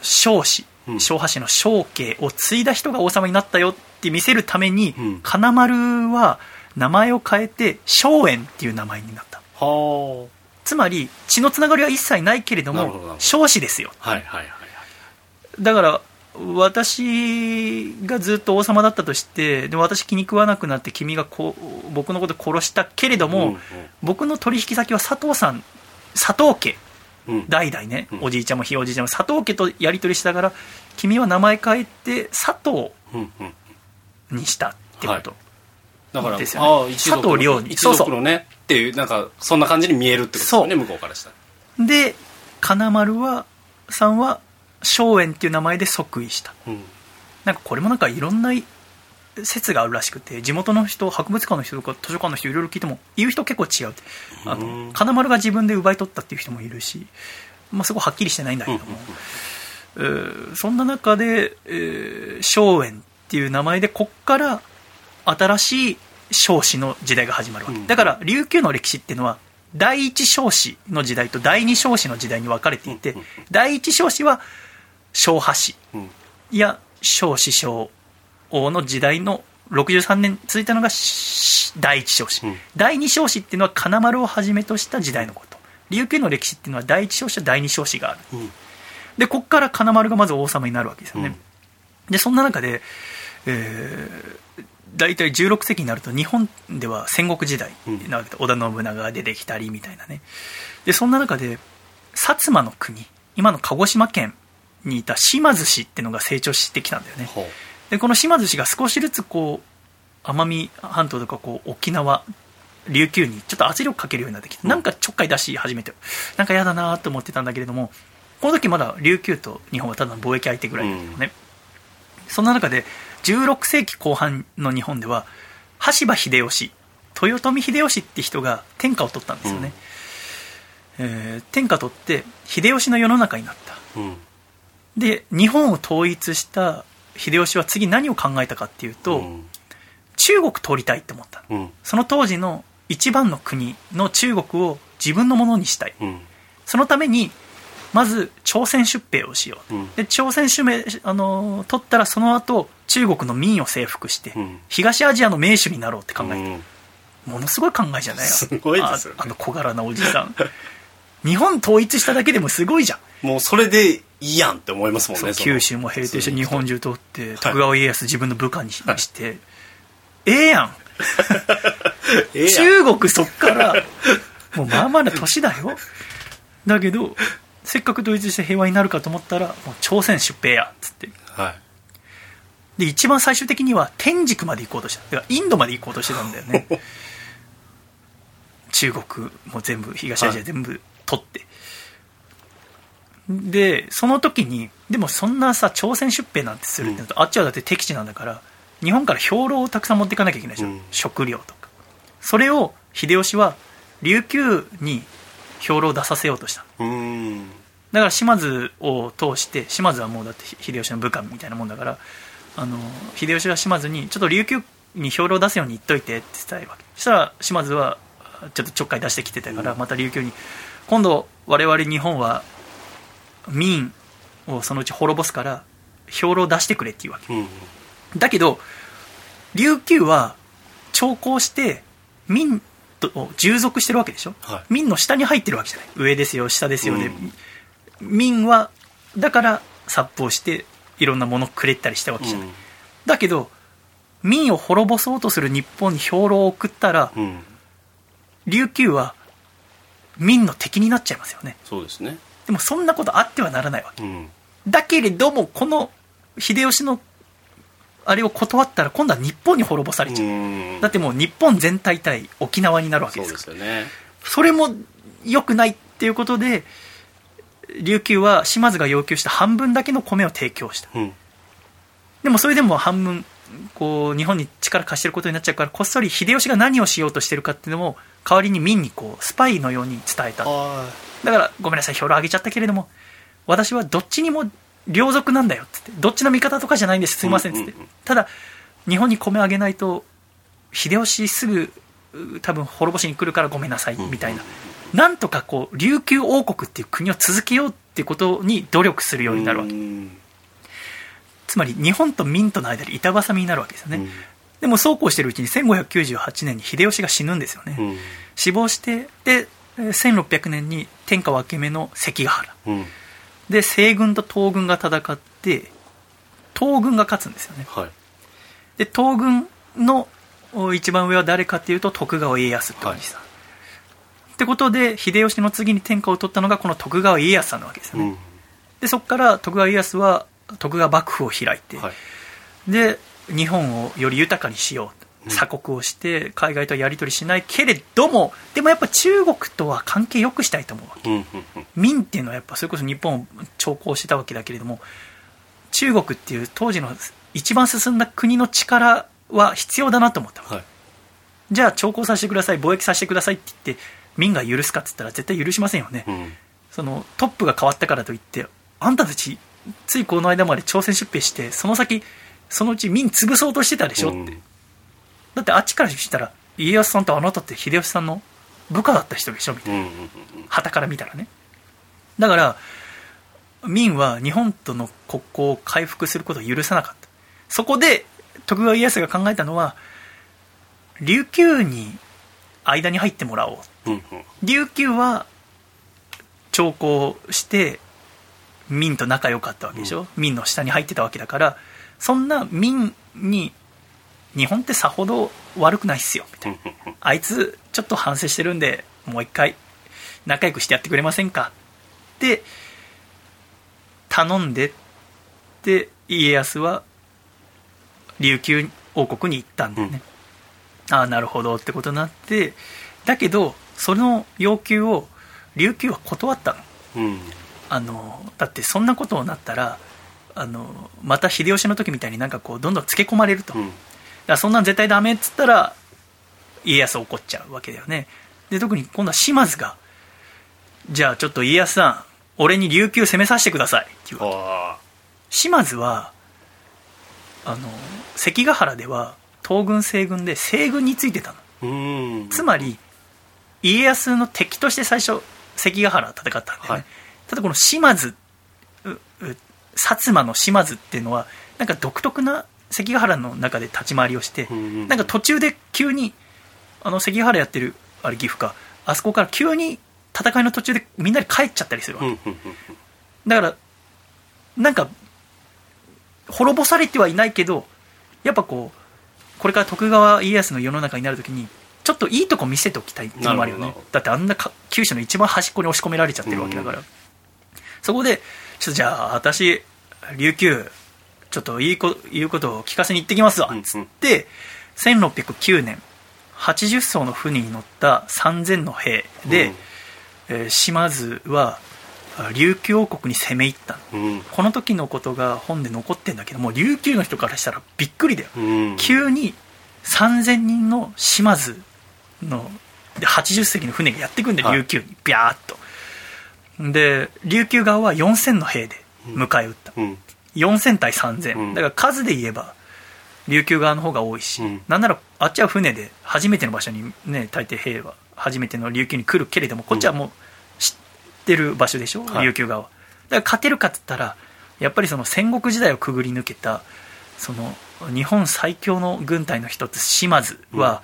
彰子昭和氏の正家を継いだ人が王様になったよって見せるために、うん、金丸は名前を変えて荘園っていう名前になった。つまり血のつながりは一切ないけれども彰子ですよ、はいはいはい、だから私がずっと王様だったとしてで私気に食わなくなって君がこう僕のこと殺したけれども、うんうん、僕の取引先は佐藤さん佐藤家。うん、代々ね、おじいちゃんもひいおじいちゃんも佐藤家とやり取りしながら君は名前変えて佐藤にしたってこと、だから、ですよね、佐藤亮に一族のねっていうなんかそんな感じに見えるってことですね向こうからしたら。で金丸はさんは松園っていう名前で即位した、うん、なんかこれもなんかいろんな説があるらしくて地元の人博物館の人とか図書館の人いろいろ聞いても言う人結構違うあの金丸が自分で奪い取ったっていう人もいるし、まあ、そこはっきりしてないんだけども、えー、そんな中で、えー、松園っていう名前でこっから新しい少子の時代が始まるわけ、だから琉球の歴史っていうのは第一少子の時代と第二少子の時代に分かれていて、第一少子は小波氏。や小子小王の時代の63年続いたのが第一少子、うん、第二少子っていうのは金丸をはじめとした時代のこと。琉球の歴史っていうのは第一少子と第二少子がある、うん、でここから金丸がまず王様になるわけですよね、うん、でそんな中で、えー、大体16世紀になると日本では戦国時代なわけで、織田信長が出てきたりみたいなね。でそんな中で薩摩の国今の鹿児島県にいた島津氏っていうのが成長してきたんだよね、でこの島津氏が少しずつこう奄美半島とかこう沖縄琉球にちょっと圧力かけるようになってきて、なんかちょっかい出し始めてなんか嫌だなと思ってたんだけれどもこの時まだ琉球と日本はただの貿易相手ぐらいだけどね、うん、そんな中で16世紀後半の日本では羽柴秀吉豊臣秀吉って人が天下を取ったんですよね、うん、えー、天下取って秀吉の世の中になった、うん、で日本を統一した秀吉は次何を考えたかっていうと、うん、中国通りたいって思った、うん、その当時の一番の国の中国を自分のものにしたい、うん、そのためにまず朝鮮出兵をしよう、で朝鮮出兵あの取ったらその後中国の民を征服して、東アジアの名手になろうって考えた、ものすごい考えじゃないすごいですよ、ね、あの小柄なおじさん。日本統一しただけでもすごいじゃん。もうそれでいいやんって思いますもんね九州も平定して日本中通って徳川家康自分の部下にして、はい、ええやん。中国そっからもうまあまあな年だよ。だけどせっかく統一して平和になるかと思ったらもう朝鮮出兵やっつって、はい、で一番最終的には天竺まで行こうとした。インドまで行こうとしてたんだよね。中国も全部東アジア全部取って、でその時にでもそんなさ朝鮮出兵なんてするってなると、うん、あっちはだって敵地なんだから日本から兵糧をたくさん持っていかなきゃいけないでしょ、うん、食料とか。それを秀吉は琉球に兵糧を出させようとした。だから島津を通して島津はもうだって秀吉の部下みたいなもんだからあの秀吉は島津にちょっと琉球に兵糧を出すように言っといてって伝えるわけ。そしたら島津はちょっとちょっかい出してきてたから、また琉球に今度我々日本は民をそのうち滅ぼすから兵糧出してくれっていうわけ、うん、だけど琉球は徴工して民と従属してるわけでしょ、はい、民の下に入ってるわけじゃない。上ですよ下ですよで、うん、民はだから殺法していろんなものくれたりしたわけじゃない、うん、だけど民を滅ぼそうとする日本に兵糧を送ったら、琉球は民の敵になっちゃいますよね。そうですねでもそんなことあってはならないわけ、うん、だけれどもこの秀吉のあれを断ったら今度は日本に滅ぼされちゃう。だってもう日本全体対沖縄になるわけですから。そね、それも良くないっていうことで琉球は島津が要求した半分だけの米を提供した、うん、でもそれでも半分こう日本に力貸してることになっちゃうからこっそり秀吉が何をしようとしてるかっていうのも代わりに民にこうスパイのように伝えただからごめんなさい兵糧あげちゃったけれども私はどっちにも両属なんだよってどっちの味方とかじゃないんですすいませんって、ただ日本に米あげないと秀吉すぐ多分滅ぼしに来るからごめんなさいみたいな、なんとかこう琉球王国っていう国を続けようっていうことに努力するようになるわけ、つまり日本と明との間で板挟みになるわけですよね、でもそうこうしてるうちに1598年に秀吉が死ぬんですよね、うん、死亡してで1600年に天下分け目の関ヶ原、うん、で西軍と東軍が戦って東軍が勝つんですよね、はい、で東軍の一番上は誰かっていうと徳川家康っておじさん、はい、ってことで秀吉の次に天下を取ったのがこの徳川家康さんなわけですよね、うん、でそこから徳川家康は徳川幕府を開いて、はい、で日本をより豊かにしよう鎖国をして海外とはやり取りしないけれどもでもやっぱ中国とは関係よくしたいと思うわけ、明っていうのはやっぱそれこそ日本を徴工してたわけだけれども中国っていう当時の一番進んだ国の力は必要だなと思ったわけ、はい、じゃあ徴工させてください貿易させてくださいって言って民が許すかっつったら絶対許しませんよね、うん、そのトップが変わったからといってあんたたちついこの間まで朝鮮出兵してその先そのうち民潰そうとしてたでしょって、うん、だってあっちからしたら家康さんとあなたって秀吉さんの部下だった人でしょみたいな。はた、から見たらね。だから民は日本との国交を回復することを許さなかった。そこで徳川家康が考えたのは琉球に間に入ってもらおう、琉球は徴工して民と仲良かったわけでしょ、うん、民の下に入ってたわけだからそんな民に日本ってさほど悪くないっすよみたいな。あいつちょっと反省してるんでもう一回仲良くしてやってくれませんか？って頼んでって家康は琉球王国に行ったんだよね、うん、ああなるほどってことになってだけどその要求を琉球は断ったの,、うん、あのだってそんなことになったらあのまた秀吉の時みたいになんかこうどんどんつけ込まれると、うん、だそんなん絶対ダメっつったら家康怒っちゃうわけだよね。で特に今度は島津がじゃあちょっと家康さん俺に琉球攻めさせてくださいって言うわけ。島津はあの関ヶ原では東軍西軍で西軍についてたの。つまり家康の敵として最初関ヶ原戦ったんだよね、はい、ただこの島津薩摩の島津っていうのはなんか独特な関ヶ原の中で立ち回りをして、なんか途中で急にあの関ヶ原やってるあれ岐阜か。あそこから急に戦いの途中でみんなで帰っちゃったりするわけ、だからなんか滅ぼされてはいないけどやっぱこうこれから徳川家康の世の中になるときにちょっといいとこ見せておきたいっていうのもあるよね。だってあんな九州の一番端っこに押し込められちゃってるわけだから、うん、そこでちょっとじゃあ私琉球ちょっといいこ言うことを聞かせに行ってきますわ。っつって、うん、1609年80艘の船に乗った3000の兵で、うん、えー、島津は琉球王国に攻め入ったの、うん、この時のことが本で残ってんだけども琉球の人からしたらびっくりだよ、うん、急に3000人の島津ので80隻の船がやってくんだよ、琉球に。ビャーっと。で琉球側は4000の兵で迎え撃った、うん、4000対3000、だから数で言えば琉球側の方が多いし、うん、なんならあっちは船で初めての場所にね大抵兵は初めての琉球に来るけれどもこっちはもう知ってる場所でしょ、うん、琉球側。はだから勝てるかっつったらやっぱりその戦国時代をくぐり抜けたその日本最強の軍隊の一つ島津は、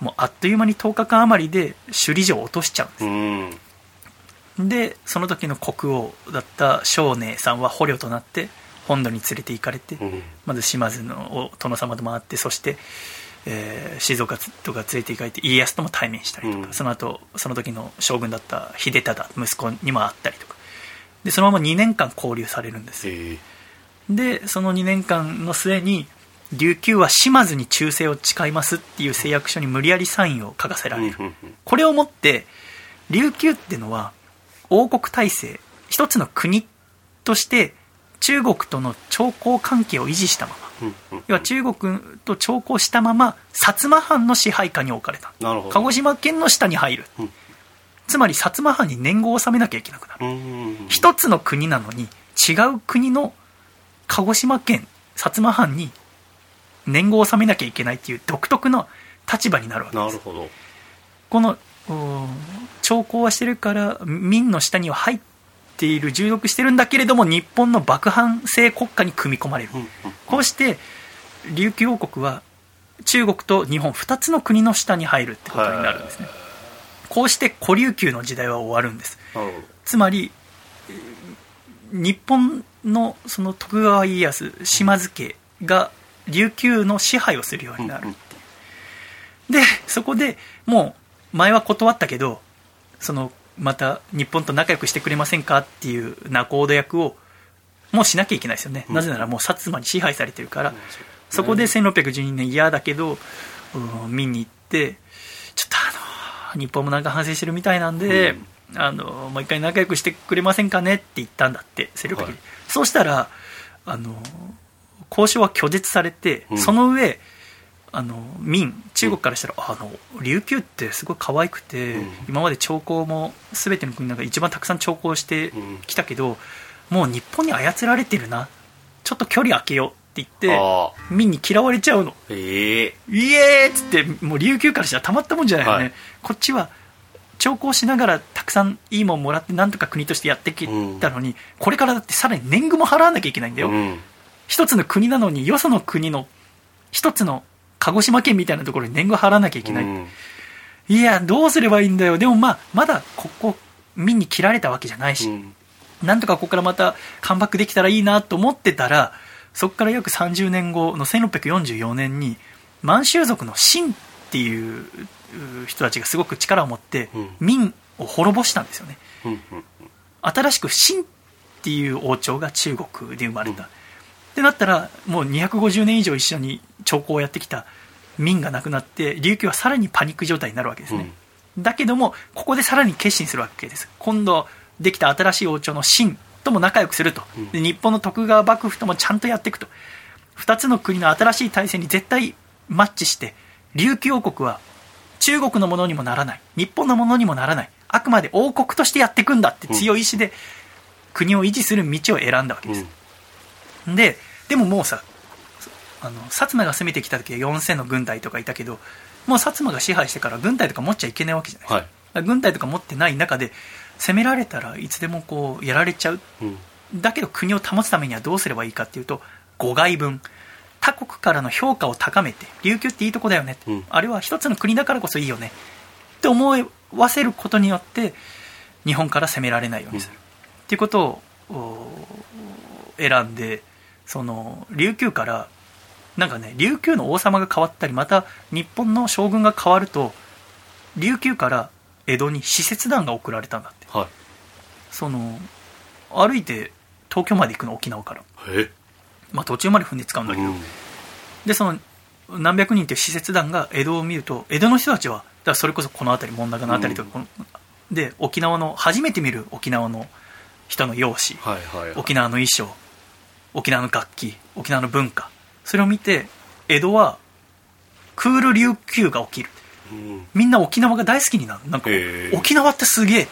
もうあっという間に10日間余りで首里城を落としちゃうんです、うん、でその時の国王だった少年さんは捕虜となって本土に連れて行かれて、うん、まず島津の殿様と回ってそして、えー、静岡とか連れて行かれて家康とも対面したりとか、うん、その後その時の将軍だった秀忠息子にも会ったりとか。でそのまま2年間交流されるんです、でその2年間の末に琉球は島津に忠誠を誓いますっていう誓約書に無理やりサインを書かせられる。これをもって琉球っていうのは王国体制一つの国として中国との徴候関係を維持したまま。要は中国と徴候したまま薩摩藩の支配下に置かれた。鹿児島県の下に入る、つまり薩摩藩に年貢を納めなきゃいけなくなる。一つの国なのに違う国の鹿児島県薩摩藩に年貢を納めなきゃいけないっていう独特の立場になるわけです。なるほど。この兆候はしてるから民の下には入っている従属してるんだけれども日本の幕藩制国家に組み込まれる、こうして琉球王国は中国と日本2つの国の下に入るってことになるんですね。こうして古琉球の時代は終わるんです。つまり日本のその徳川家康島津家が琉球の支配をするようになる、でそこでもう前は断ったけどそのまた日本と仲良くしてくれませんかっていう仲人役をもうしなきゃいけないですよね、うん、なぜならもう薩摩に支配されてるから、うん、そこで1612年嫌だけど、うん、見に行ってちょっとあの日本もなんか反省してるみたいなんで、うん、あのもう一回仲良くしてくれませんかねって言ったんだって1612、はい、そうしたらあの交渉は拒絶されて、その上あの民中国からしたら、うん、あの琉球ってすごい可愛くて、うん、今まで朝貢も全ての国の中で一番たくさん朝貢してきたけど、もう日本に操られてるな。ちょっと距離空けようって言って民に嫌われちゃうの。えー、イエーっつってもう琉球からしたらたまったもんじゃないよね、はい、こっちは朝貢しながらたくさんいいもんもらってなんとか国としてやってきたのに、うん、これからだってさらに年貢も払わなきゃいけないんだよ、うん、一つの国なのによその国の一つの鹿児島県みたいなところに年貢払わなきゃいけない、うん、いやどうすればいいんだよ。でもまあまだここ民に切られたわけじゃないし、うん、なんとかここからまたカムバックできたらいいなと思ってたらそこから約30年後の1644年に満州族の秦っていう人たちがすごく力を持って民を滅ぼしたんですよね、うん、新しく秦っていう王朝が中国で生まれた、ってなったらもう250年以上一緒に朝貢をやってきた民がなくなって琉球はさらにパニック状態になるわけですね、うん、だけどもここでさらに決心するわけです。今度できた新しい王朝の秦とも仲良くすると、で日本の徳川幕府ともちゃんとやっていくと。2つの国の新しい体制に絶対マッチして琉球王国は中国のものにもならない。日本のものにもならない。あくまで王国としてやっていくんだって強い意志で国を維持する道を選んだわけです、うん、ででももうさあの薩摩が攻めてきた時は4000の軍隊とかいたけどもう薩摩が支配してから軍隊とか持っちゃいけないわけじゃないですか、はい、軍隊とか持ってない中で攻められたらいつでもこうやられちゃう、うん、だけど国を保つためにはどうすればいいかっていうと誤外分。他国からの評価を高めて琉球っていいとこだよね、うん、あれは一つの国だからこそいいよね。って思わせることによって日本から攻められないようにする、うん、っていうことを選んでその琉球からなんかね琉球の王様が変わったりまた日本の将軍が変わると琉球から江戸に使節団が送られたんだって、はい、その歩いて東京まで行くの沖縄から。まあ途中まで船使うんだけど、うん、でその何百人という使節団が江戸を見ると江戸の人たちはだそれこそこの辺り門中の辺りとか、うん、で沖縄の初めて見る沖縄の人の容姿、はいはいはい、沖縄の衣装沖縄の楽器沖縄の文化それを見て江戸はクール琉球が起きる、うん、みんな沖縄が大好きになる。なんか、沖縄ってすげえ。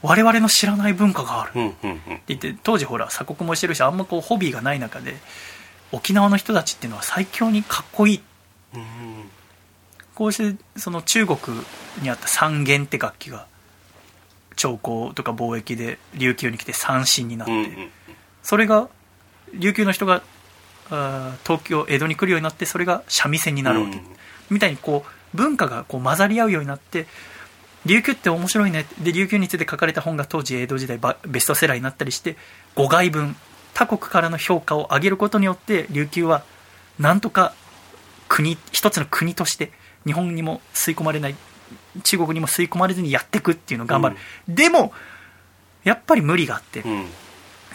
我々の知らない文化がある、って言って当時ほら鎖国もしてるしあんまこうホビーがない中で沖縄の人たちっていうのは最強にかっこいい、うん、こうしてその中国にあった三元って楽器が朝貢とか貿易で琉球に来て三振になって、うんうん、それが琉球の人が東京江戸に来るようになってそれが三味線になるわけ、うん、みたいにこう文化がこう混ざり合うようになって琉球って面白いねで琉球について書かれた本が当時江戸時代ベストセラーになったりして語外文他国からの評価を上げることによって琉球はなんとか国一つの国として日本にも吸い込まれない中国にも吸い込まれずにやっていくっていうのを頑張る、うん、でもやっぱり無理があって、うん。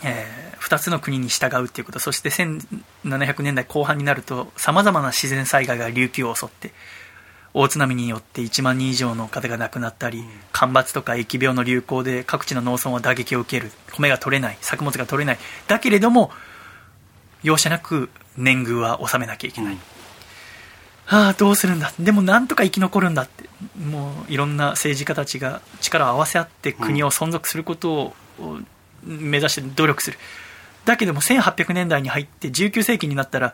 えー、2つの国に従うっていうこと。そして1700年代後半になるとさまざまな自然災害が琉球を襲って大津波によって1万人以上の方が亡くなったり、干ばつとか疫病の流行で各地の農村は打撃を受ける。米が取れない。作物が取れない。だけれども容赦なく年貢は納めなきゃいけない、うん、ああどうするんだ。でもなんとか生き残るんだって。もういろんな政治家たちが力を合わせ合って国を存続することを、うん目指して努力するだけども1800年代に入って19世紀になったら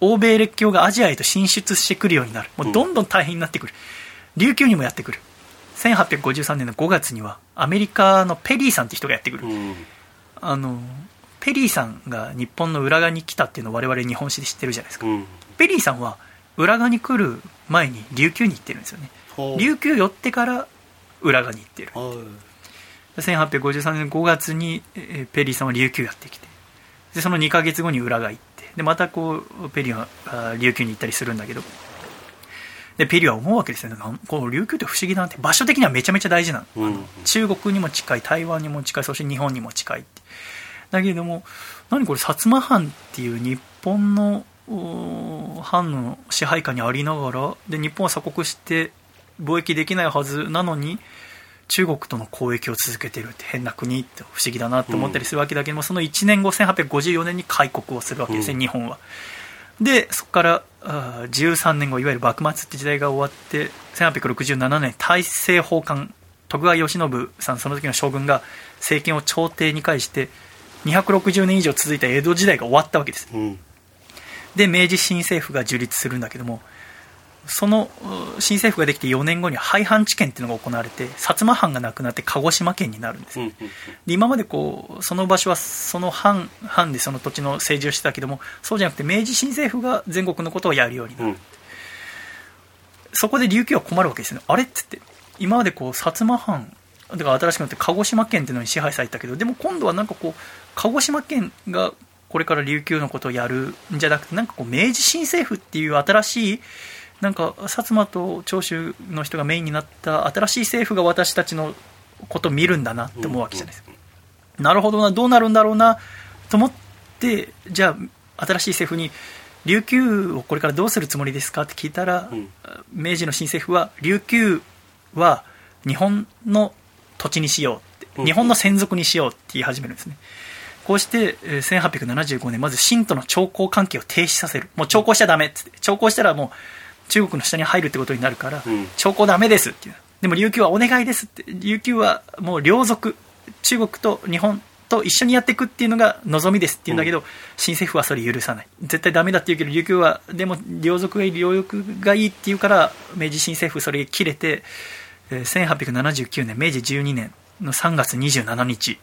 欧米列強がアジアへと進出してくるようになる。もうどんどん大変になってくる、琉球にもやってくる。1853年の5月にはアメリカのペリーさんって人がやってくる、あのペリーさんが日本の裏側に来たっていうのを我々日本史で知ってるじゃないですか、ペリーさんは裏側に来る前に琉球に行ってるんですよね。琉球寄ってから裏側に行ってる。1853年5月にペリーさんは琉球やってきてでその2か月後に裏が行ってでまたこうペリーは琉球に行ったりするんだけど。でペリーは思うわけですよね。この琉球って不思議だなって。場所的にはめちゃめちゃ大事なの、うん、中国にも近い台湾にも近いそして日本にも近いだけれども何これ薩摩藩っていう日本の藩の支配下にありながらで日本は鎖国して貿易できないはずなのに中国との交易を続けているって変な国って不思議だなって思ったりするわけだけども、うん、その1年後1854年に開国をするわけです。ね、うん、日本は。でそこからあ13年後いわゆる幕末って時代が終わって1867年大政奉還徳川慶喜さんその時の将軍が政権を朝廷に返して260年以上続いた江戸時代が終わったわけです、うん、で明治新政府が樹立するんだけどもその新政府ができて4年後に廃藩置県っていうのが行われて薩摩藩がなくなって鹿児島県になるんです、で今までこうその場所はその藩藩でその土地の政治をしてたけどもそうじゃなくて明治新政府が全国のことをやるようになる、うん、そこで琉球は困るわけですね。あれっつって。今までこう薩摩藩だから新しくなって鹿児島県っていうのに支配されたけどでも今度はなんかこう鹿児島県がこれから琉球のことをやるんじゃなくてなんかこう明治新政府っていう新しいなんか薩摩と長州の人がメインになった新しい政府が私たちのことを見るんだなって思うわけじゃないですか、うん、なるほどなどうなるんだろうなと思ってじゃあ新しい政府に琉球をこれからどうするつもりですかって聞いたら、うん、明治の新政府は琉球は日本の土地にしようって、日本の専属にしようって言い始めるんですね、こうして1875年まず清との朝貢関係を停止させる。もう朝貢しちゃだめって。朝貢したらもう中国の下に入るってことになるから、うん、兆候ダメですっていう。でも琉球はお願いですって。琉球はもう両属。中国と日本と一緒にやっていくっていうのが望みですって言うんだけど、うん、新政府はそれ許さない。絶対ダメだって言うけど、琉球は、でも両属がいい、両翼がいいって言うから、明治新政府それ切れて、1879年、明治12年の3月27日、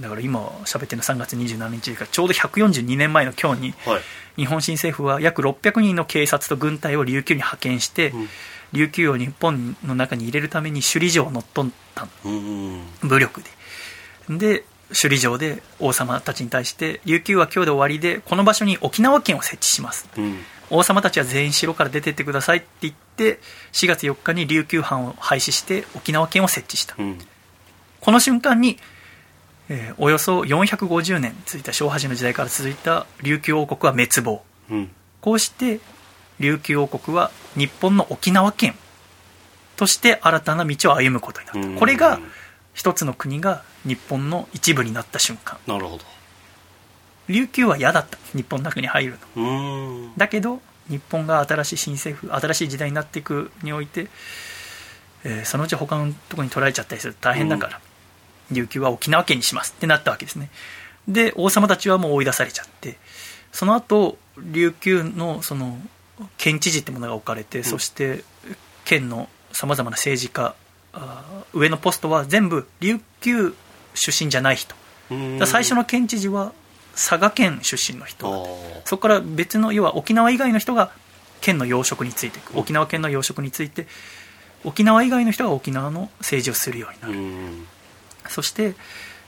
だから今喋ってるの3月27日からちょうど142年前の今日に、はい、日本新政府は約600人の警察と軍隊を琉球に派遣して、うん、琉球を日本の中に入れるために首里城を乗っ取った武力で。で首里城で王様たちに対して琉球は今日で終わりでこの場所に沖縄県を設置します、うん、王様たちは全員城から出てってくださいって言って4月4日に琉球藩を廃止して沖縄県を設置した、うん、この瞬間にえー、およそ450年続いた小橋の時代から続いた琉球王国は滅亡、うん、こうして琉球王国は日本の沖縄県として新たな道を歩むことになった、これが一つの国が日本の一部になった瞬間。なるほど。琉球は嫌だった。日本の中に入るの。だけど日本が新しい新政府新しい時代になっていくにおいて、えー、そのうち他のところに取られちゃったりする。と大変だから、琉球は沖縄県にしますってなったわけですね。で王様たちはもう追い出されちゃってその後琉球のその県知事ってものが置かれて、うん、そして県のさまざまな政治家上のポストは全部琉球出身じゃない人。最初の県知事は佐賀県出身の人そこから別の要は沖縄以外の人が県の要職についていく。沖縄県の要職について沖縄以外の人が沖縄の政治をするようになるそして、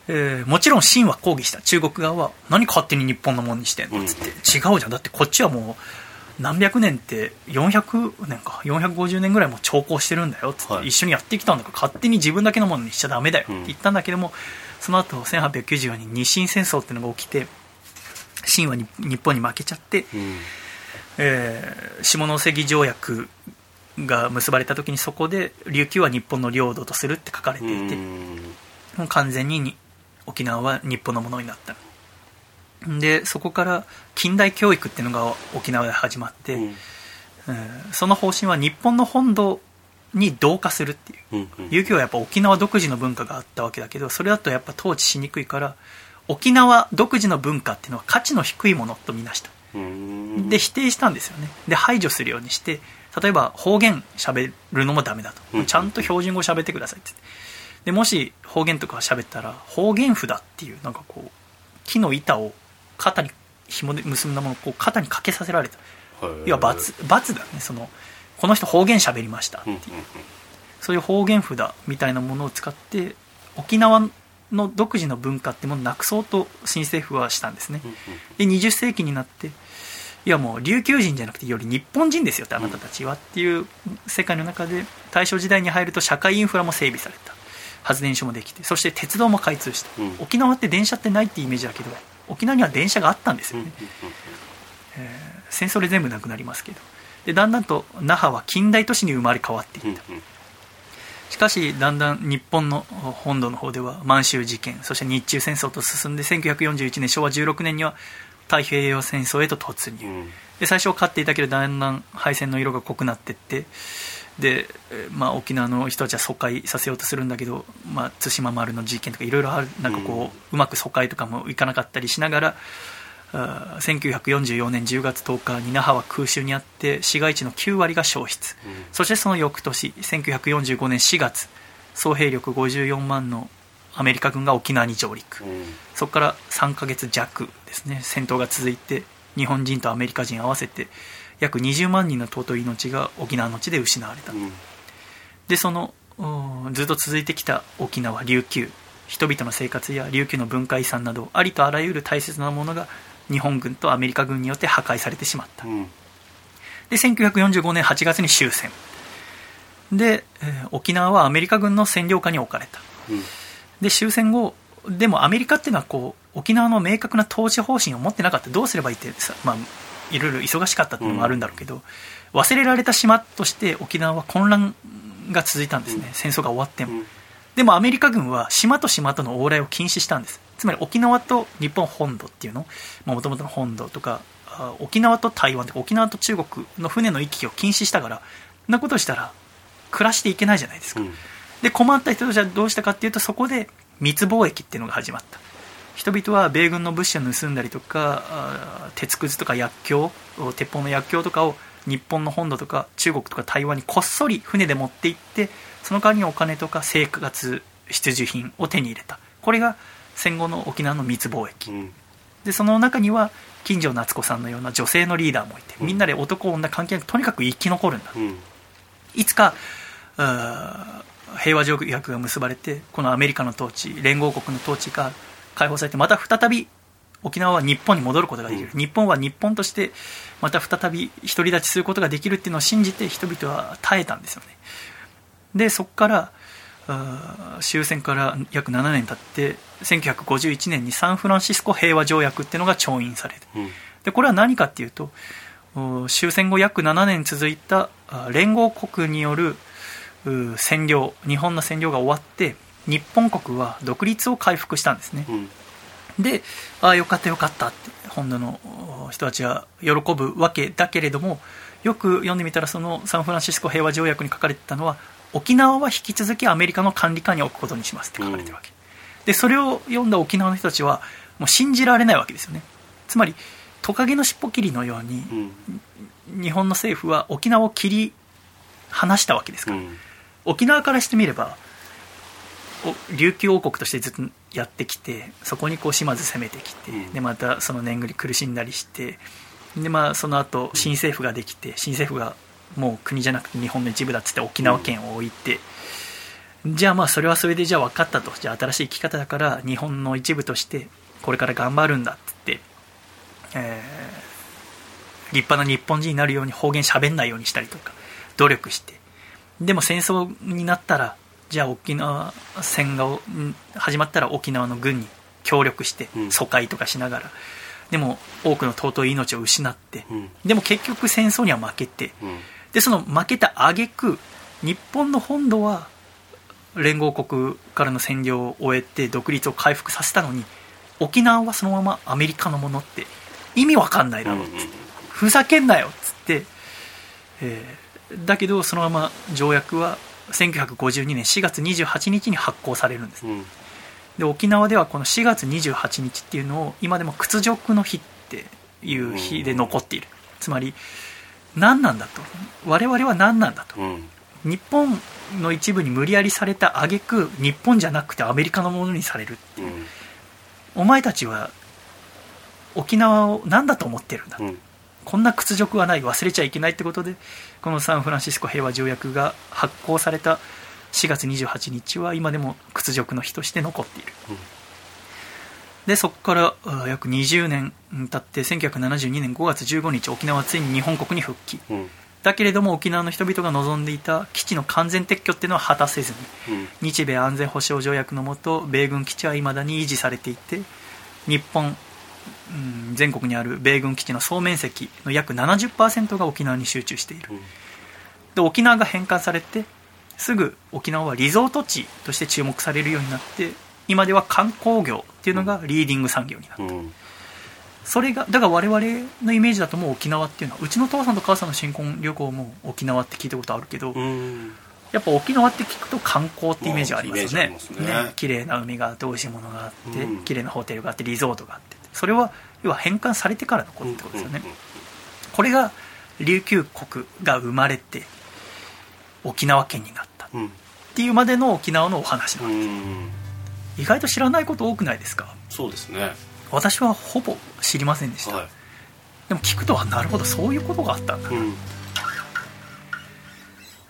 えー、もちろん清は抗議した。中国側は何勝手に日本のものにしてんの？っつって、うん、違うじゃん。だってこっちはもう何百年って400年か450年ぐらいも長考してるんだよ。っつって、はい、一緒にやってきたんだから勝手に自分だけのものにしちゃだめだよ。って言ったんだけども、うん、その後1894年に日清戦争っていうのが起きて清は日本に負けちゃって、うん、えー、下関条約が結ばれた時にそこで琉球は日本の領土とするって書かれていて、もう完全に沖縄は日本のものになった。でそこから近代教育っていうのが沖縄で始まって、うん、その方針は日本の本土に同化するっていう、うんうん、はやっぱ沖縄独自の文化があったわけだけどそれだとやっぱ統治しにくいから沖縄独自の文化っていうのは価値の低いものとみなした。で否定したんですよね。で排除するようにして例えば方言しゃべるのもダメだと、うん、ちゃんと標準語しゃべってくださいってでもし方言とか喋ったら方言札っていうなんかこう木の板を肩に紐で結んだものをこう肩にかけさせられた。要は罰罰だね。そのこの人方言喋りましたって。いうそういう方言札みたいなものを使って沖縄の独自の文化ってものをなくそうと新政府はしたんですね。で20世紀になっていやもう琉球人じゃなくてより日本人ですよってあなたたちはっていう世界の中で大正時代に入ると社会インフラも整備された発電所もできてそして鉄道も開通した、うん、沖縄って電車ってないってイメージだけど沖縄には電車があったんですよね、えー、戦争で全部なくなりますけど。でだんだんと那覇は近代都市に生まれ変わっていった、しかしだんだん日本の本土の方では満州事件そして日中戦争と進んで1941年昭和16年には太平洋戦争へと突入、で最初は勝っていたけどだんだん敗戦の色が濃くなっていってで、まあ、沖縄の人たちは疎開させようとするんだけど、まあ、対馬丸の事件とかいろいろある。なんかこう、うまく疎開とかもいかなかったりしながら1944年10月10日に那覇は空襲にあって市街地の9割が消失、うん、そしてその翌年1945年4月総兵力54万のアメリカ軍が沖縄に上陸、うん、そこから3ヶ月弱ですね。戦闘が続いて日本人とアメリカ人合わせて約20万人の尊い命が沖縄の地で失われた、うん、でそのずっと続いてきた沖縄琉球。人々の生活や琉球の文化遺産などありとあらゆる大切なものが日本軍とアメリカ軍によって破壊されてしまった、うん、で1945年8月に終戦。で、えー、沖縄はアメリカ軍の占領下に置かれた、うん、で終戦後でもアメリカっていうのはこう沖縄の明確な統治方針を持ってなかった。どうすればいいってさ、まあ、いろいろ忙しかったっていうのもあるんだろうけど、うん、忘れられた島として沖縄は混乱が続いたんですね、うん、戦争が終わっても、でもアメリカ軍は島と島との往来を禁止したんです。つまり沖縄と日本本土っていうの。もともとの本土とか沖縄と台湾とか沖縄と中国の船の行き来を禁止したからなことしたら暮らしていけないじゃないですか、うん、で困った人たちはどうしたかっていうとそこで密貿易っていうのが始まった人々は米軍の物資を盗んだりとか鉄くずとか薬莢鉄砲の薬莢とかを日本の本土とか中国とか台湾にこっそり船で持って行ってその代わりにお金とか生活必需品を手に入れた。これが戦後の沖縄の密貿易、うん、でその中には金城夏子さんのような女性のリーダーもいて、みんなで男女関係なくとにかく生き残るんだ、うん、いつか平和条約が結ばれてこのアメリカの統治連合国の統治が解放されてまた再び沖縄は日本に戻ることができる、うん、日本は日本としてまた再び独り立ちすることができるっていうのを信じて人々は耐えたんですよね。でそこから終戦から約7年経って1951年にサンフランシスコ平和条約っていうのが調印される、うん、でこれは何かっていうと終戦後約7年続いた連合国による占領日本の占領が終わって日本国は独立を回復したんですね、うん、でああよかったよかったって本土の人たちは喜ぶわけだけれどもよく読んでみたらそのサンフランシスコ平和条約に書かれてたのは沖縄は引き続きアメリカの管理下に置くことにしますって書かれてるわけ、うん、でそれを読んだ沖縄の人たちはもう信じられないわけですよね。つまりトカゲの尻尾切りのように、うん、日本の政府は沖縄を切り離したわけですから、うん、沖縄からしてみれば琉球王国としてずっとやってきてそこにこう島津攻めてきて、でまたその年貢に苦しんだりしてで、まあ、その後新政府ができて新政府がもう国じゃなくて日本の一部だっつって沖縄県を置いて、うん、じゃあまあそれはそれでじゃあ分かったと。じゃあ新しい生き方だから日本の一部としてこれから頑張るんだっつって、えー、立派な日本人になるように方言喋んないようにしたりとか努力して。でも戦争になったらじゃあ沖縄戦が始まったら沖縄の軍に協力して疎開とかしながら、でも多くの尊い命を失って、でも結局戦争には負けて、でその負けた挙句日本の本土は連合国からの占領を終えて独立を回復させたのに沖縄はそのままアメリカのものって意味わかんないだろうっつって、ふざけんなよっつって、えー、だけどそのまま条約は1952年4月28日に発行されるんです、うん、で沖縄ではこの4月28日っていうのを今でも屈辱の日っていう日で残っている、うん、つまり何なんだと。我々は何なんだと、うん、日本の一部に無理やりされた挙句日本じゃなくてアメリカのものにされるっていう、お前たちは沖縄を何だと思ってるんだ、こんな屈辱はない。忘れちゃいけないってことでこのサンフランシスコ平和条約が発行された4月28日は今でも屈辱の日として残っている、でそこから約20年経って1972年5月15日沖縄はついに日本国に復帰、うん、だけれども沖縄の人々が望んでいた基地の完全撤去っていうのは果たせずに、うん、日米安全保障条約のもと米軍基地はいまだに維持されていて日本、うん、全国にある米軍基地の総面積の約70%が沖縄に集中している、うん、で沖縄が返還されてすぐ沖縄はリゾート地として注目されるようになって今では観光業っていうのがリーディング産業になった、うん。それがだから我々のイメージだともう沖縄っていうのはうちの父さんと母さんの新婚旅行も沖縄って聞いたことあるけど、やっぱ沖縄って聞くと観光ってイメージありますよね,、まあ、ね。綺麗な海があって美味しいものがあって、うん、綺麗なホテルがあってリゾートがあってそれは要は返還されてからのことってことですよね、これが琉球国が生まれて沖縄県になった。っていうまでの沖縄のお話なんです、意外と知らないこと多くないですか？そうですね。私はほぼ知りませんでした、はい、でも聞くとはなるほどそういうことがあったんだ、うん、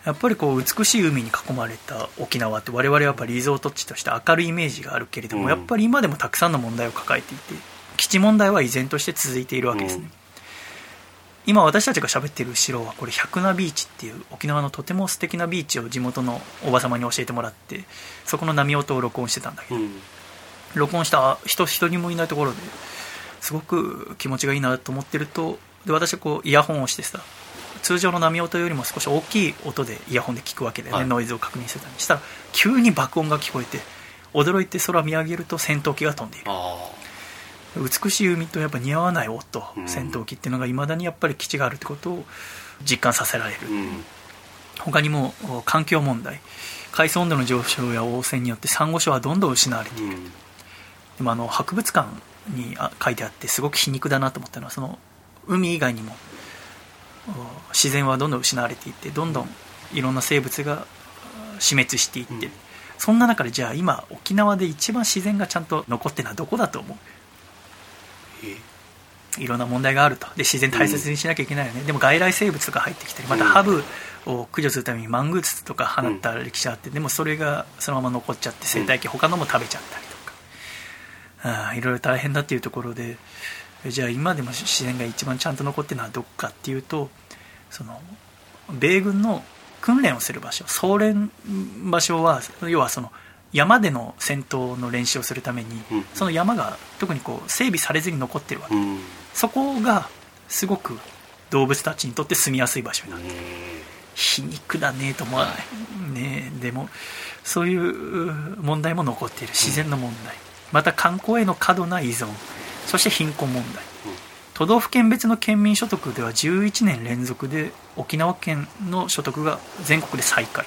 やっぱりこう美しい海に囲まれた沖縄って我々はやっぱリゾート地として明るいイメージがあるけれども、うん、やっぱり今でもたくさんの問題を抱えていて基地問題は依然として続いているわけですね、うん、今私たちが喋っている後ろはこれ百名ビーチっていう沖縄のとても素敵なビーチを地元のおば様に教えてもらってそこの波音を録音してたんだけど、録音した人一人もいないところですごく気持ちがいいなと思ってるとで私はこうイヤホンをしてさ通常の波音よりも少し大きい音でイヤホンで聞くわけでね、はい、ノイズを確認するために。したら急に爆音が聞こえて驚いて空見上げると戦闘機が飛んでいる美しい海とやっぱ似合わない音、うん、戦闘機っていうのがいまだにやっぱり基地があるってことを実感させられる、うん、他にも環境問題。海藻温度の上昇や汚染によってサンゴ礁はどんどん失われている、うん。でもあの博物館に書いてあってすごく皮肉だなと思ったのはその海以外にも自然はどんどん失われていってどんどんいろんな生物が死滅していって、うん、そんな中でじゃあ今沖縄で一番自然がちゃんと残ってるのはどこだと思う？いろんな問題があると。で自然大切にしなきゃいけないよね、うん、でも外来生物とか入ってきたりまたハブを駆除するためにマングースとか放った歴史があって、でもそれがそのまま残っちゃって生態系他のも食べちゃったりあいろいろ大変だっていうところでじゃあ今でも自然が一番ちゃんと残ってるのはどこかっていうとその米軍の訓練をする場所。総練場所は要はその山での戦闘の練習をするために、その山が特にこう整備されずに残ってるわけ、うん、そこがすごく動物たちにとって住みやすい場所になってる、皮肉だねと思わない、ね、でもそういう問題も残っている。自然の問題、また観光への過度な依存。そして貧困問題、都道府県別の県民所得では11年連続で沖縄県の所得が全国で最下位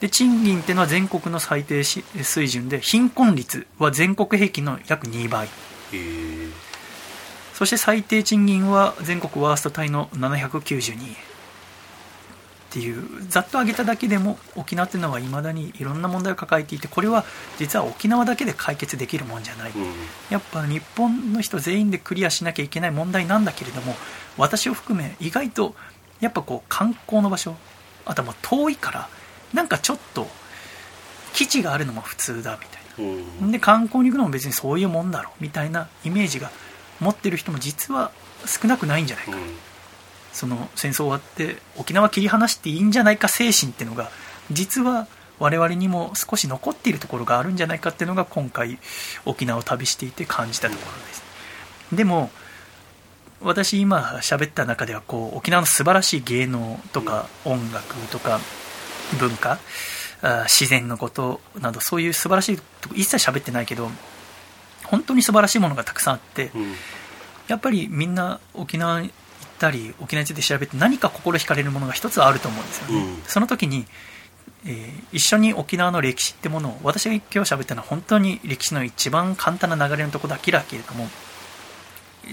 で賃金っていうのは全国の最低水準で貧困率は全国平均の約2倍。そして最低賃金は全国ワーストタイの792円っていうざっと挙げただけでも沖縄っていうのはいまだにいろんな問題を抱えていてこれは実は沖縄だけで解決できるもんじゃない、うん、やっぱ日本の人全員でクリアしなきゃいけない問題なんだけれども私を含め意外とやっぱこう観光の場所あとは遠いからなんかちょっと基地があるのも普通だみたいな、うん、で観光に行くのも別にそういうもんだろうみたいなイメージが持ってる人も実は少なくないんじゃないか、うん。その戦争終わって沖縄切り離していいんじゃないか精神っていうのが実は我々にも少し残っているところがあるんじゃないかっていうのが今回沖縄を旅していて感じたところです。でも私今喋った中ではこう沖縄の素晴らしい芸能とか音楽とか文化自然のことなどそういう素晴らしいとこ一切喋ってないけど本当に素晴らしいものがたくさんあって、やっぱりみんな沖縄ったり沖縄について調べて何か心惹かれるものが一つあると思うんですよね、うん、その時に、えー、一緒に沖縄の歴史ってものを私が今日喋ったのは本当に歴史の一番簡単な流れのとこだけだけれども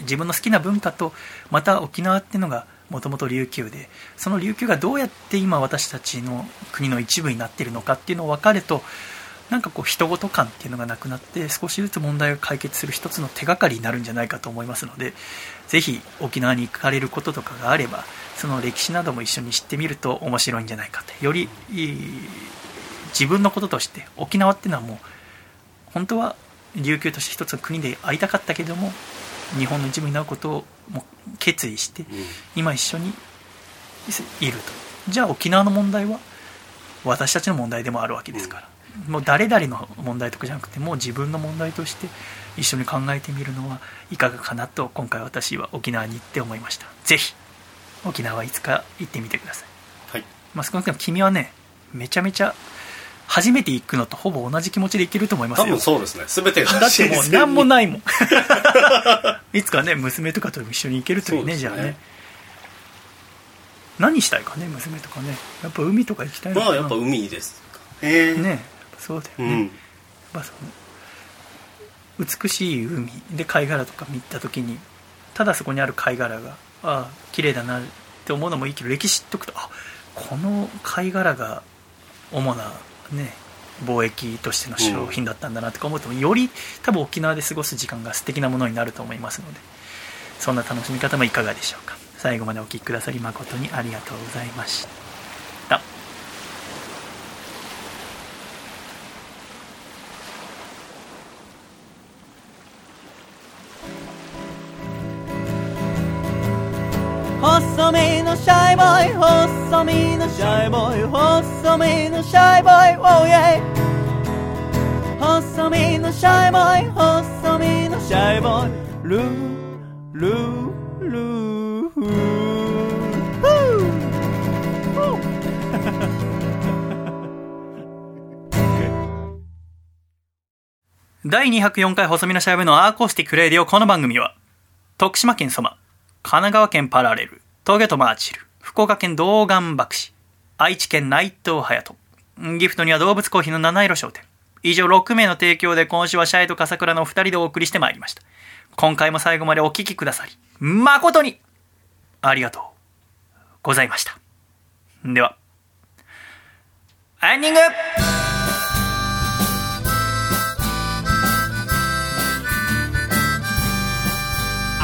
自分の好きな文化とまた沖縄っていうのがもともと琉球でその琉球がどうやって今私たちの国の一部になってるのかっていうのを分かるとなんかこう人事感っていうのがなくなって少しずつ問題を解決する一つの手がかりになるんじゃないかと思いますのでぜひ沖縄に行かれることとかがあればその歴史なども一緒に知ってみると面白いんじゃないかと。より自分のこととして沖縄っていうのはもう本当は琉球として一つの国で会いたかったけども日本の一部になることをも決意して、今一緒にいると。じゃあ沖縄の問題は私たちの問題でもあるわけですから、もう誰々の問題とかじゃなくてもう自分の問題として一緒に考えてみるのはいかがかなと今回私は沖縄に行って思いました。ぜひ沖縄いつか行ってみてください、はい。まあ、少なくとも君はねめちゃめちゃ初めて行くのとほぼ同じ気持ちで行けると思いますよ。多分そうですね。全てがだってもう何もないもん。いつかね娘とかと一緒に行けるというね、ね、じゃあね。何したいかね娘とかね。やっぱ海とか行きたいのかな。まあやっぱ海ですええねそうだよね、うん、まあその美しい海で貝殻とか見た時にただそこにある貝殻がああ綺麗だなって思うのもいいけど歴史知っとくとあこの貝殻が主なね貿易としての商品だったんだなとか思うと、より多分沖縄で過ごす時間が素敵なものになると思いますのでそんな楽しみ方もいかがでしょうか。最後までお聴きくださり誠にありがとうございました細身のシャイボーイ細身のシャイボーイ細身のシャイボーイ Oh yeah 細身のシャイボーイ細身のシャイボーイ。ルールールー。第204回細身のシャイボーイのアーコースティックレディオこの番組は徳島県ソマ神奈川県パラレル東京都マーチル福岡県道岩博士愛知県内藤隼人。ギフトには動物コーヒーの七色商店。以上6名の提供で今週はシャイと笠倉の2人でお送りしてまいりました。今回も最後までお聴きくださり誠にありがとうございました。ではエンディング!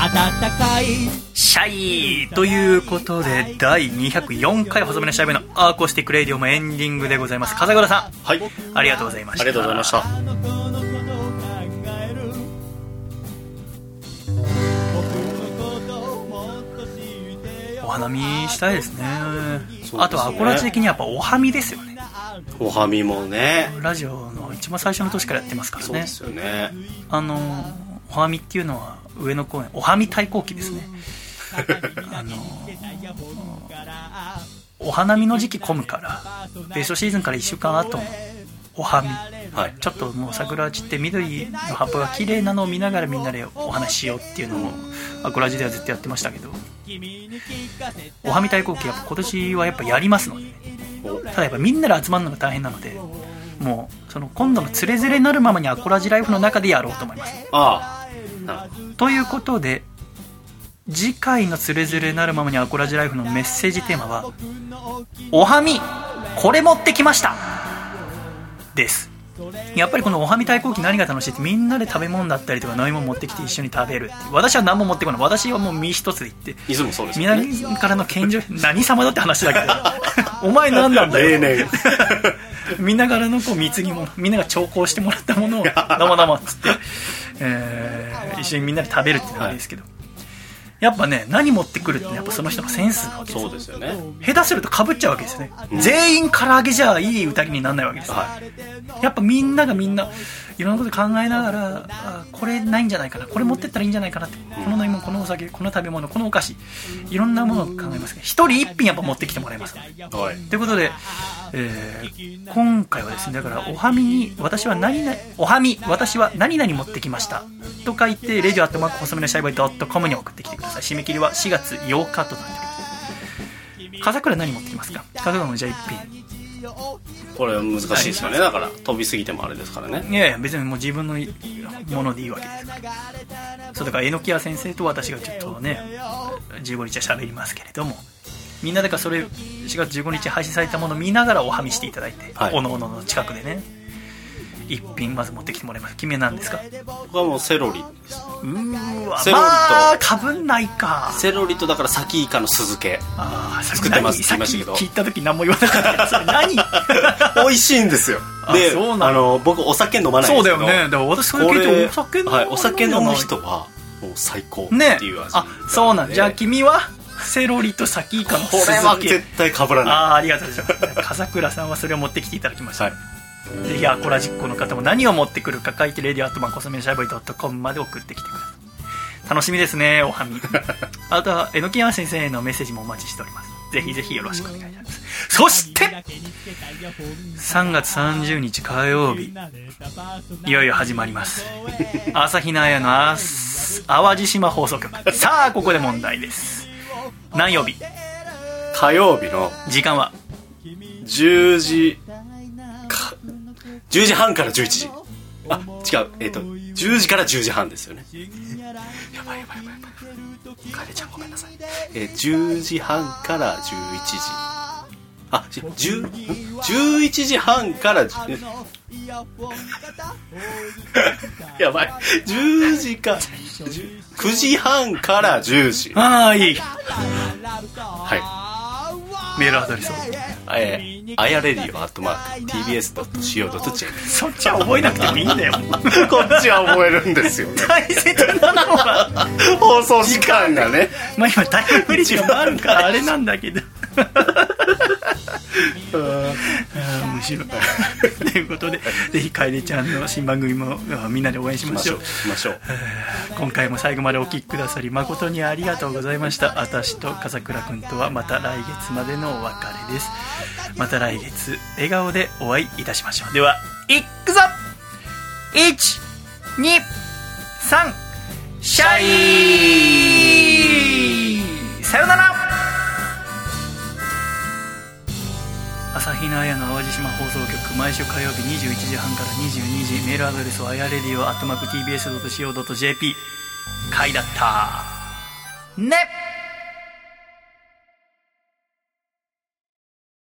暖かいシャイということで第204回細身のシャイボーイのアーコースティックレディオもエンディングでございます。笠倉さん。はい。ありがとうございました。ありがとうございました。お花見したいですね、ね、あとアコラジ的にやっぱおはみですよね。おはみもね。ラジオの一番最初の年からやってますからね。そうですよね。あのおはみっていうのは上野公園おはみ対抗期ですね あのお花見の時期混むからベストシーズンから1週間後のおはみ、はい、ちょっともう桜散って緑の葉っぱが綺麗なのを見ながらみんなでお話ししようっていうのをアコラジではずっとやってましたけどおはみ対抗期やっぱ今年はやっぱやりますので、ただやっぱみんなで集まるのが大変なのでもうその今度のつれづれなるままにアコラジライフの中でやろうと思います。ああ。ということで次回のつれづれなるままにアコラジライフのメッセージテーマは「おはみこれ持ってきました」です。やっぱりこのおはみ対抗期何が楽しいってみんなで食べ物だったりとか飲み物持ってきて一緒に食べる私は何も持ってこない。私はもう身一つで行っていつもそうですね。皆からの献上何様だって話だけど お前何なんだよ。例年。みんなからのこう貢ぎ物みんなが調校してもらったものをどうもどうもっつって、えー、一緒にみんなで食べるっていうのがいいですけど、はいやっぱね何持ってくるってやっぱその人のセンスなわけです。そうですよね。下手するとかぶっちゃうわけですね、うん、全員唐揚げじゃいい宴にならないわけです、はい、やっぱみんながみんないろんなこと考えながらあこれないんじゃないかなこれ持ってったらいいんじゃないかなって、この飲み物このお酒この食べ物このお菓子いろんなものを考えます。けど一人一品やっぱ持ってきてもらいます、はい、ということで、えー、今回はですねだからおはみに私は何々おはみ私は何々持ってきましたと書いてレジオアットマーク細めのシャイボイドットコムに送ってきてください。締め切りは4月8日となっております。笠倉何持ってきますか？笠倉のじゃあ一品これ難しいですよね、だから飛びすぎてもあれですからね。いやいや別にもう自分のものでいいわけ。ですからそうだから榎谷先生と私がちょっとね15日は喋りますけれども。みんなだからそれ4月15日配信されたものを見ながらおはみしていただいて、はい、おのおのの近くでね一品まず持ってきてもらいます君は何ですか？僕はもうセロリ。ですうわセロリと、まあ、かぶんないか。セロリとだからサキイカの酢漬け。作ってます。って言いましたけど。聞いた時何も言わなかった。それ何？美味しいんですよ。であの僕お酒飲まないんですけど。そうだよね。だから私それ聞いてお酒飲む、はい、お酒飲む人はもう最高っていう味、ね、あそうなんじゃあ君はセロリとサキイカのこれは絶対かぶらない。ああありがとうございます。笠倉さんはそれを持ってきていただきました、はいぜひアコラジックの方も何を持ってくるか書いてレディアットマンコスメシャイボイドットコムまで送ってきてください。楽しみですねおはみ。あとは榎木山先生へのメッセージもお待ちしております。ぜひぜひよろしくお願いします。そして3月30日火曜日いよいよ始まります。朝日奈彩の淡路島放送局。さあここで問題です。何曜日？火曜日の時間は？10時10時半から11時あ違う。えっ、ー、と10時から10時半ですよね。やばいやばいやばいやばいカレちゃんごめんなさい。えー、10時半から11時あ10 11時半から やばい。10時か9時半から10時ああいい。はいメールアドレスを。えー、あやれるよアットマーク TBS.CO.JP そっちは覚えなくてもいいんだよ。こっちは覚えるんですよね。大切なのは。放送時間がね。まあ今タイムフリーもあるからあれなんだけど面白い。ということでぜひ楓ちゃんの新番組もみんなで応援しましょう。今回も最後までお聴きくださり誠にありがとうございました。私と笠倉君とはまた来月までのお別れです。また来月笑顔でお会いいたしましょう。ではいくぞ！123シャイ！さよなら朝日奈彩の淡路島放送局毎週火曜日21時半から22時メールアドレスはあやレディオアットマーク TBS.CO.JP 回だった。ね